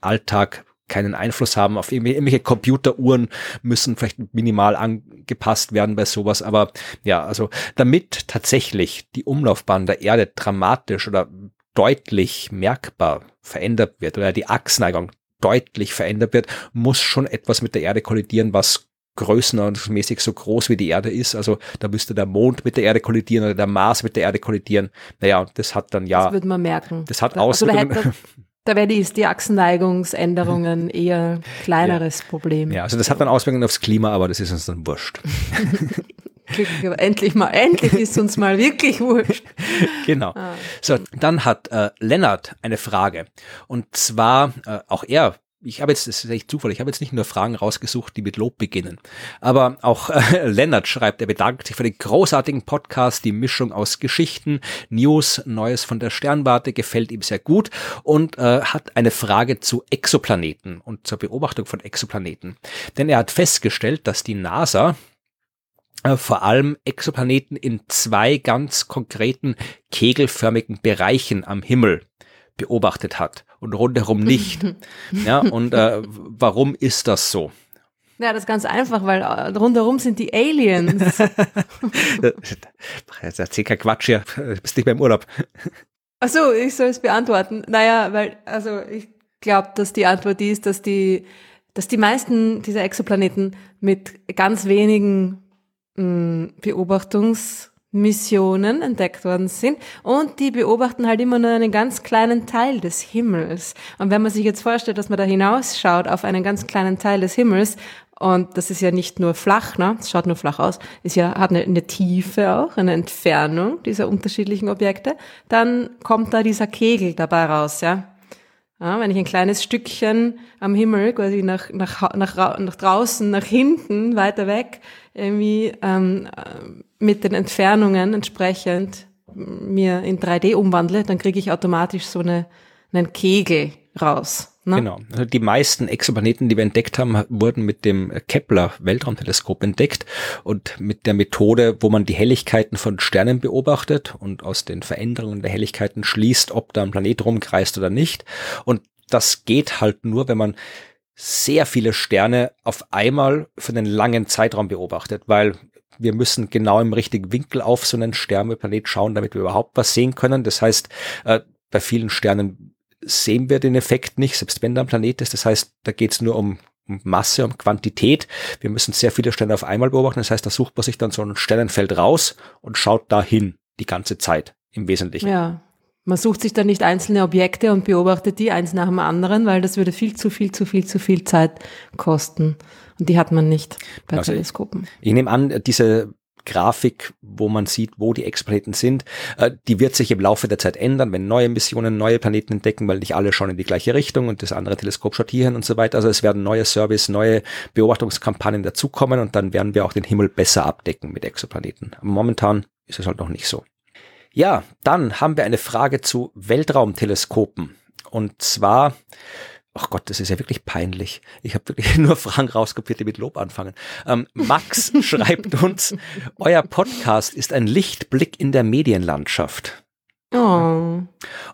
Alltag keinen Einfluss haben. Auf irgendwelche, irgendwelche Computeruhren müssen vielleicht minimal angepasst werden bei sowas. Aber ja, also damit tatsächlich die Umlaufbahn der Erde dramatisch oder deutlich merkbar verändert wird oder die Achsneigung deutlich verändert wird, muss schon etwas mit der Erde kollidieren, was größenordnungsmäßig so groß wie die Erde ist. Also da müsste der Mond mit der Erde kollidieren oder der Mars mit der Erde kollidieren. Naja, und das hat dann ja, Das würde man merken. das hat also Auswirkungen. Da wäre die, die Achsenneigungsänderungen *laughs* eher kleineres Problem. Ja, also das hat dann Auswirkungen aufs Klima, aber das ist uns dann wurscht. *laughs* Endlich mal, endlich ist uns mal wirklich wurscht. *laughs* Genau. Ah. So, dann hat äh, Lennart eine Frage. Und zwar, äh, auch er, ich habe jetzt, das ist echt Zufall, ich habe jetzt nicht nur Fragen rausgesucht, die mit Lob beginnen. Aber auch *laughs* äh, Lennart schreibt, er bedankt sich für den großartigen Podcast, die Mischung aus Geschichten, News, Neues von der Sternwarte gefällt ihm sehr gut und äh, hat eine Frage zu Exoplaneten und zur Beobachtung von Exoplaneten. Denn er hat festgestellt, dass die NASA äh, vor allem Exoplaneten in zwei ganz konkreten kegelförmigen Bereichen am Himmel beobachtet hat und rundherum nicht. *laughs* ja, und äh, warum ist das so? Ja, das ist ganz einfach, weil äh, rundherum sind die Aliens. Jetzt erzähl kein Quatsch hier, du bist nicht mehr im Urlaub. Ach so, ich soll es beantworten. Naja, weil, also ich glaube, dass die Antwort die ist, dass die, dass die meisten dieser Exoplaneten mit ganz wenigen mh, Beobachtungsmissionen entdeckt worden sind und die beobachten halt immer nur einen ganz kleinen Teil des Himmels. Und wenn man sich jetzt vorstellt, dass man da hinausschaut auf einen ganz kleinen Teil des Himmels und das ist ja nicht nur flach, ne? Es schaut nur flach aus. Ist ja, hat eine, eine Tiefe auch, eine Entfernung dieser unterschiedlichen Objekte. Dann kommt da dieser Kegel dabei raus, ja. Ja, wenn ich ein kleines Stückchen am Himmel quasi nach, nach, nach, nach draußen, nach hinten, weiter weg, irgendwie ähm, äh, mit den Entfernungen entsprechend mir in 3D umwandle, dann kriege ich automatisch so eine, einen Kegel raus. Ne? Genau. Also die meisten Exoplaneten, die wir entdeckt haben, wurden mit dem Kepler Weltraumteleskop entdeckt und mit der Methode, wo man die Helligkeiten von Sternen beobachtet und aus den Veränderungen der Helligkeiten schließt, ob da ein Planet rumkreist oder nicht. Und das geht halt nur, wenn man sehr viele Sterne auf einmal für einen langen Zeitraum beobachtet, weil wir müssen genau im richtigen Winkel auf so einen Stern oder Planet schauen, damit wir überhaupt was sehen können. Das heißt, äh, bei vielen Sternen sehen wir den Effekt nicht, selbst wenn da ein Planet ist. Das heißt, da geht es nur um, um Masse, um Quantität. Wir müssen sehr viele Sterne auf einmal beobachten. Das heißt, da sucht man sich dann so ein Sternenfeld raus und schaut dahin die ganze Zeit im Wesentlichen. Ja. Man sucht sich dann nicht einzelne Objekte und beobachtet die eins nach dem anderen, weil das würde viel zu viel, zu viel, zu viel Zeit kosten. Und die hat man nicht bei Also- Teleskopen. Ich nehme an, diese Grafik, wo man sieht, wo die Exoplaneten sind, äh, die wird sich im Laufe der Zeit ändern, wenn neue Missionen neue Planeten entdecken, weil nicht alle schauen in die gleiche Richtung und das andere Teleskop schaut hierhin und so weiter. Also es werden neue Service, neue Beobachtungskampagnen dazukommen und dann werden wir auch den Himmel besser abdecken mit Exoplaneten. Aber momentan ist es halt noch nicht so. Ja, dann haben wir eine Frage zu Weltraumteleskopen. Und zwar ach Gott, das ist ja wirklich peinlich. Ich habe wirklich *laughs* nur Fragen rauskopiert, die mit Lob anfangen. Ähm, Max *laughs* schreibt uns, euer Podcast ist ein Lichtblick in der Medienlandschaft. Oh,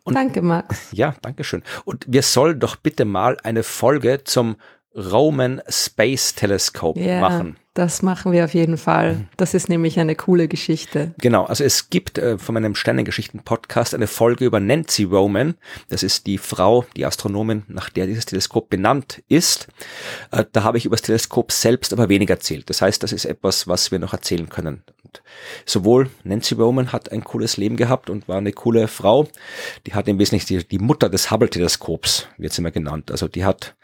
und, danke Max. Ja, danke schön. Und wir sollen doch bitte mal eine Folge zum Roman Space Telescope yeah, machen. Das machen wir auf jeden Fall. Das ist nämlich eine coole Geschichte. Genau, also es gibt äh, von meinem Sternengeschichten-Podcast eine Folge über Nancy Roman. Das ist die Frau, die Astronomin, nach der dieses Teleskop benannt ist. Äh, da habe ich über das Teleskop selbst aber wenig erzählt. Das heißt, das ist etwas, was wir noch erzählen können. Und sowohl Nancy Roman hat ein cooles Leben gehabt und war eine coole Frau. Die hat im Wesentlichen die, die Mutter des Hubble-Teleskops, wird sie immer genannt. Also die hat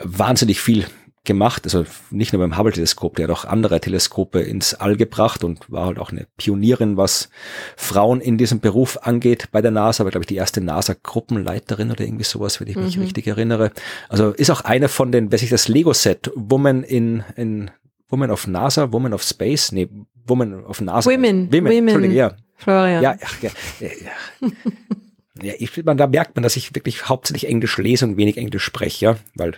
wahnsinnig viel gemacht, also nicht nur beim Hubble-Teleskop, der hat auch andere Teleskope ins All gebracht und war halt auch eine Pionierin, was Frauen in diesem Beruf angeht bei der NASA, war glaube ich die erste NASA-Gruppenleiterin oder irgendwie sowas, wenn ich mich mhm. richtig erinnere. Also ist auch eine von den, wer sich das Lego-Set Woman in, in Woman of NASA, Woman of Space, nee, Woman of NASA. Women, Women, Women. ja. Florian. Ja, ach, ja, ja. *laughs* Ja, ich, man, da merkt man, dass ich wirklich hauptsächlich Englisch lese und wenig Englisch spreche, ja, weil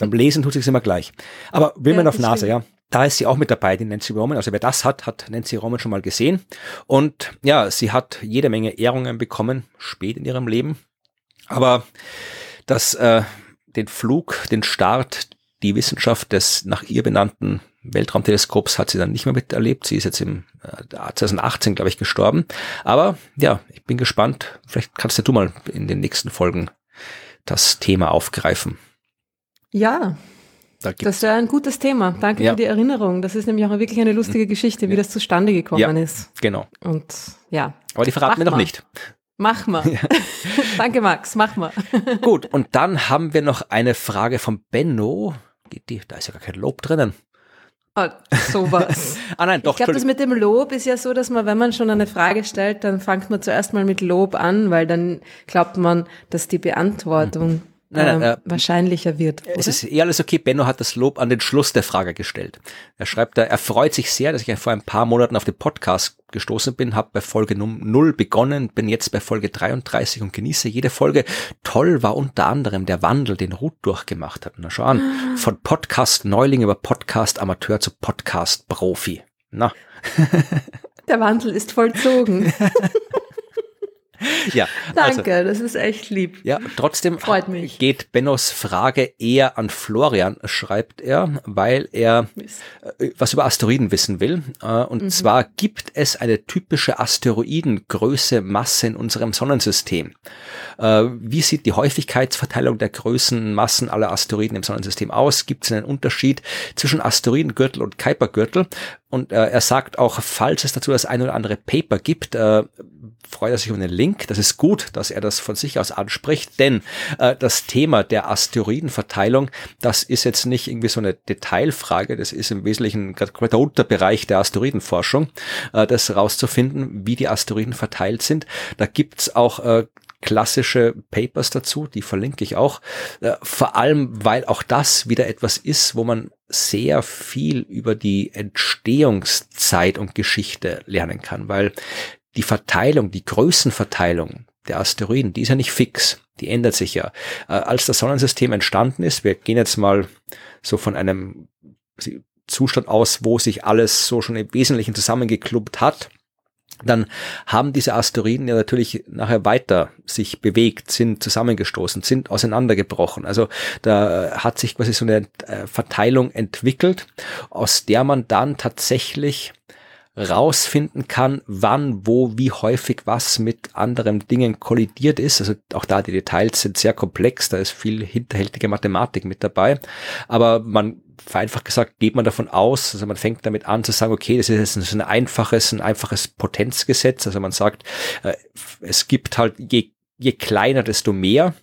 beim Lesen tut sich immer gleich. Aber Women ja, auf Nase, ja. Da ist sie auch mit dabei, die Nancy Roman. Also wer das hat, hat Nancy Roman schon mal gesehen. Und ja, sie hat jede Menge Ehrungen bekommen, spät in ihrem Leben. Aber das, äh, den Flug, den Start, die Wissenschaft des nach ihr benannten Weltraumteleskops hat sie dann nicht mehr miterlebt. Sie ist jetzt im äh, 2018, glaube ich, gestorben. Aber ja, ich bin gespannt. Vielleicht kannst du mal in den nächsten Folgen das Thema aufgreifen. Ja, da das wäre ein gutes Thema. Danke ja. für die Erinnerung. Das ist nämlich auch wirklich eine lustige Geschichte, wie ja. das zustande gekommen ja, ist. Genau. Und ja. Aber die verraten wir noch nicht. Mach mal. *laughs* Danke, Max. Mach mal. *laughs* Gut, und dann haben wir noch eine Frage von Benno. da ist ja gar kein Lob drinnen. Oh, sowas. *laughs* ah nein, doch. Ich glaube, das mit dem Lob ist ja so, dass man, wenn man schon eine Frage stellt, dann fängt man zuerst mal mit Lob an, weil dann glaubt man, dass die Beantwortung nein, nein, ähm, äh, wahrscheinlicher wird. Oder? Es ist eh alles okay. Benno hat das Lob an den Schluss der Frage gestellt. Er schreibt da, er freut sich sehr, dass ich vor ein paar Monaten auf den Podcast gestoßen bin, habe bei Folge 0 begonnen, bin jetzt bei Folge 33 und genieße jede Folge. Toll war unter anderem der Wandel, den Ruth durchgemacht hat. Na schau an, von Podcast Neuling über Podcast Amateur zu Podcast Profi. Na. Der Wandel ist vollzogen. *laughs* *laughs* ja. Danke, also, das ist echt lieb. Ja, trotzdem Freut mich. geht Bennos Frage eher an Florian, schreibt er, weil er äh, was über Asteroiden wissen will. Äh, und mhm. zwar gibt es eine typische Asteroidengröße, Masse in unserem Sonnensystem. Äh, wie sieht die Häufigkeitsverteilung der Größen, Massen aller Asteroiden im Sonnensystem aus? Gibt es einen Unterschied zwischen Asteroidengürtel und Kuipergürtel? Und äh, er sagt auch, falls es dazu das ein oder andere Paper gibt, äh, freut er sich um den Link. Das ist gut, dass er das von sich aus anspricht, denn äh, das Thema der Asteroidenverteilung, das ist jetzt nicht irgendwie so eine Detailfrage, das ist im Wesentlichen gerade der Unterbereich der Asteroidenforschung, äh, das herauszufinden, wie die Asteroiden verteilt sind. Da gibt's auch äh, klassische Papers dazu, die verlinke ich auch. Äh, vor allem, weil auch das wieder etwas ist, wo man sehr viel über die Entstehungszeit und Geschichte lernen kann, weil die Verteilung, die Größenverteilung der Asteroiden, die ist ja nicht fix. Die ändert sich ja. Äh, als das Sonnensystem entstanden ist, wir gehen jetzt mal so von einem Zustand aus, wo sich alles so schon im Wesentlichen zusammengeklubbt hat, dann haben diese Asteroiden ja natürlich nachher weiter sich bewegt, sind zusammengestoßen, sind auseinandergebrochen. Also da hat sich quasi so eine äh, Verteilung entwickelt, aus der man dann tatsächlich rausfinden kann, wann, wo, wie häufig was mit anderen Dingen kollidiert ist. Also auch da die Details sind sehr komplex, da ist viel hinterhältige Mathematik mit dabei. Aber man vereinfacht gesagt, geht man davon aus, also man fängt damit an zu sagen, okay, das ist jetzt ein einfaches, ein einfaches Potenzgesetz. Also man sagt, äh, es gibt halt je, je kleiner, desto mehr.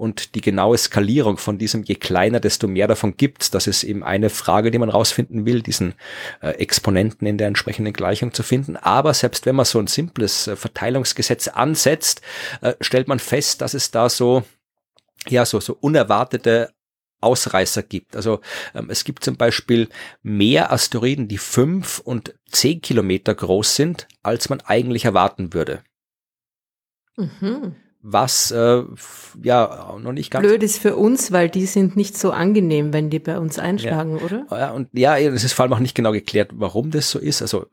Und die genaue Skalierung von diesem je kleiner, desto mehr davon gibt's. Das ist eben eine Frage, die man rausfinden will, diesen äh, Exponenten in der entsprechenden Gleichung zu finden. Aber selbst wenn man so ein simples äh, Verteilungsgesetz ansetzt, äh, stellt man fest, dass es da so ja, so, so unerwartete Ausreißer gibt. Also ähm, es gibt zum Beispiel mehr Asteroiden, die fünf und zehn Kilometer groß sind, als man eigentlich erwarten würde. Mhm. Was äh, ja noch nicht ganz blöd ist für uns, weil die sind nicht so angenehm, wenn die bei uns einschlagen, ja. oder? Ja, und ja, es ist vor allem auch nicht genau geklärt, warum das so ist. Also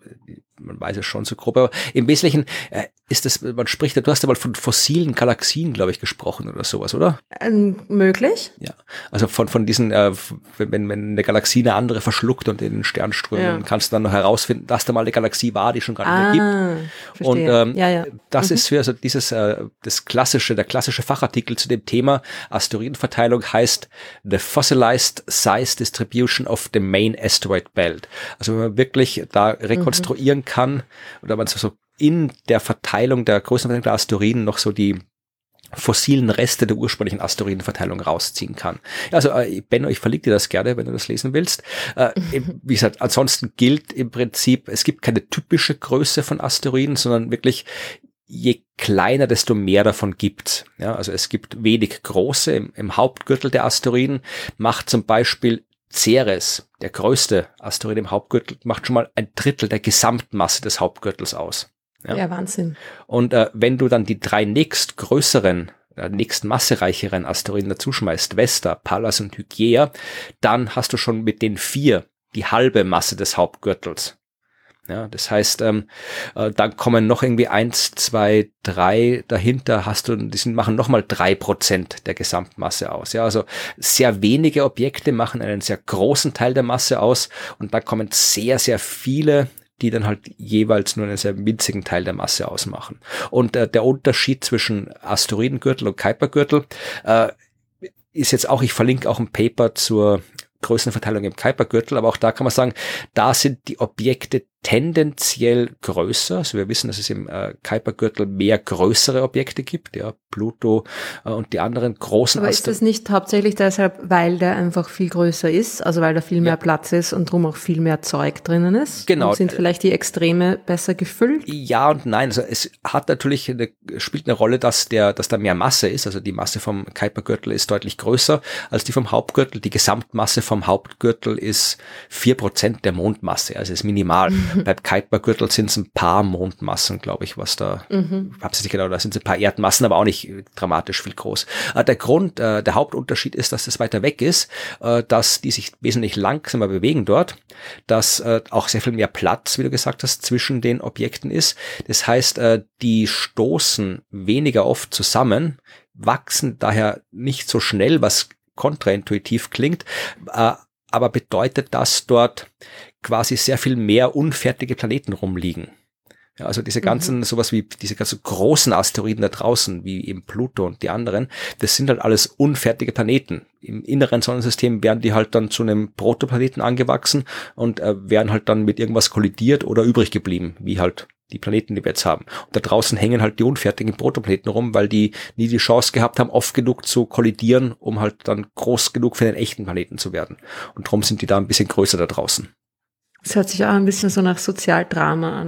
man weiß es schon so grob, aber im Wesentlichen äh, ist das, man spricht, du hast ja mal von fossilen Galaxien, glaube ich, gesprochen oder sowas, oder? Ähm, möglich. Ja, also von, von diesen, äh, wenn, wenn eine Galaxie eine andere verschluckt und in den Sternströmen, ja. kannst du dann noch herausfinden, dass da mal eine Galaxie war, die schon gar nicht ah, mehr gibt. Verstehe. Und ähm, ja, ja. das mhm. ist für also dieses, äh, das klassische, der klassische Fachartikel zu dem Thema Asteroidenverteilung heißt The Fossilized Size Distribution of the Main Asteroid Belt. Also wenn man wirklich da rekonstruieren mhm. Kann oder man so in der Verteilung der größten der Asteroiden noch so die fossilen Reste der ursprünglichen Asteroidenverteilung rausziehen kann. Also äh, Benno, ich verlinke dir das gerne, wenn du das lesen willst. Äh, *laughs* wie gesagt, ansonsten gilt im Prinzip, es gibt keine typische Größe von Asteroiden, sondern wirklich je kleiner, desto mehr davon gibt. Ja, also es gibt wenig große im, im Hauptgürtel der Asteroiden, macht zum Beispiel Ceres, der größte Asteroid im Hauptgürtel, macht schon mal ein Drittel der Gesamtmasse des Hauptgürtels aus. Ja, ja Wahnsinn. Und äh, wenn du dann die drei nächstgrößeren, äh, nächst massereicheren Asteroiden dazuschmeißt, Vesta, Pallas und Hygiea, dann hast du schon mit den vier die halbe Masse des Hauptgürtels. Ja, das heißt, ähm, äh, dann kommen noch irgendwie eins, zwei, drei dahinter hast du, die sind, machen nochmal drei Prozent der Gesamtmasse aus. Ja, also sehr wenige Objekte machen einen sehr großen Teil der Masse aus und dann kommen sehr, sehr viele die dann halt jeweils nur einen sehr winzigen Teil der Masse ausmachen. Und äh, der Unterschied zwischen Asteroidengürtel und Kuipergürtel äh, ist jetzt auch, ich verlinke auch ein Paper zur Größenverteilung im Kuipergürtel, aber auch da kann man sagen, da sind die Objekte tendenziell größer. Also wir wissen, dass es im äh, Kuipergürtel mehr größere Objekte gibt, ja, Pluto äh, und die anderen großen Aber ist das nicht hauptsächlich deshalb, weil der einfach viel größer ist, also weil da viel mehr ja. Platz ist und drum auch viel mehr Zeug drinnen ist? Genau. Und sind vielleicht die Extreme besser gefüllt? Ja und nein. Also es hat natürlich eine, spielt eine Rolle, dass der, dass da mehr Masse ist. Also die Masse vom Kuipergürtel ist deutlich größer als die vom Hauptgürtel. Die Gesamtmasse vom Hauptgürtel ist vier Prozent der Mondmasse, also ist minimal. *laughs* *laughs* Beim Kuipergürtel sind es ein paar Mondmassen, glaube ich, was da, mhm. hab's nicht genau, da sind es ein paar Erdmassen, aber auch nicht dramatisch viel groß. Äh, der Grund, äh, der Hauptunterschied ist, dass das weiter weg ist, äh, dass die sich wesentlich langsamer bewegen dort, dass auch sehr viel mehr Platz, wie du gesagt hast, zwischen den Objekten ist. Das heißt, die stoßen weniger oft zusammen, wachsen daher nicht so schnell, was kontraintuitiv klingt, aber bedeutet, dass dort quasi sehr viel mehr unfertige Planeten rumliegen. Ja, also diese ganzen, mhm. sowas wie diese ganzen großen Asteroiden da draußen, wie eben Pluto und die anderen, das sind halt alles unfertige Planeten. Im inneren Sonnensystem werden die halt dann zu einem Protoplaneten angewachsen und äh, werden halt dann mit irgendwas kollidiert oder übrig geblieben, wie halt die Planeten, die wir jetzt haben. Und da draußen hängen halt die unfertigen Protoplaneten rum, weil die nie die Chance gehabt haben, oft genug zu kollidieren, um halt dann groß genug für den echten Planeten zu werden. Und darum sind die da ein bisschen größer da draußen. Das hört sich auch ein bisschen so nach Sozialdrama an.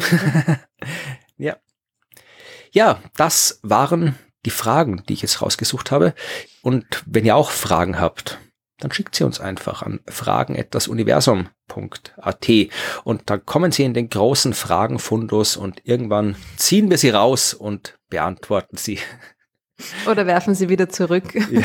*laughs* ja. Ja, das waren die Fragen, die ich jetzt rausgesucht habe. Und wenn ihr auch Fragen habt, dann schickt sie uns einfach an fragen.universum.at und dann kommen sie in den großen Fragenfundus und irgendwann ziehen wir sie raus und beantworten sie. Oder werfen sie wieder zurück, ja,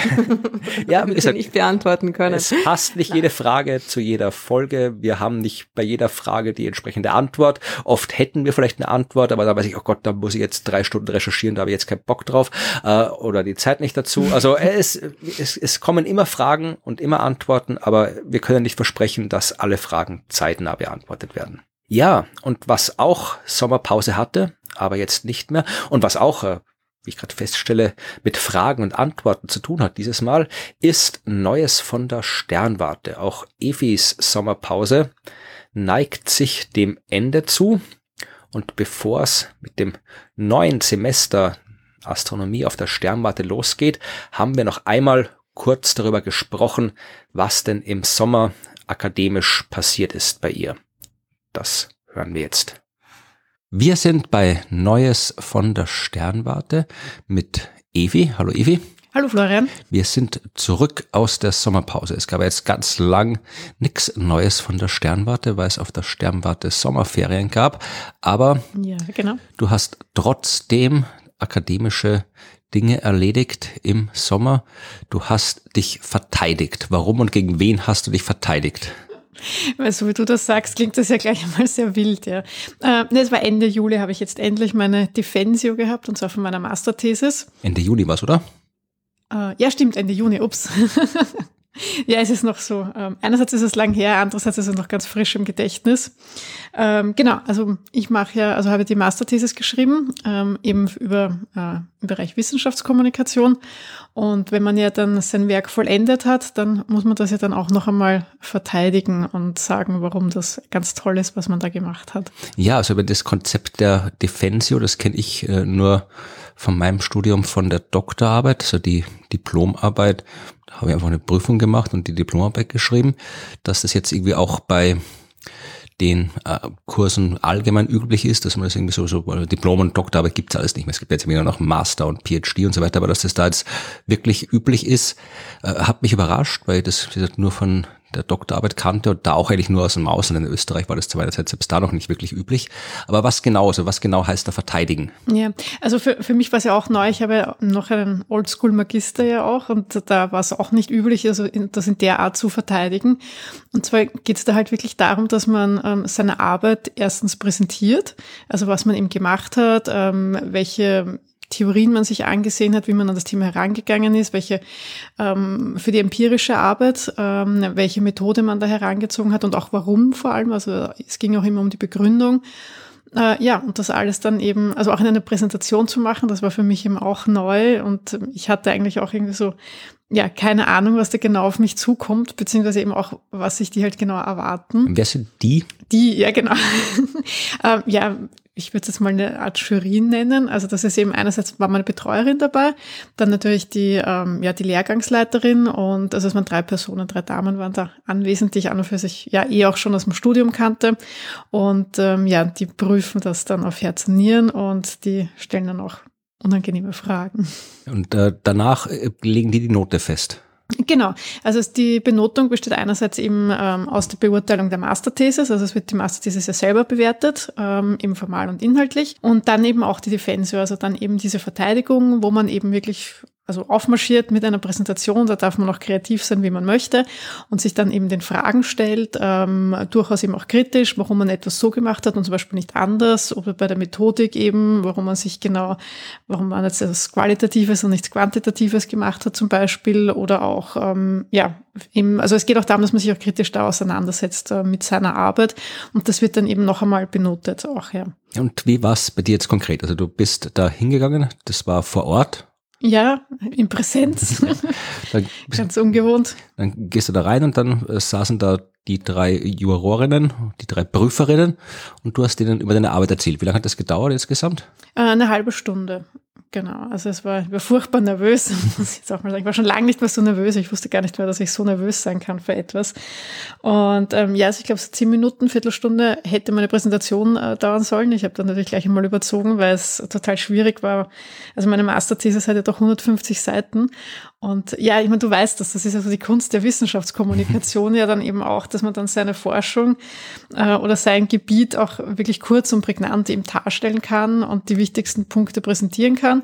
ja *laughs* wie gesagt, nicht beantworten können. Es passt nicht jede Frage zu jeder Folge. Wir haben nicht bei jeder Frage die entsprechende Antwort. Oft hätten wir vielleicht eine Antwort, aber da weiß ich, oh Gott, da muss ich jetzt drei Stunden recherchieren, da habe ich jetzt keinen Bock drauf äh, oder die Zeit nicht dazu. Also es, es, es kommen immer Fragen und immer Antworten, aber wir können nicht versprechen, dass alle Fragen zeitnah beantwortet werden. Ja, und was auch Sommerpause hatte, aber jetzt nicht mehr und was auch äh, wie ich gerade feststelle, mit Fragen und Antworten zu tun hat dieses Mal, ist Neues von der Sternwarte. Auch Evis Sommerpause neigt sich dem Ende zu. Und bevor es mit dem neuen Semester Astronomie auf der Sternwarte losgeht, haben wir noch einmal kurz darüber gesprochen, was denn im Sommer akademisch passiert ist bei ihr. Das hören wir jetzt. Wir sind bei Neues von der Sternwarte mit Evi. Hallo Evi. Hallo Florian. Wir sind zurück aus der Sommerpause. Es gab jetzt ganz lang nichts Neues von der Sternwarte, weil es auf der Sternwarte Sommerferien gab. Aber ja, genau. du hast trotzdem akademische Dinge erledigt im Sommer. Du hast dich verteidigt. Warum und gegen wen hast du dich verteidigt? Weil so wie du das sagst, klingt das ja gleich einmal sehr wild, ja. Äh, es war Ende Juli, habe ich jetzt endlich meine Defensio gehabt, und zwar von meiner Masterthesis. Ende Juli was, oder? Äh, ja, stimmt, Ende Juni, ups. *laughs* *laughs* Ja, es ist noch so. Ähm, einerseits ist es lang her, andererseits ist es noch ganz frisch im Gedächtnis. Ähm, genau, also ich mache ja, also habe die Masterthesis geschrieben, ähm, eben über äh, im Bereich Wissenschaftskommunikation. Und wenn man ja dann sein Werk vollendet hat, dann muss man das ja dann auch noch einmal verteidigen und sagen, warum das ganz toll ist, was man da gemacht hat. Ja, also über das Konzept der Defensio, das kenne ich äh, nur von meinem Studium von der Doktorarbeit, also die Diplomarbeit, habe ich einfach eine Prüfung gemacht und die Diplomarbeit geschrieben, dass das jetzt irgendwie auch bei den äh, Kursen allgemein üblich ist, dass man das irgendwie so, so Diplom und Doktorarbeit gibt's alles nicht mehr. Es gibt jetzt wieder noch Master und PhD und so weiter, aber dass das da jetzt wirklich üblich ist, äh, hat mich überrascht, weil das nur von der Doktorarbeit kannte und da auch eigentlich nur aus dem Ausland. In Österreich war das zu meiner Zeit selbst da noch nicht wirklich üblich. Aber was genau, also was genau heißt da verteidigen? Ja, also für, für mich war es ja auch neu. Ich habe noch einen Oldschool-Magister ja auch und da war es auch nicht üblich, also in, das in der Art zu verteidigen. Und zwar geht es da halt wirklich darum, dass man ähm, seine Arbeit erstens präsentiert, also was man eben gemacht hat, ähm, welche Theorien man sich angesehen hat, wie man an das Thema herangegangen ist, welche ähm, für die empirische Arbeit, ähm, welche Methode man da herangezogen hat und auch warum vor allem. Also es ging auch immer um die Begründung. Äh, ja, und das alles dann eben, also auch in einer Präsentation zu machen, das war für mich eben auch neu und ich hatte eigentlich auch irgendwie so, ja, keine Ahnung, was da genau auf mich zukommt, beziehungsweise eben auch, was sich die halt genau erwarten. Wer sind die? Die, ja, genau. *laughs* ähm, ja, ich würde es mal eine Art Jury nennen. Also das ist eben einerseits war meine Betreuerin dabei, dann natürlich die, ähm, ja, die Lehrgangsleiterin und also es waren drei Personen, drei Damen waren da anwesend, die ich an und für sich ja eh auch schon aus dem Studium kannte. Und ähm, ja, die prüfen das dann auf Herz und Nieren und die stellen dann auch unangenehme Fragen. Und äh, danach äh, legen die die Note fest. Genau, also die Benotung besteht einerseits eben ähm, aus der Beurteilung der Masterthesis, also es wird die Masterthesis ja selber bewertet, ähm, eben formal und inhaltlich, und dann eben auch die Defensio, also dann eben diese Verteidigung, wo man eben wirklich also aufmarschiert mit einer Präsentation, da darf man auch kreativ sein, wie man möchte und sich dann eben den Fragen stellt, ähm, durchaus eben auch kritisch, warum man etwas so gemacht hat und zum Beispiel nicht anders oder bei der Methodik eben, warum man sich genau, warum man jetzt etwas Qualitatives und nichts Quantitatives gemacht hat zum Beispiel oder auch, ähm, ja, eben, also es geht auch darum, dass man sich auch kritisch da auseinandersetzt äh, mit seiner Arbeit und das wird dann eben noch einmal benotet auch, ja. Und wie war es bei dir jetzt konkret? Also du bist da hingegangen, das war vor Ort ja, in Präsenz. *laughs* dann, Ganz ungewohnt. Dann gehst du da rein und dann äh, saßen da die drei Jurorinnen, die drei Prüferinnen und du hast denen über deine Arbeit erzählt. Wie lange hat das gedauert insgesamt? Äh, eine halbe Stunde. Genau, also es war, ich war furchtbar nervös, *laughs* muss ich jetzt auch mal sagen. Ich war schon lange nicht mehr so nervös. Ich wusste gar nicht mehr, dass ich so nervös sein kann für etwas. Und ähm, ja, also ich glaube, so zehn Minuten, Viertelstunde hätte meine Präsentation äh, dauern sollen. Ich habe dann natürlich gleich einmal überzogen, weil es total schwierig war. Also meine Masterthesis hat ja doch 150 Seiten und ja, ich meine, du weißt das, das ist also die Kunst der Wissenschaftskommunikation *laughs* ja dann eben auch, dass man dann seine Forschung äh, oder sein Gebiet auch wirklich kurz und prägnant eben darstellen kann und die wichtigsten Punkte präsentieren kann.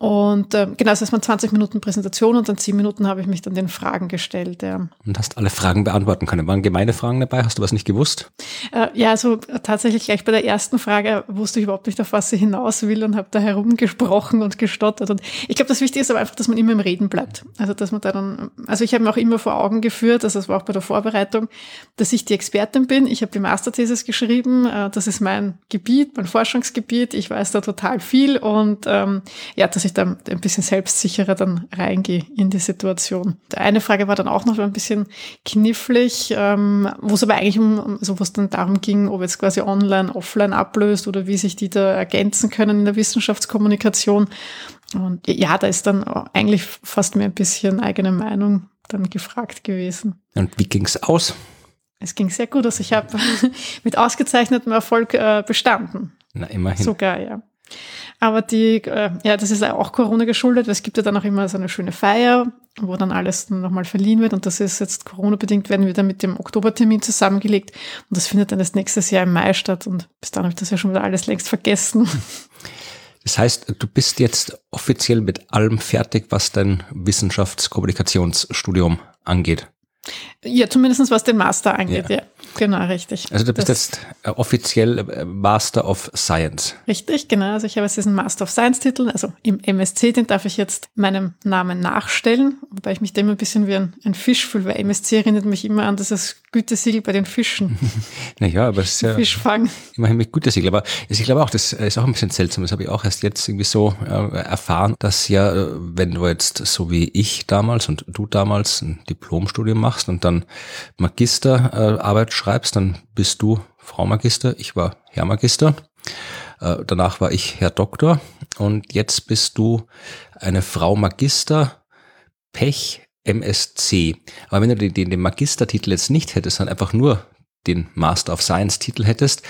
Und äh, genau, das heißt man 20 Minuten Präsentation und dann 10 Minuten habe ich mich dann den Fragen gestellt. Ja. Und hast alle Fragen beantworten können. Waren gemeine Fragen dabei? Hast du was nicht gewusst? Äh, ja, also tatsächlich gleich bei der ersten Frage wusste ich überhaupt nicht, auf was sie hinaus will und habe da herumgesprochen und gestottert. Und ich glaube, das Wichtige ist aber einfach, dass man immer im Reden bleibt. Also dass man da dann, also ich habe mir auch immer vor Augen geführt, also das war auch bei der Vorbereitung, dass ich die Expertin bin. Ich habe die Masterthesis geschrieben, äh, das ist mein Gebiet, mein Forschungsgebiet. Ich weiß da total viel und ähm, ja, dass ich da ein bisschen selbstsicherer dann reingehe in die Situation. Eine Frage war dann auch noch ein bisschen knifflig, ähm, wo es aber eigentlich um, also wo es dann darum ging, ob jetzt quasi online, offline ablöst oder wie sich die da ergänzen können in der Wissenschaftskommunikation. Und ja, da ist dann eigentlich fast mehr ein bisschen eigene Meinung dann gefragt gewesen. Und wie ging's aus? Es ging sehr gut. Also ich habe *laughs* mit ausgezeichnetem Erfolg äh, bestanden. Na, immerhin. Sogar, ja. Aber die, äh, ja, das ist auch Corona geschuldet, weil es gibt ja dann auch immer so eine schöne Feier, wo dann alles nochmal verliehen wird. Und das ist jetzt Corona-bedingt, werden wir dann mit dem Oktobertermin zusammengelegt. Und das findet dann das nächstes Jahr im Mai statt. Und bis dann habe ich das ja schon wieder alles längst vergessen. Das heißt, du bist jetzt offiziell mit allem fertig, was dein Wissenschaftskommunikationsstudium angeht. Ja, zumindest was den Master angeht, ja. ja. Genau, richtig. Also du bist das, jetzt äh, offiziell äh, Master of Science. Richtig, genau. Also ich habe jetzt diesen Master of Science Titel, also im MSC, den darf ich jetzt meinem Namen nachstellen, wobei ich mich da immer ein bisschen wie ein, ein Fisch fühle, weil MSC erinnert mich immer an dieses Gütesiegel bei den Fischen. *laughs* naja, aber es ist ja *laughs* Fischfang. immerhin mit Gütesiegel. Aber ich glaube auch, das ist auch ein bisschen seltsam. Das habe ich auch erst jetzt irgendwie so äh, erfahren, dass ja, äh, wenn du jetzt so wie ich damals und du damals ein Diplomstudium machst und dann Magisterarbeit äh, schreibst, dann bist du Frau Magister, ich war Herr Magister. Äh, danach war ich Herr Doktor und jetzt bist du eine Frau Magister, Pech, MSC. Aber wenn du den, den Magistertitel jetzt nicht hättest, sondern einfach nur den Master of Science Titel hättest,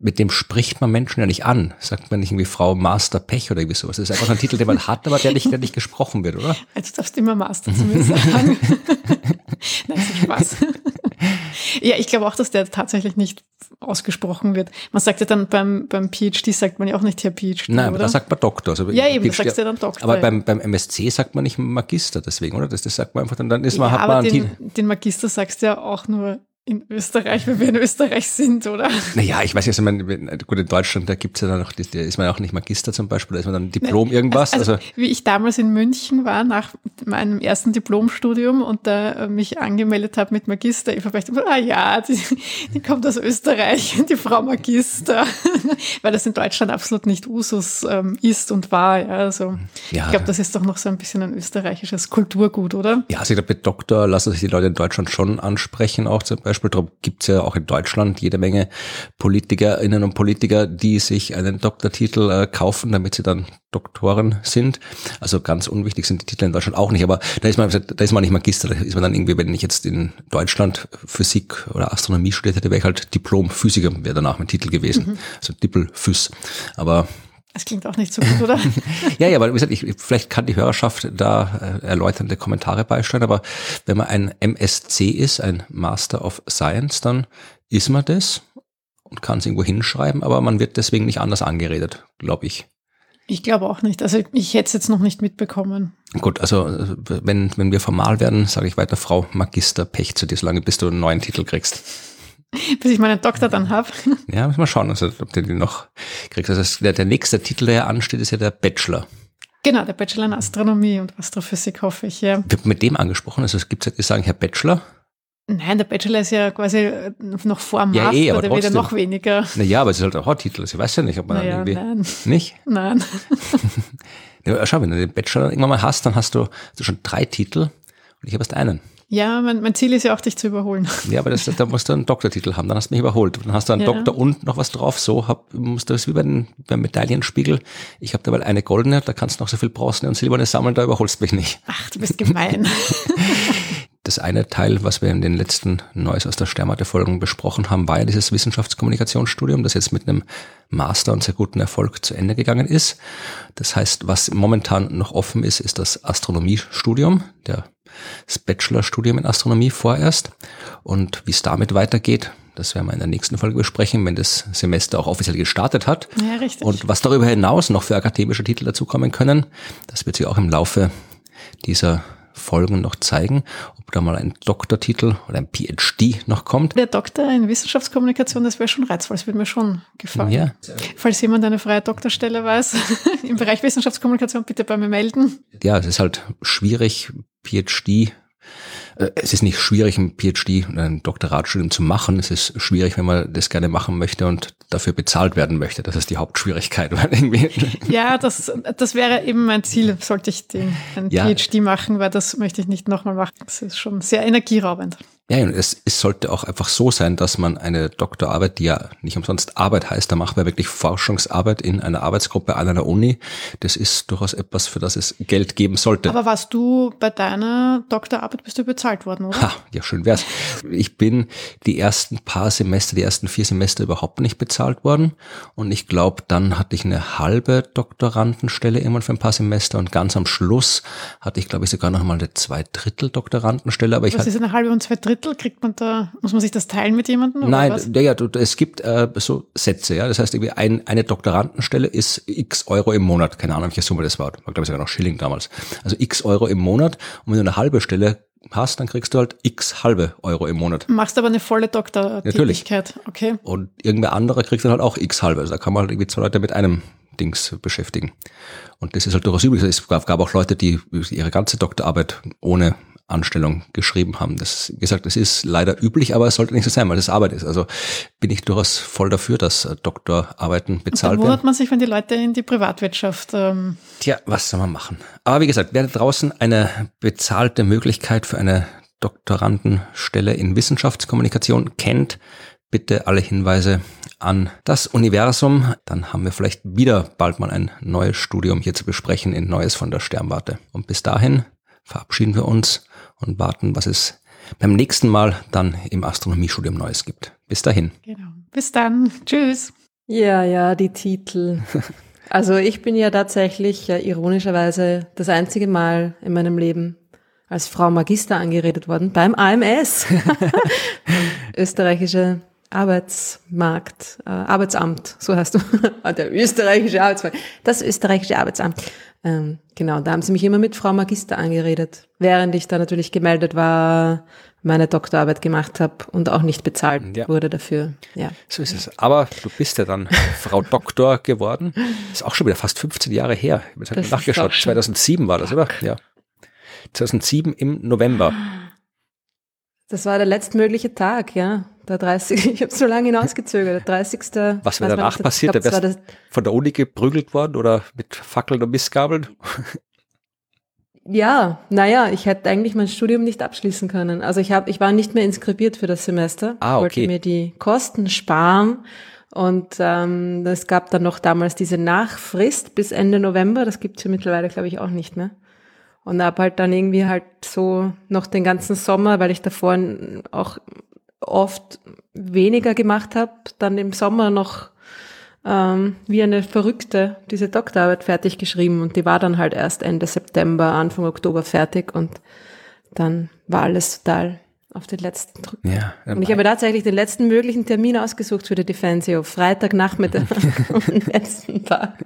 mit dem spricht man Menschen ja nicht an. Sagt man nicht irgendwie Frau Master Pech oder irgendwie sowas. Das ist einfach ein Titel, den man hat, aber der nicht, der nicht gesprochen wird, oder? Jetzt darfst du immer Master zu mir sagen. *laughs* *laughs* Nein, Spaß. *laughs* ja, ich glaube auch, dass der tatsächlich nicht ausgesprochen wird. Man sagt ja dann beim, beim PhD sagt man ja auch nicht Herr PhD. Nein, aber da sagt man Doktor. Also ja, eben, PhD, da sagst du ja dann Doktor. Aber beim, beim MSC sagt man nicht Magister deswegen, oder? Das, das sagt man einfach dann, dann ist man, ja, hat man aber den, den Magister sagst du ja auch nur in Österreich, wenn wir in Österreich sind, oder? Naja, ich weiß nicht, also man, gut, in Deutschland, da gibt's ja dann noch, da ist man auch nicht Magister zum Beispiel, da ist man dann Diplom irgendwas. Also, also, wie ich damals in München war, nach meinem ersten Diplomstudium und da mich angemeldet habe mit Magister, ich habe gedacht, ah ja, die, die kommt aus Österreich, *laughs* die Frau Magister, *laughs* weil das in Deutschland absolut nicht Usus ähm, ist und war. Ja, also ja, ich glaube, das ist doch noch so ein bisschen ein österreichisches Kulturgut, oder? Ja, also ich glaube, mit Doktor lassen sich die Leute in Deutschland schon ansprechen, auch zum Beispiel Beispiel. Darum gibt es ja auch in Deutschland jede Menge Politikerinnen und Politiker, die sich einen Doktortitel äh, kaufen, damit sie dann Doktoren sind. Also ganz unwichtig sind die Titel in Deutschland auch nicht, aber da ist man, da ist man nicht Magister, da ist man dann irgendwie, wenn ich jetzt in Deutschland Physik oder Astronomie studiert hätte, wäre ich halt Diplom-Physiker, wäre danach mein Titel gewesen. Mhm. Also Dippel-Phys. Aber das klingt auch nicht so gut, oder? *laughs* ja, ja, aber wie gesagt, ich, vielleicht kann die Hörerschaft da äh, erläuternde Kommentare beisteuern, aber wenn man ein MSc ist, ein Master of Science, dann ist man das und kann es irgendwo hinschreiben, aber man wird deswegen nicht anders angeredet, glaube ich. Ich glaube auch nicht. Also ich hätte es jetzt noch nicht mitbekommen. Gut, also wenn, wenn wir formal werden, sage ich weiter, Frau Magister Pech zu dir, solange bis du einen neuen Titel kriegst. *laughs* Bis ich meinen Doktor dann habe. *laughs* Ja, müssen wir schauen, also, ob du den noch kriegst. Also der, der nächste Titel, der ja ansteht, ist ja der Bachelor. Genau, der Bachelor in Astronomie und Astrophysik, hoffe ich, ja. Wird mit dem angesprochen? Also es gibt ja, die sagen Herr Bachelor. Nein, der Bachelor ist ja quasi noch vor dem ja, eh, Master, eh, der wird ja noch weniger. Naja, aber es ist halt auch ein Titel. Ich weiß ja nicht, ob man naja, irgendwie. Nein. Nicht? *laughs* Nein. ja, schau, wenn du den Bachelor irgendwann mal hast, dann hast du, hast du schon drei Titel und ich habe erst einen. Ja, mein, mein Ziel ist ja auch, dich zu überholen. Ja, aber das, da musst du einen Doktortitel haben, dann hast du mich überholt. Dann hast du einen ja. Doktor und noch was drauf. So hab, musst du das wie bei den, beim Medaillenspiegel. Ich habe da mal eine goldene, da kannst du noch so viel bronzene und silberne sammeln, da überholst du mich nicht. Ach, du bist gemein. *laughs* das eine Teil, was wir in den letzten Neues aus der Sternwarte-Folgen besprochen haben, war ja dieses Wissenschaftskommunikationsstudium, das jetzt mit einem Master und sehr guten Erfolg zu Ende gegangen ist. Das heißt, was momentan noch offen ist, ist das Astronomiestudium, der das Bachelorstudium in Astronomie vorerst. Und wie es damit weitergeht, das werden wir in der nächsten Folge besprechen, wenn das Semester auch offiziell gestartet hat. Ja, richtig. Und was darüber hinaus noch für akademische Titel dazukommen können, das wird sich auch im Laufe dieser Folgen noch zeigen, ob da mal ein Doktortitel oder ein PhD noch kommt. Der Doktor in Wissenschaftskommunikation, das wäre schon reizvoll, das würde mir schon gefallen. Ja. Falls jemand eine freie Doktorstelle weiß *laughs* im Bereich Wissenschaftskommunikation, bitte bei mir melden. Ja, es ist halt schwierig, PhD es ist nicht schwierig, ein PhD ein Doktoratstudium zu machen. Es ist schwierig, wenn man das gerne machen möchte und dafür bezahlt werden möchte. Das ist die Hauptschwierigkeit. *laughs* ja, das, das wäre eben mein Ziel, sollte ich den, ein ja. PhD machen, weil das möchte ich nicht nochmal machen. Das ist schon sehr energieraubend. Ja, es, es sollte auch einfach so sein, dass man eine Doktorarbeit, die ja nicht umsonst Arbeit heißt, da macht man wirklich Forschungsarbeit in einer Arbeitsgruppe an einer Uni. Das ist durchaus etwas, für das es Geld geben sollte. Aber warst du bei deiner Doktorarbeit, bist du bezahlt worden, oder? Ha, ja, schön wär's. Ich bin die ersten paar Semester, die ersten vier Semester überhaupt nicht bezahlt worden. Und ich glaube, dann hatte ich eine halbe Doktorandenstelle irgendwann für ein paar Semester und ganz am Schluss hatte ich, glaube ich, sogar noch mal eine Zwei Drittel Doktorandenstelle. Aber ich Was ist eine halbe und zwei Drittel? Titel? Kriegt man da, muss man sich das teilen mit jemandem? Nein, ja, ja, du, es gibt äh, so Sätze, ja. Das heißt, irgendwie ein, eine Doktorandenstelle ist x Euro im Monat. Keine Ahnung, welche Summe das war. War, glaube ich, sogar noch Schilling damals. Also x Euro im Monat. Und wenn du eine halbe Stelle hast, dann kriegst du halt x halbe Euro im Monat. Machst aber eine volle Doktortätigkeit. Okay. Und irgendwer anderer kriegt dann halt auch x halbe. Also da kann man halt irgendwie zwei Leute mit einem Dings beschäftigen. Und das ist halt durchaus üblich. Es gab auch Leute, die ihre ganze Doktorarbeit ohne Anstellung geschrieben haben. Das, wie gesagt, das ist leider üblich, aber es sollte nicht so sein, weil das Arbeit ist. Also bin ich durchaus voll dafür, dass äh, Doktorarbeiten bezahlt werden. Hat man sich, wenn die Leute in die Privatwirtschaft? Ähm Tja, was soll man machen? Aber wie gesagt, wer draußen eine bezahlte Möglichkeit für eine Doktorandenstelle in Wissenschaftskommunikation kennt, bitte alle Hinweise an das Universum. Dann haben wir vielleicht wieder bald mal ein neues Studium hier zu besprechen in Neues von der Sternwarte. Und bis dahin verabschieden wir uns und warten, was es beim nächsten Mal dann im Astronomiestudium Neues gibt. Bis dahin. Genau. Bis dann. Tschüss. Ja, ja, die Titel. *laughs* Also ich bin ja tatsächlich ja, ironischerweise das einzige Mal in meinem Leben als Frau Magister angeredet worden beim AMS, *laughs* österreichische Arbeitsmarkt, äh, Arbeitsamt, so heißt du, *laughs* der österreichische Arbeitsmarkt, das österreichische Arbeitsamt. Ähm, genau, da haben sie mich immer mit Frau Magister angeredet, während ich da natürlich gemeldet war, meine Doktorarbeit gemacht habe und auch nicht bezahlt ja. wurde dafür. Ja. So ist es. Aber du bist ja dann Frau *laughs* Doktor geworden. ist auch schon wieder fast 15 Jahre her. Ich habe nachgeschaut. 2007 war das, oder? Ja. 2007 im November. Das war der letztmögliche Tag, ja. Der 30. *laughs* Ich habe so lange hinausgezögert. Der 30. Was wäre danach passiert? Glaub, der wärst von der Uni geprügelt worden oder mit Fackeln und Missgabeln? *laughs* Ja, naja, ich hätte eigentlich mein Studium nicht abschließen können. Also ich habe, ich war nicht mehr inskribiert für das Semester. Ah, okay. wollte mir die Kosten sparen. Und ähm, es gab dann noch damals diese Nachfrist bis Ende November. Das gibt's ja mittlerweile, glaube ich, auch nicht mehr. Und habe halt dann irgendwie halt so noch den ganzen Sommer, weil ich davor auch oft weniger gemacht habe, dann im Sommer noch ähm, wie eine Verrückte diese Doktorarbeit fertig geschrieben und die war dann halt erst Ende September, Anfang Oktober fertig und dann war alles total auf den letzten Drücken. Ja, und ich habe tatsächlich den letzten möglichen Termin ausgesucht für die Defensio, Freitagnachmittag, *laughs* den *laughs* letzten Tag.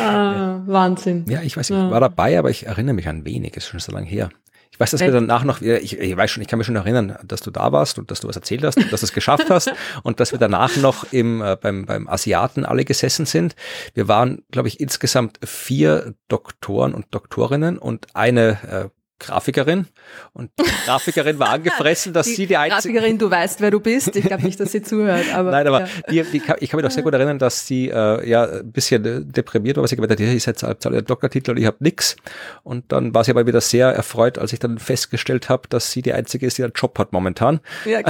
Ah, Wahnsinn. Ja, ich weiß, ich war dabei, aber ich erinnere mich an wenig, ist schon so lange her. Ich weiß, dass wir danach noch, ich, ich weiß schon, ich kann mich schon erinnern, dass du da warst und dass du was erzählt hast und dass du es geschafft hast *laughs* und dass wir danach noch im, äh, beim, beim Asiaten alle gesessen sind. Wir waren, glaube ich, insgesamt vier Doktoren und Doktorinnen und eine äh, Grafikerin und die Grafikerin war *laughs* angefressen, dass die sie die einzige Grafikerin, du weißt, wer du bist. Ich glaube nicht, dass sie zuhört. Aber, Nein, aber ja. die, die, ich kann mich noch sehr gut erinnern, dass sie äh, ja ein bisschen deprimiert war, weil sie gemeint hat, ich setze alle Doktortitel und ich habe nix. Und dann war sie aber wieder sehr erfreut, als ich dann festgestellt habe, dass sie die einzige ist, die einen Job hat momentan. Ja. *laughs*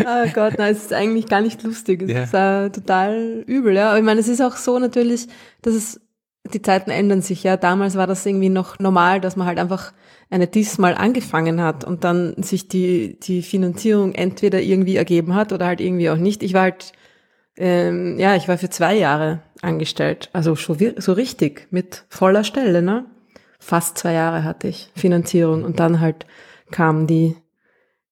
oh Gott, nein, es ist eigentlich gar nicht lustig. Es ja. ist äh, total übel, ja. Aber ich meine, es ist auch so natürlich, dass es die Zeiten ändern sich ja. Damals war das irgendwie noch normal, dass man halt einfach eine DIS mal angefangen hat und dann sich die, die Finanzierung entweder irgendwie ergeben hat oder halt irgendwie auch nicht. Ich war halt, ähm, ja, ich war für zwei Jahre angestellt, also schon so richtig mit voller Stelle, ne? Fast zwei Jahre hatte ich Finanzierung und dann halt kam die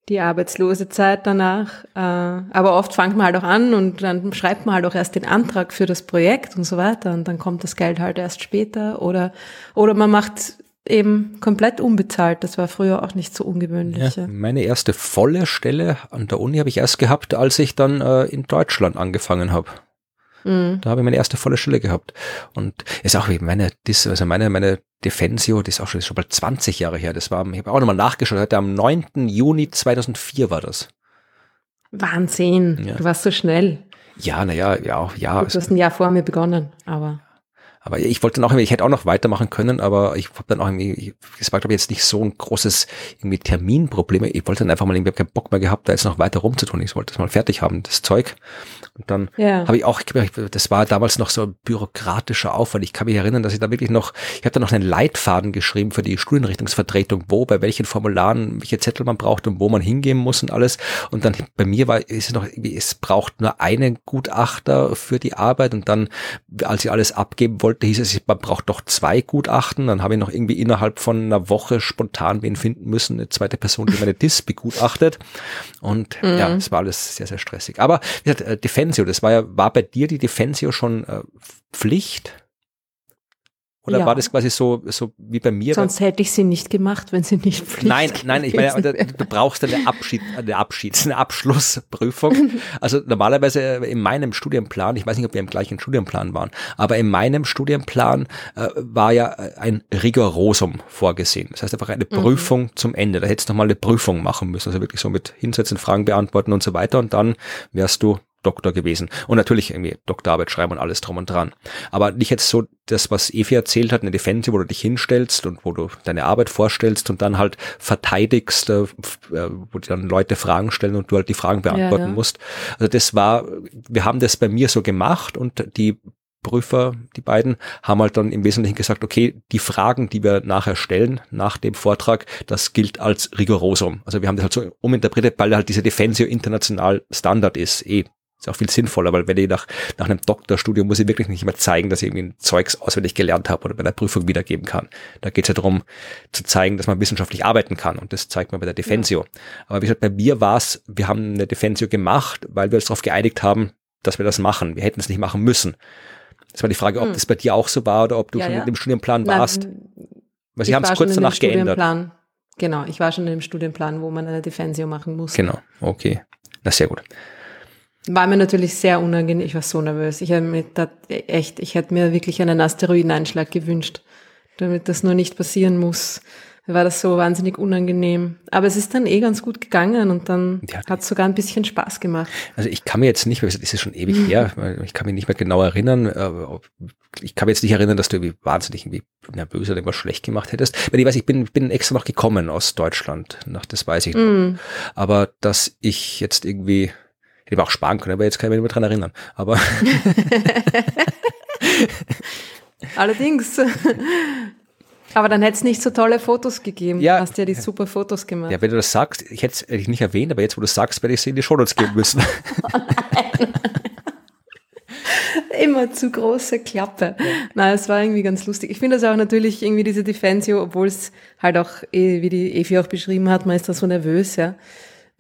die arbeitslose Zeit danach. Äh, aber oft fängt man halt auch an und dann schreibt man halt auch erst den Antrag für das Projekt und so weiter und dann kommt das Geld halt erst später oder, oder man macht eben komplett unbezahlt. Das war früher auch nicht so ungewöhnlich. Ja, meine erste volle Stelle an der Uni habe ich erst gehabt, als ich dann äh, in Deutschland angefangen habe. Mhm. Da habe ich meine erste volle Stelle gehabt. Und ist auch eben meine, also meine, meine Defensio, das ist auch schon, ist schon bald 20 Jahre her. Das war, ich habe auch nochmal nachgeschaut, heute am 9. Juni 2004 war das. Wahnsinn, ja. du warst so schnell. Ja, naja, ja, ja. Du hast ein Jahr vor mir begonnen, aber. Aber ich wollte dann auch, ich hätte auch noch weitermachen können, aber ich habe dann auch irgendwie, es war glaube ich jetzt nicht so ein großes irgendwie Terminproblem. Ich wollte dann einfach mal, ich habe keinen Bock mehr gehabt, da jetzt noch weiter rumzutun. Ich wollte das mal fertig haben, das Zeug. Und dann ja. habe ich auch, das war damals noch so ein bürokratischer Aufwand. Ich kann mich erinnern, dass ich da wirklich noch, ich habe da noch einen Leitfaden geschrieben für die Studienrichtungsvertretung, wo, bei welchen Formularen, welche Zettel man braucht und wo man hingehen muss und alles. Und dann bei mir war ist es noch irgendwie, es braucht nur einen Gutachter für die Arbeit und dann, als ich alles abgeben wollte, wollte, hieß es, man braucht doch zwei Gutachten. Dann habe ich noch irgendwie innerhalb von einer Woche spontan wen finden müssen, eine zweite Person, die meine DIS begutachtet. Und mhm. ja, es war alles sehr, sehr stressig. Aber wie gesagt, äh, Defensio, das war ja, war bei dir die Defensio schon äh, Pflicht? Oder ja. war das quasi so, so wie bei mir? Sonst hätte ich sie nicht gemacht, wenn sie nicht Pflicht Nein, nein, ich meine, du brauchst eine Abschied, eine Abschieds, eine Abschlussprüfung. *laughs* Also normalerweise in meinem Studienplan, ich weiß nicht, ob wir im gleichen Studienplan waren, aber in meinem Studienplan äh, war ja ein Rigorosum vorgesehen. Das heißt einfach eine mhm. Prüfung mhm. zum Ende. Da hättest du nochmal eine Prüfung machen müssen. Also wirklich so mit hinsetzen, Fragen beantworten und so weiter. Und dann wärst du Doktor gewesen. Und natürlich irgendwie Doktorarbeit schreiben und alles drum und dran. Aber nicht jetzt so das, was Evi erzählt hat, eine Defense, wo du dich hinstellst und wo du deine Arbeit vorstellst und dann halt verteidigst, äh, wo die dann Leute Fragen stellen und du halt die Fragen beantworten ja, ja. musst. Also das war, wir haben das bei mir so gemacht und die Prüfer, die beiden, haben halt dann im Wesentlichen gesagt, okay, die Fragen, die wir nachher stellen, nach dem Vortrag, das gilt als rigorosum. Also wir haben das halt so uminterpretiert, weil halt diese Defensio international Standard ist, eh ist auch viel sinnvoller, weil wenn ich nach, nach einem Doktorstudium muss ich wirklich nicht mehr zeigen, dass ich irgendwie ein Zeugs auswendig gelernt habe oder bei einer Prüfung wiedergeben kann. Da geht es ja darum, zu zeigen, dass man wissenschaftlich arbeiten kann und das zeigt man bei der Defensio. Ja. Aber wie gesagt, bei mir war es, wir haben eine Defensio gemacht, weil wir uns darauf geeinigt haben, dass wir das machen. Wir hätten es nicht machen müssen. Das war die Frage, ob hm. das bei dir auch so war oder ob du ja, schon ja. in dem Studienplan warst. weil sie haben es kurz danach geändert. Genau, ich war schon in dem Studienplan, wo man eine Defensio machen muss. Genau, okay. Na sehr gut. War mir natürlich sehr unangenehm. Ich war so nervös. Ich hätte mir da echt, ich hätte mir wirklich einen Asteroideneinschlag gewünscht, damit das nur nicht passieren muss. War das so wahnsinnig unangenehm. Aber es ist dann eh ganz gut gegangen und dann ja, hat es sogar ein bisschen Spaß gemacht. Also ich kann mir jetzt nicht mehr, das ist schon ewig mhm. her, *laughs* ich kann mich nicht mehr genau erinnern. Ich kann mir jetzt nicht erinnern, dass du irgendwie wahnsinnig irgendwie nervös oder irgendwas schlecht gemacht hättest. Weil ich weiß, ich bin, bin extra noch gekommen aus Deutschland. Das weiß ich noch. Mhm. Aber dass ich jetzt irgendwie Hätte auch sparen können, aber jetzt kann ich mich nicht mehr dran erinnern. Aber *laughs* Allerdings. Aber dann hätte es nicht so tolle Fotos gegeben. Ja, hast ja die super Fotos gemacht. Ja, wenn du das sagst, ich hätte es nicht erwähnt, aber jetzt, wo du sagst, werde ich sie in die Shownotes geben müssen. oh *laughs* Immer zu große Klappe. Ja. Nein, es war irgendwie ganz lustig. Ich finde das auch natürlich irgendwie diese Defensio, obwohl es halt auch, eh, wie die Evi auch beschrieben hat, man ist da so nervös, ja.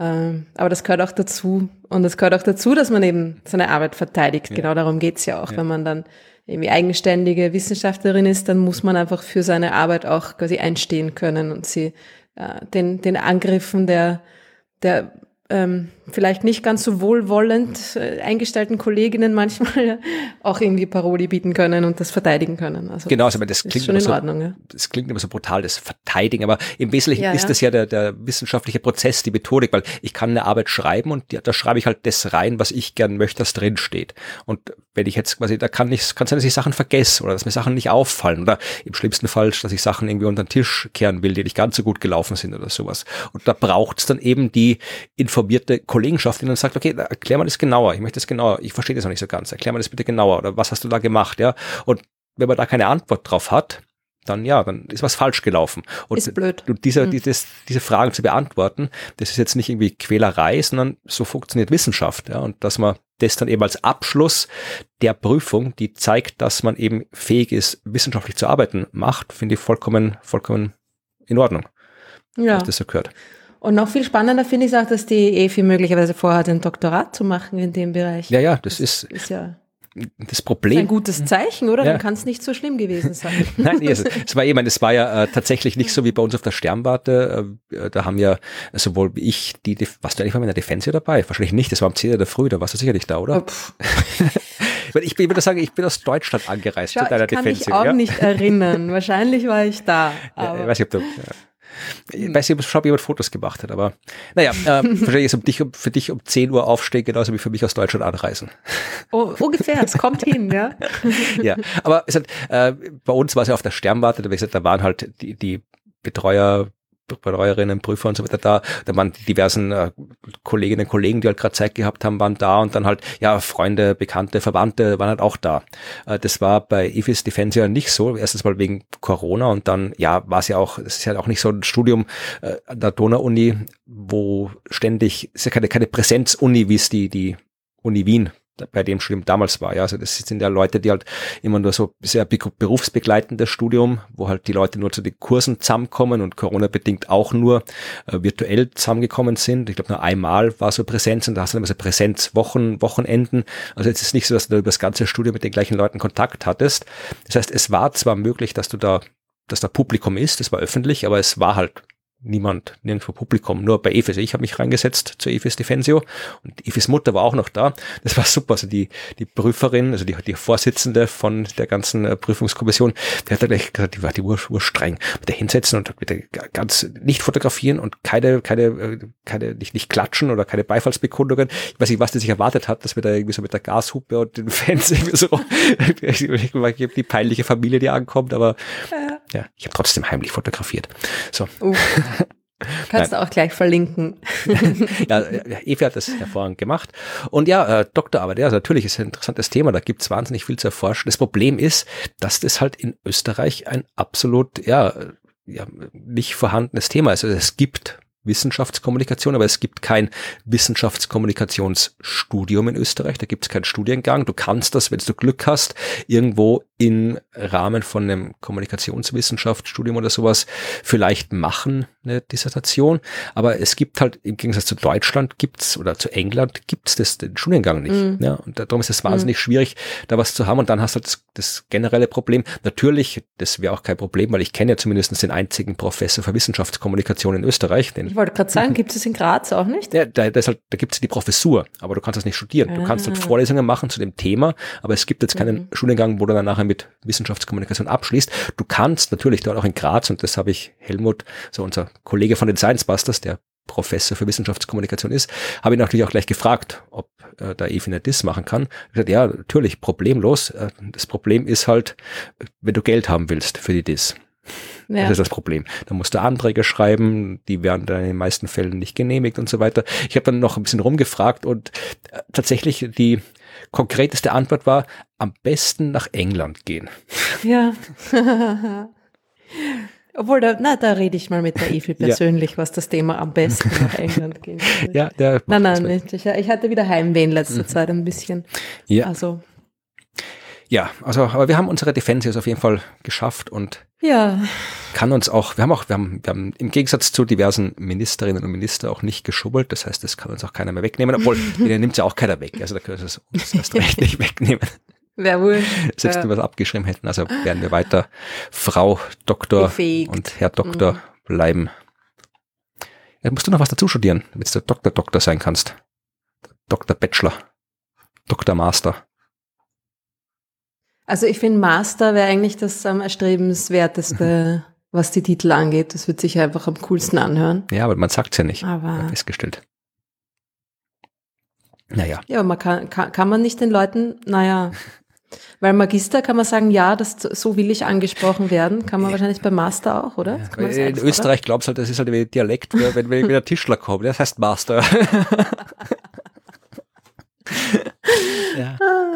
Ähm, aber das gehört auch dazu. Und es gehört auch dazu, dass man eben seine Arbeit verteidigt. Ja. Genau darum geht's ja auch. Ja. Wenn man dann irgendwie eigenständige Wissenschaftlerin ist, dann muss man einfach für seine Arbeit auch quasi einstehen können und sie äh, den, den Angriffen der, der ähm, vielleicht nicht ganz so wohlwollend äh, eingestellten Kolleginnen manchmal *laughs* auch irgendwie Paroli bieten können und das verteidigen können. Also genau, also das klingt schon in so, Ordnung. Ja? Das klingt immer so brutal, das Verteidigen, aber im Wesentlichen ja, ist ja. das ja der, der wissenschaftliche Prozess, die Methodik, weil ich kann eine Arbeit schreiben und ja, da schreibe ich halt das rein, was ich gern möchte, dass drin steht. Und wenn ich jetzt quasi, da kann ich, kann sein, dass ich Sachen vergesse oder dass mir Sachen nicht auffallen oder im schlimmsten Fall, dass ich Sachen irgendwie unter den Tisch kehren will, die nicht ganz so gut gelaufen sind oder sowas. Und da braucht es dann eben die informierte Kollegenschaft, die dann sagt, okay, erklär mal das genauer, ich möchte das genauer, ich verstehe das noch nicht so ganz, erklär mal das bitte genauer oder was hast du da gemacht, ja? Und wenn man da keine Antwort drauf hat, dann ja, dann ist was falsch gelaufen. Und, ist blöd. Und diese, mhm. dieses, diese Fragen zu beantworten, das ist jetzt nicht irgendwie Quälerei, sondern so funktioniert Wissenschaft. Ja, und dass man das dann eben als Abschluss der Prüfung, die zeigt, dass man eben fähig ist, wissenschaftlich zu arbeiten, macht, finde ich vollkommen, vollkommen in Ordnung. Ja. Dass das so gehört. Und noch viel spannender finde ich es auch, dass die EFI möglicherweise vorhat, ein Doktorat zu machen in dem Bereich. Ja, ja, das, das ist, ist ja das Problem. Ein gutes Zeichen, oder? Ja. Dann kann es nicht so schlimm gewesen sein. *laughs* Nein, nee, es, es war eben, es war ja äh, tatsächlich nicht so wie bei uns auf der Sternwarte. Äh, da haben ja sowohl ich die, warst du eigentlich mal in der Defense dabei? Wahrscheinlich nicht, das war am 10. der Früh, da warst du sicherlich da, oder? Oh, *laughs* ich, ich würde sagen, ich bin aus Deutschland angereist Schau, zu deiner Defense. Ich kann mich auch ja? nicht erinnern. *laughs* Wahrscheinlich war ich da. Aber. Ja, ich weiß nicht, ob du, ich weiß nicht, ob jemand Fotos gemacht hat, aber naja, äh, *laughs* wahrscheinlich ist um dich, für dich um 10 Uhr aufstehen, genauso wie für mich aus Deutschland anreisen. Oh, ungefähr, es kommt hin, ja. *laughs* ja, aber es hat, äh, bei uns war es ja auf der Sternwarte, da waren halt die, die Betreuer, Betreuerinnen, Prüfer und so weiter da. Da waren die diversen äh, Kolleginnen und Kollegen, die halt gerade Zeit gehabt haben, waren da und dann halt, ja, Freunde, Bekannte, Verwandte waren halt auch da. Äh, das war bei IFIS Defense ja nicht so. Erstens mal wegen Corona und dann, ja, war es ja auch, es ist ja auch nicht so ein Studium äh, an der Donau-Uni, wo ständig, es ist ja keine, keine Präsenz-Uni, wie es die, die Uni Wien bei dem Studium damals war. Ja, also das sind ja Leute, die halt immer nur so sehr berufsbegleitendes Studium, wo halt die Leute nur zu den Kursen zusammenkommen und Corona bedingt auch nur äh, virtuell zusammengekommen sind. Ich glaube nur einmal war so Präsenz und da hast du immer so Präsenzwochen, Wochenenden. Also jetzt ist nicht so, dass du über das ganze Studium mit den gleichen Leuten Kontakt hattest. Das heißt, es war zwar möglich, dass du da dass da Publikum ist, das war öffentlich, aber es war halt niemand, nirgendwo Publikum, nur bei Efes. Ich habe mich reingesetzt zu Efes Defensio und Efes Mutter war auch noch da. Das war super. Also die, die Prüferin, also die, die Vorsitzende von der ganzen äh, Prüfungskommission, die hat dann gleich gesagt, die war die Ur, Ur streng. Mit der hinsetzen und mit der ganz nicht fotografieren und keine, keine, äh, keine, nicht, nicht klatschen oder keine Beifallsbekundungen. Ich weiß nicht, was die sich erwartet hat, dass wir da irgendwie so mit der Gashupe und den Fans irgendwie so, *laughs* die peinliche Familie, die ankommt, aber ja, ja ich habe trotzdem heimlich fotografiert. So. Uh. *laughs* Kannst du auch gleich verlinken. *laughs* ja, Evi hat das hervorragend gemacht. Und ja, äh, Doktorarbeit, ja, natürlich ist ein interessantes Thema, da gibt es wahnsinnig viel zu erforschen. Das Problem ist, dass das halt in Österreich ein absolut, ja, ja, nicht vorhandenes Thema ist. Also es gibt Wissenschaftskommunikation, aber es gibt kein Wissenschaftskommunikationsstudium in Österreich, da gibt es keinen Studiengang. Du kannst das, wenn du Glück hast, irgendwo im Rahmen von einem Kommunikationswissenschaftsstudium oder sowas vielleicht machen, eine Dissertation. Aber es gibt halt im Gegensatz zu Deutschland gibt's oder zu England gibt's das den Studiengang nicht. Mhm. Ja, und darum ist es wahnsinnig mhm. schwierig, da was zu haben. Und dann hast du halt das, das generelle Problem. Natürlich, das wäre auch kein Problem, weil ich kenne ja zumindest den einzigen Professor für Wissenschaftskommunikation in Österreich, ich wollte gerade sagen, *laughs* gibt es in Graz auch nicht? Ja, da, da, halt, da gibt es die Professur, aber du kannst das nicht studieren. Ah. Du kannst halt ah. Vorlesungen machen zu dem Thema, aber es gibt jetzt keinen mhm. Studiengang, wo du dann nachher mit Wissenschaftskommunikation abschließt. Du kannst natürlich dort auch in Graz, und das habe ich Helmut, so unser Kollege von den Science Busters, der Professor für Wissenschaftskommunikation ist, habe ihn natürlich auch gleich gefragt, ob äh, da nicht das machen kann. Ich gesagt, ja, natürlich, problemlos. Äh, das Problem ist halt, wenn du Geld haben willst für die DIS. Ja. Das ist das Problem. Da musst du Anträge schreiben, die werden dann in den meisten Fällen nicht genehmigt und so weiter. Ich habe dann noch ein bisschen rumgefragt und äh, tatsächlich die konkreteste Antwort war, am besten nach England gehen. Ja. *laughs* *laughs* Obwohl, da, na, da rede ich mal mit der Evi *laughs* persönlich, ja. was das Thema am besten nach *laughs* England geht. Ja, der. Nein, nein, nicht. Ich, ich hatte wieder Heimweh in letzter mhm. Zeit ein bisschen. Ja. Also. Ja, also, aber wir haben unsere Defensives auf jeden Fall geschafft und ja. kann uns auch, wir haben auch, wir haben, wir haben im Gegensatz zu diversen Ministerinnen und Minister auch nicht geschubbelt. Das heißt, das kann uns auch keiner mehr wegnehmen, obwohl, *laughs* den nimmt ja auch keiner weg. Also da können wir es uns erst recht nicht wegnehmen. Wer wohl. *laughs* Selbst wenn wir es abgeschrieben hätten, also werden wir weiter Frau Doktor Befähigt. und Herr Doktor mhm. bleiben. Ja, musst du noch was dazu studieren, damit du Doktor Doktor sein kannst. Doktor Bachelor. Doktor Master. Also ich finde, Master wäre eigentlich das am erstrebenswerteste, *laughs* was die Titel angeht. Das wird sich einfach am coolsten anhören. Ja, aber man sagt es ja nicht. Aber festgestellt. Naja. Ja, aber man kann, kann, kann man nicht den Leuten, naja, *laughs* weil Magister kann man sagen, ja, das, so will ich angesprochen werden. Kann man wahrscheinlich beim Master auch, oder? Ja, in Österreich glaubst du halt, das ist halt wie Dialekt, wenn, wenn der Tischler kommt. Das heißt Master. *laughs* ja. Ah.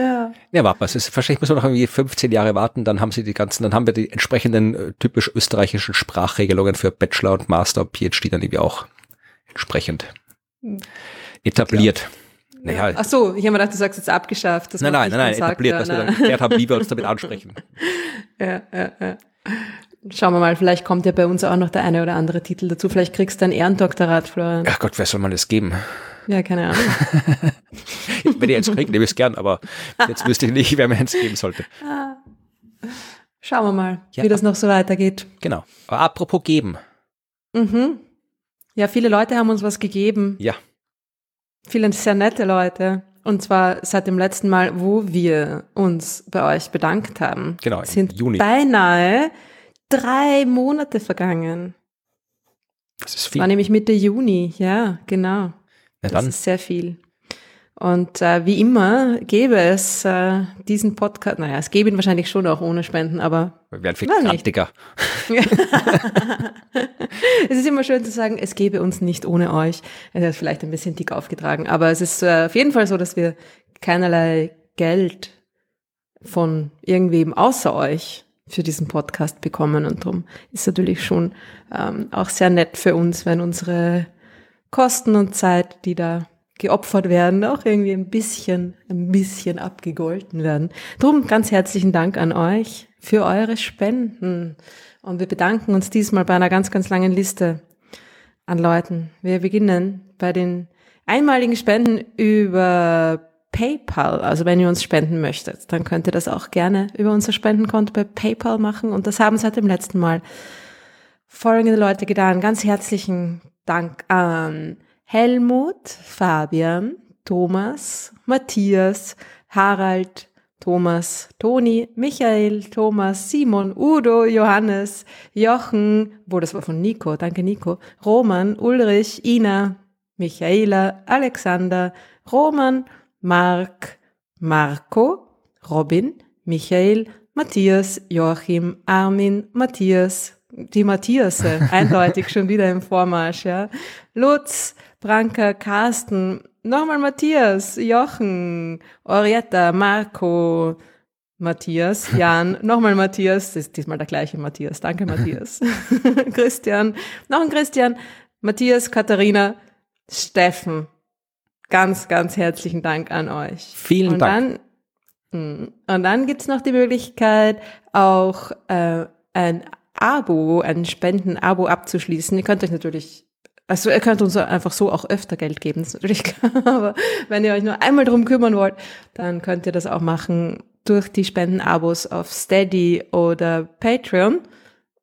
Ja. Ja, warte mal, es ist, wahrscheinlich müssen wir noch irgendwie 15 Jahre warten, dann haben sie die ganzen, dann haben wir die entsprechenden äh, typisch österreichischen Sprachregelungen für Bachelor und Master und PhD dann irgendwie auch entsprechend etabliert. Ja. Naja. Ach so, ich habe mir gedacht, du sagst jetzt abgeschafft. nein, nein, nein, nein, etabliert, ja, dass nein. wir dann geklärt haben, wie wir uns damit ansprechen. *laughs* Ja, ja, ja. Schauen wir mal, vielleicht kommt ja bei uns auch noch der eine oder andere Titel dazu. Vielleicht kriegst du ein Ehrendoktorat, Florian. Ach Gott, wer soll man das geben? Ja, keine Ahnung. *laughs* Wenn ihr eins kriegt, nehme ich es gern, aber jetzt wüsste ich nicht, wer mir eins geben sollte. *laughs* Schauen wir mal, ja, wie das noch so weitergeht. Genau. Aber apropos geben. Mhm. Ja, viele Leute haben uns was gegeben. Ja. Viele sehr nette Leute. Und zwar seit dem letzten Mal, wo wir uns bei euch bedankt haben. Genau, sind Juni. beinahe drei Monate vergangen. Das ist viel. War nämlich Mitte Juni, ja, genau. Na dann. Das ist sehr viel. Und äh, wie immer gäbe es äh, diesen Podcast, naja, es gäbe ihn wahrscheinlich schon auch ohne Spenden, aber. Wir werden viel krantiger. *laughs* es ist immer schön zu sagen, es gäbe uns nicht ohne euch. Es ist vielleicht ein bisschen dick aufgetragen, aber es ist äh, auf jeden Fall so, dass wir keinerlei Geld von irgendwem außer euch für diesen Podcast bekommen. Und darum ist natürlich schon ähm, auch sehr nett für uns, wenn unsere Kosten und Zeit, die da geopfert werden, auch irgendwie ein bisschen, ein bisschen abgegolten werden. Drum ganz herzlichen Dank an euch für eure Spenden. Und wir bedanken uns diesmal bei einer ganz, ganz langen Liste an Leuten. Wir beginnen bei den einmaligen Spenden über PayPal. Also wenn ihr uns spenden möchtet, dann könnt ihr das auch gerne über unser Spendenkonto bei PayPal machen. Und das haben seit dem letzten Mal folgende Leute getan. Ganz herzlichen Dank an Helmut, Fabian, Thomas, Matthias, Harald, Thomas, Toni, Michael, Thomas, Simon, Udo, Johannes, Jochen, wo das war von Nico, danke Nico, Roman, Ulrich, Ina, Michaela, Alexander, Roman, Mark, Marco, Robin, Michael, Matthias, Joachim, Armin, Matthias, die Matthiasse, *laughs* eindeutig schon wieder im Vormarsch, ja. Lutz, Branka, Carsten, nochmal Matthias, Jochen, Orietta, Marco, Matthias, Jan, *laughs* nochmal Matthias, das ist diesmal der gleiche Matthias, danke Matthias, *laughs* Christian, noch ein Christian, Matthias, Katharina, Steffen, ganz, ganz herzlichen Dank an euch. Vielen und Dank. Dann, mm, und dann gibt's noch die Möglichkeit, auch äh, ein Abo, ein Spenden-Abo abzuschließen. Ihr könnt euch natürlich also ihr könnt uns einfach so auch öfter Geld geben, das ist natürlich *laughs* klar. Aber wenn ihr euch nur einmal drum kümmern wollt, dann könnt ihr das auch machen durch die Spendenabos auf Steady oder Patreon.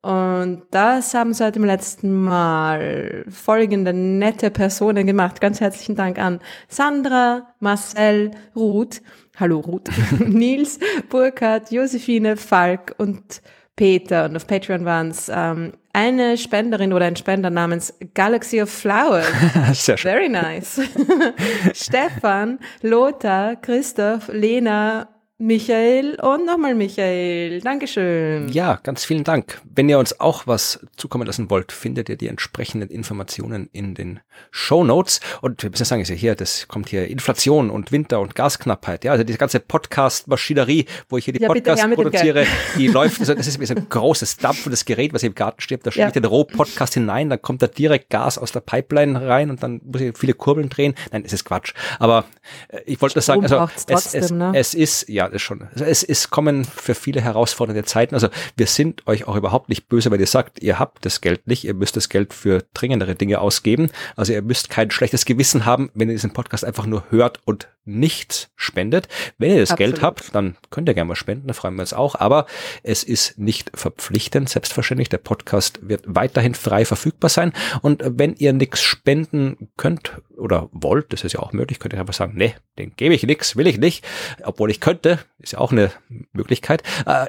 Und das haben seit dem letzten Mal folgende nette Personen gemacht. Ganz herzlichen Dank an Sandra, Marcel, Ruth, hallo Ruth, *laughs* Nils, Burkhard, Josephine, Falk und Peter. Und auf Patreon waren es ähm, eine Spenderin oder ein Spender namens Galaxy of Flowers. *laughs* Sehr schön. Very nice. *laughs* Stefan, Lothar, Christoph, Lena, Michael und nochmal Michael. Dankeschön. Ja, ganz vielen Dank. Wenn ihr uns auch was zukommen lassen wollt, findet ihr die entsprechenden Informationen in den Show Notes. Und wir müssen sagen, ist ja hier, das kommt hier Inflation und Winter und Gasknappheit. Ja, also diese ganze Podcast-Maschinerie, wo ich hier die Ja, Podcasts produziere, die *laughs* läuft, also das ist wie so ein großes dampfendes Gerät, was hier im Garten steht. Da ich Ja. den Roh-Podcast hinein, dann kommt da direkt Gas aus der Pipeline rein und dann muss ich viele Kurbeln drehen. Nein, es ist Quatsch. Aber äh, ich wollte nur sagen, also es, es, ne? es ist, ja, ist schon. Es ist kommen für viele herausfordernde Zeiten. Also wir sind euch auch überhaupt nicht böse, weil ihr sagt, ihr habt das Geld nicht, ihr müsst das Geld für dringendere Dinge ausgeben. Also ihr müsst kein schlechtes Gewissen haben, wenn ihr diesen Podcast einfach nur hört und nichts spendet. Wenn ihr das Absolut. Geld habt, dann könnt ihr gerne mal spenden, da freuen wir uns auch. Aber es ist nicht verpflichtend, selbstverständlich. Der Podcast wird weiterhin frei verfügbar sein. Und wenn ihr nichts spenden könnt oder wollt, das ist ja auch möglich, könnt ihr einfach sagen, nee, den gebe ich nichts, will ich nicht, obwohl ich könnte, ist ja auch eine Möglichkeit. Äh,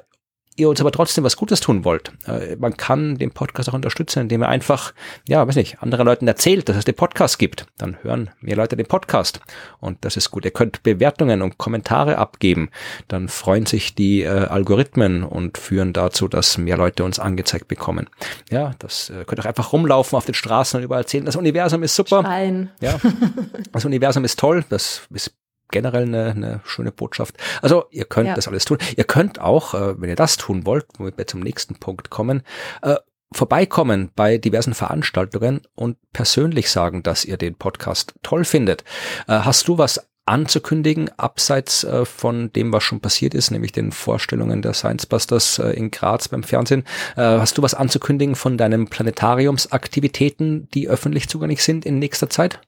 ihr uns aber trotzdem was Gutes tun wollt, äh, man kann den Podcast auch unterstützen, indem er einfach, ja, weiß nicht, anderen Leuten erzählt, dass es den Podcast gibt. Dann hören mehr Leute den Podcast. Und das ist gut. Ihr könnt Bewertungen und Kommentare abgeben. Dann freuen sich die äh, Algorithmen und führen dazu, dass mehr Leute uns angezeigt bekommen. Ja, das äh, könnt ihr auch einfach rumlaufen auf den Straßen und überall erzählen. Das Universum ist super. Schreien. Ja, *laughs* das Universum ist toll, das ist generell eine, eine schöne Botschaft. Also ihr könnt Ja. das alles tun. Ihr könnt auch, äh, wenn ihr das tun wollt, womit wir zum nächsten Punkt kommen, äh, vorbeikommen bei diversen Veranstaltungen und persönlich sagen, dass ihr den Podcast toll findet. Äh, hast du was anzukündigen, abseits äh, von dem, was schon passiert ist, nämlich den Vorstellungen der Science Busters äh, in Graz beim Fernsehen. Äh, hast du was anzukündigen von deinen Planetariumsaktivitäten, die öffentlich zugänglich sind in nächster Zeit?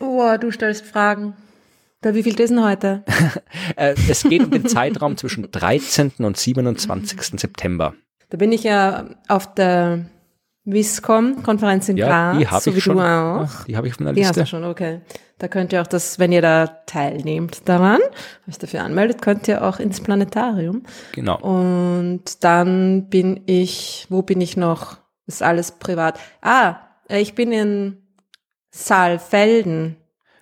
Oh, du stellst Fragen. Da, wie viel ist denn heute? *laughs* Äh, es geht um den Zeitraum zwischen 13. und 27. September. Da bin ich ja auf der Viscom-Konferenz in Ja, Graz, die habe so ich wie schon. du auch. Die habe ich auf meiner Die hast Liste. du schon, okay. Da könnt ihr auch das, wenn ihr da teilnehmt daran, euch dafür anmeldet, könnt ihr auch ins Planetarium. Genau. Und dann bin ich, wo bin ich noch? Ist alles privat. Ah, ich bin in Saalfelden.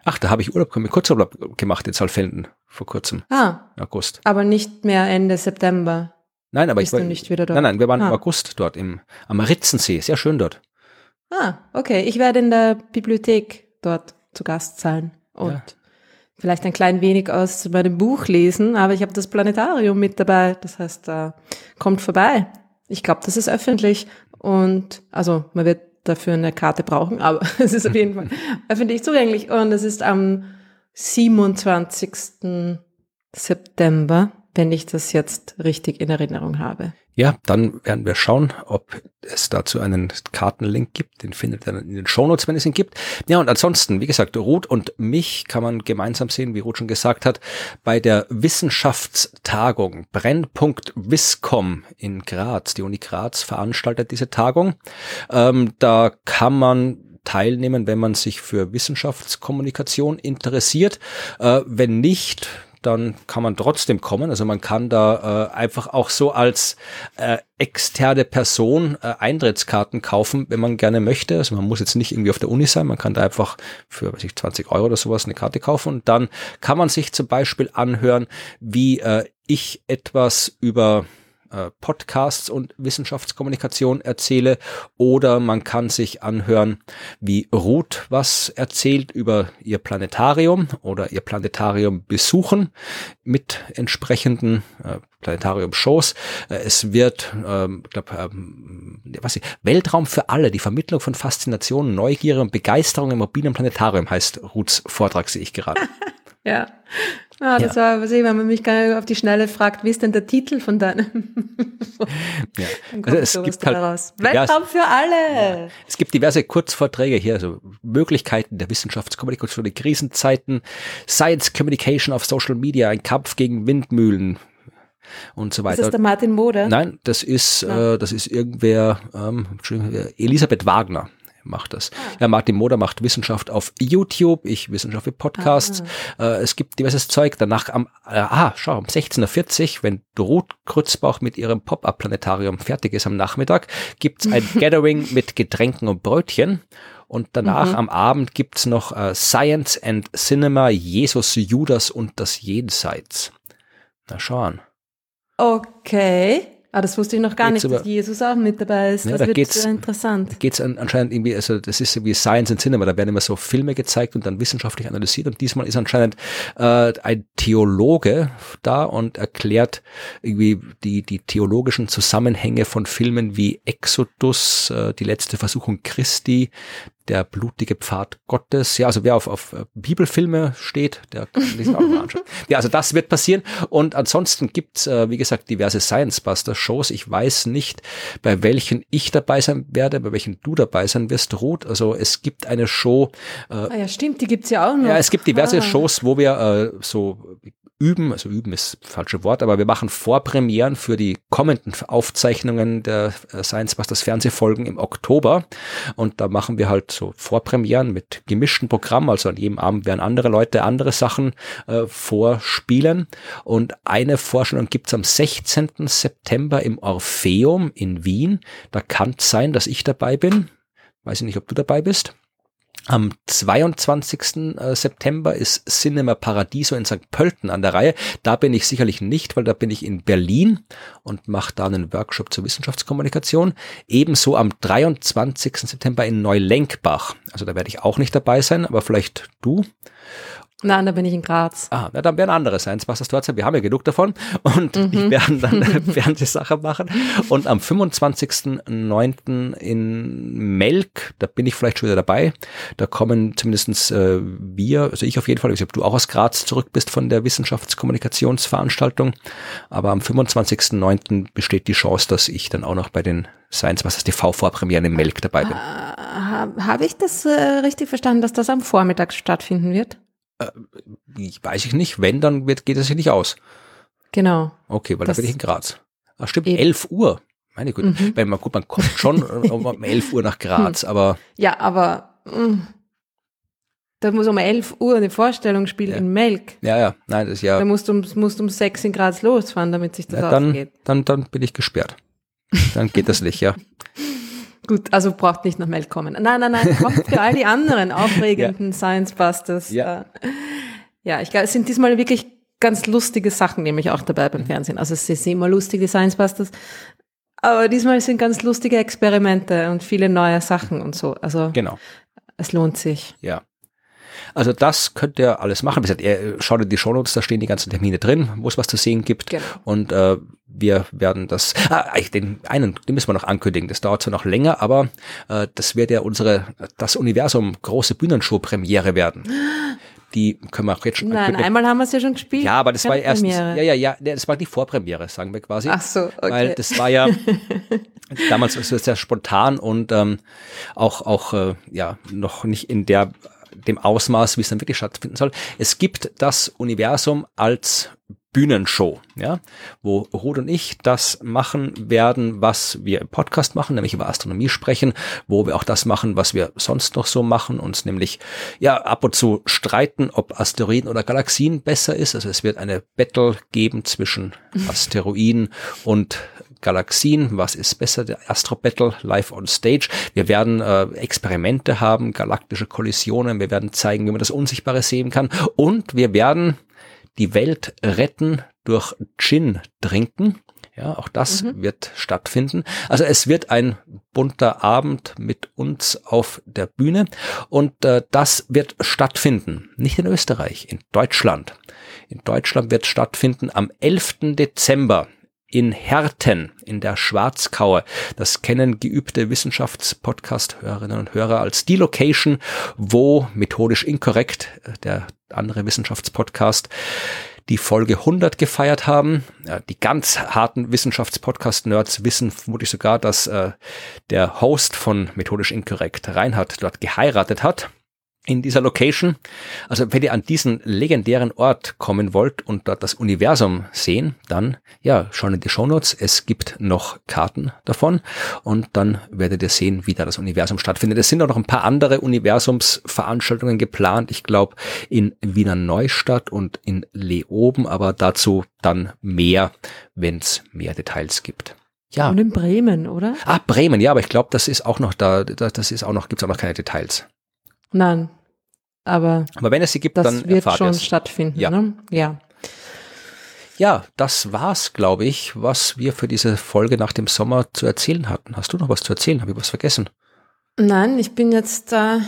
Ach, da habe ich Urlaub, Kurzurlaub gemacht in Saalfelden vor kurzem, Ah, August. aber nicht mehr Ende September. Nein, aber Bist ich war, nicht wieder dort? Nein, nein, wir waren Ah. im August dort im, am Ritzensee. Sehr schön dort. Ah, okay. Ich werde in der Bibliothek dort zu Gast sein und Ja. vielleicht ein klein wenig aus meinem Buch lesen, aber ich habe das Planetarium mit dabei. Das heißt, da kommt vorbei. Ich glaube, das ist öffentlich und also man wird dafür eine Karte brauchen, aber *laughs* es ist auf jeden Fall öffentlich zugänglich und es ist am 27. September, wenn ich das jetzt richtig in Erinnerung habe. Ja, dann werden wir schauen, ob es dazu einen Kartenlink gibt. Den findet ihr dann in den Shownotes, wenn es ihn gibt. Ja, und ansonsten, wie gesagt, Ruth und mich kann man gemeinsam sehen, wie Ruth schon gesagt hat, bei der Wissenschaftstagung Brennpunkt Wiscom in Graz. Die Uni Graz veranstaltet diese Tagung. Ähm, da kann man teilnehmen, wenn man sich für Wissenschaftskommunikation interessiert. Äh, wenn nicht, dann kann man trotzdem kommen. Also man kann da äh, einfach auch so als äh, externe Person äh, Eintrittskarten kaufen, wenn man gerne möchte. Also man muss jetzt nicht irgendwie auf der Uni sein, man kann da einfach für weiß ich, 20 Euro oder sowas eine Karte kaufen und dann kann man sich zum Beispiel anhören, wie äh, ich etwas über äh, Podcasts und Wissenschaftskommunikation erzähle oder man kann sich anhören, wie Ruth was erzählt über ihr Planetarium oder ihr Planetarium besuchen mit entsprechenden äh, Planetarium-Shows. Äh, es wird, ähm, glaub, ähm, was ich, Weltraum für alle, die Vermittlung von Faszination, Neugier und Begeisterung im mobilen Planetarium heißt Ruths Vortrag, sehe ich gerade. *laughs* ja. Ah, das ja. war, was ich, wenn man mich auf die Schnelle fragt, wie ist denn der Titel von deinem? *laughs* ja. Also es gibt halt, raus. Weltraum für alle. Ja. Es gibt diverse Kurzvorträge hier, also Möglichkeiten der Wissenschaftskommunikation in Krisenzeiten, Science Communication auf Social Media, ein Kampf gegen Windmühlen, und so weiter. Ist das der Martin Moder? Nein, das ist, äh, das ist irgendwer, ähm, Elisabeth Wagner macht das. Ah. Ja, Martin Moder macht Wissenschaft auf YouTube, ich Wissenschaft für Podcasts. Ah. Äh, es gibt diverses Zeug. Danach am, äh, ah, schau, um 16.40 Uhr, wenn Ruth Krützbauch mit ihrem Pop-Up-Planetarium fertig ist am Nachmittag, gibt's ein *laughs* Gathering mit Getränken und Brötchen. Und danach mhm. am Abend gibt's noch äh, Science and Cinema, Jesus, Judas und das Jenseits. Na schauen. Okay. Ah, das wusste ich noch gar nicht, dass Jesus auch mit dabei ist. Ja, das da wird geht's, interessant. Da geht's an, anscheinend irgendwie, also das ist wie Science and Cinema, da werden immer so Filme gezeigt und dann wissenschaftlich analysiert und diesmal ist anscheinend äh, ein Theologe da und erklärt irgendwie die, die theologischen Zusammenhänge von Filmen wie Exodus, äh, die letzte Versuchung Christi, der blutige Pfad Gottes. Ja, also wer auf, auf äh, Bibelfilme steht, der kann diesen auch mal anschauen. Ja, also das wird passieren. Und ansonsten gibt's äh, wie gesagt, diverse Science-Buster-Shows. Ich weiß nicht, bei welchen ich dabei sein werde, bei welchen du dabei sein wirst, Ruth. Also es gibt eine Show. Äh, ah ja, stimmt, die gibt's ja auch noch. Ja, es gibt diverse ah. Shows, wo wir äh, so üben, also üben ist das falsche Wort, aber wir machen Vorpremieren für die kommenden Aufzeichnungen der äh, Science Busters Fernsehfolgen im Oktober und da machen wir halt so Vorpremieren mit gemischten Programm, also an jedem Abend werden andere Leute andere Sachen äh, vorspielen und eine Vorstellung gibt's am 16. September im Orpheum in Wien. Da kann es sein, dass ich dabei bin. Weiß ich nicht, ob du dabei bist. Am 22. Äh, September ist Cinema Paradiso in St. Pölten an der Reihe. Da bin ich sicherlich nicht, weil da bin ich in Berlin und mache da einen Workshop zur Wissenschaftskommunikation. Ebenso am 23. September in Neulenkbach. Also da werde ich auch nicht dabei sein, aber vielleicht du. Nein, da bin ich in Graz. Ah, na, dann werden andere Science Busters dort sein. Wir haben ja genug davon. Und mhm. ich werde dann *laughs* *laughs* eine Fernsehsache machen. Und am 25.09. in Melk, da bin ich vielleicht schon wieder dabei. Da kommen zumindestens äh, wir, also ich auf jeden Fall, ich weiß nicht, ob du auch aus Graz zurück bist von der Wissenschaftskommunikationsveranstaltung. Aber am 25.09. besteht die Chance, dass ich dann auch noch bei den Science Busters TV-Vorpremieren in Melk dabei bin. Uh, Habe ich das äh, richtig verstanden, dass das am Vormittag stattfinden wird? Äh, weiß ich nicht. Wenn, dann wird, geht es sich nicht aus. Genau. Okay, weil da bin ich in Graz. Ach stimmt, eben. 11 Uhr. Meine Güte. Mhm. Weil man, gut, man kommt schon *laughs* um 11 Uhr nach Graz, aber. Ja, aber mh, mm, da muss um 11 Uhr eine Vorstellung spielen ja. in Melk. Ja, ja, nein, das ist ja. Da musst du um, musst um 6 in Graz losfahren, damit sich das ja, dann, ausgeht. Dann, dann bin ich gesperrt. Dann geht das nicht, ja. *laughs* Gut, also braucht nicht nach Melk kommen. Nein, nein, nein, kommt für all die anderen *laughs* aufregenden ja. Science Busters. Ja. ja, ich glaube, es sind diesmal wirklich ganz lustige Sachen, nämlich auch dabei beim Fernsehen. Also es sind immer lustige Science Busters. Aber diesmal sind ganz lustige Experimente und viele neue Sachen und so. Also genau. es lohnt sich. Ja. Also das könnt ihr alles machen. Wie gesagt, ihr schaut in die Shownotes, da stehen die ganzen Termine drin, wo es was zu sehen gibt. Genau. Und äh, wir werden das, ah, den einen, den müssen wir noch ankündigen. Das dauert zwar noch länger, aber äh, das wird ja unsere, das Universum große Bühnenshow-Premiere werden. Die können wir auch jetzt schon Nein, ankündigen. einmal haben wir es ja schon gespielt. Ja, aber das war Keine erstens, Premiere. ja, ja, ja, das war die Vorpremiere, sagen wir quasi. Ach so, okay. Weil das war ja *laughs* damals ist es sehr spontan und ähm, auch auch äh, ja noch nicht in der dem Ausmaß, wie es dann wirklich stattfinden soll. Es gibt das Universum als Bühnenshow, ja, wo Ruth und ich das machen werden, was wir im Podcast machen, nämlich über Astronomie sprechen, wo wir auch das machen, was wir sonst noch so machen, uns nämlich ja ab und zu streiten, ob Asteroiden oder Galaxien besser ist. Also es wird eine Battle geben zwischen *laughs* Asteroiden und Galaxien, was ist besser, der Astro Battle live on stage. Wir werden äh, Experimente haben, galaktische Kollisionen, wir werden zeigen, wie man das Unsichtbare sehen kann und wir werden die Welt retten durch Gin trinken. Ja, auch das wird stattfinden. Also es wird ein bunter Abend mit uns auf der Bühne und äh, das wird stattfinden. Nicht in Österreich, in Deutschland. In Deutschland wird stattfinden am 11. Dezember in Herten in der Schwarzkaue. Das kennen geübte Wissenschaftspodcast-Hörerinnen und Hörer als die Location, wo methodisch inkorrekt äh, der andere Wissenschaftspodcast die Folge 100 gefeiert haben. Ja, die ganz harten Wissenschaftspodcast-Nerds wissen vermutlich sogar, dass äh, der Host von Methodisch Inkorrekt, Reinhard, dort geheiratet hat in dieser Location. Also wenn ihr an diesen legendären Ort kommen wollt und dort das Universum sehen, dann ja, schauen in die Shownotes. Es gibt noch Karten davon und dann werdet ihr sehen, wie da das Universum stattfindet. Es sind auch noch ein paar andere Universumsveranstaltungen geplant. Ich glaube in Wiener Neustadt und in Leoben, aber dazu dann mehr, wenn es mehr Details gibt. Ja. Und in Bremen, oder? Ah, Bremen, ja, aber ich glaube, das ist auch noch da, da- das ist auch noch, gibt's auch noch keine Details. Nein. Aber Aber wenn es sie gibt, das dann wird schon es. stattfinden, Ja. ne? Ja. Ja, das war's, glaube ich, was wir für diese Folge nach dem Sommer zu erzählen hatten. Hast du noch was zu erzählen? Habe ich was vergessen? Nein, ich bin jetzt äh,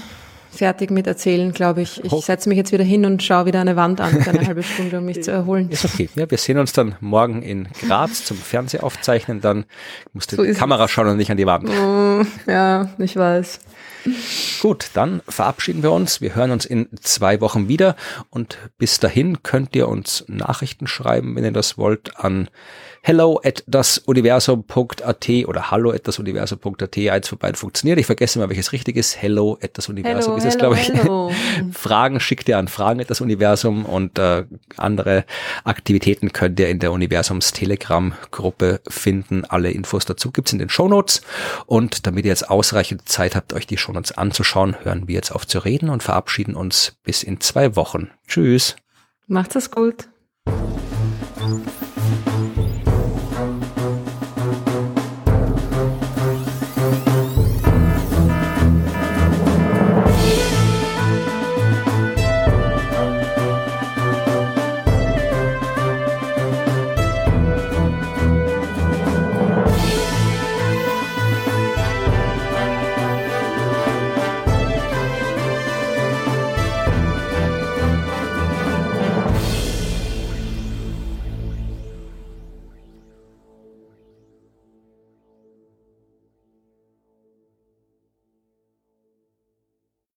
fertig mit Erzählen, glaube ich. Ich setze mich jetzt wieder hin und schaue wieder eine Wand an für eine halbe Stunde, um mich *laughs* zu erholen. Ist okay. Ja, wir sehen uns dann morgen in Graz zum Fernsehaufzeichnen. Dann musst du So in die Kamera schauen und nicht an die Wand. Oh, ja, ich weiß. Gut, dann verabschieden wir uns. Wir hören uns in zwei Wochen wieder und bis dahin könnt ihr uns Nachrichten schreiben, wenn ihr das wollt, an hello at dasuniversum.at oder hallo at dasuniversum.at. Eins von beiden funktioniert. Ich vergesse immer, welches richtig ist. Hello at dasuniversum Hello, ist es, glaube ich. *laughs* Fragen schickt ihr an Fragen at das Universum und äh, andere Aktivitäten könnt ihr in der Universums Telegram Gruppe finden. Alle Infos dazu gibt's in den Shownotes und damit ihr jetzt ausreichend Zeit habt, euch die Shownotes anzuschauen, hören wir jetzt auf zu reden und verabschieden uns bis in zwei Wochen. Tschüss. Macht's es gut.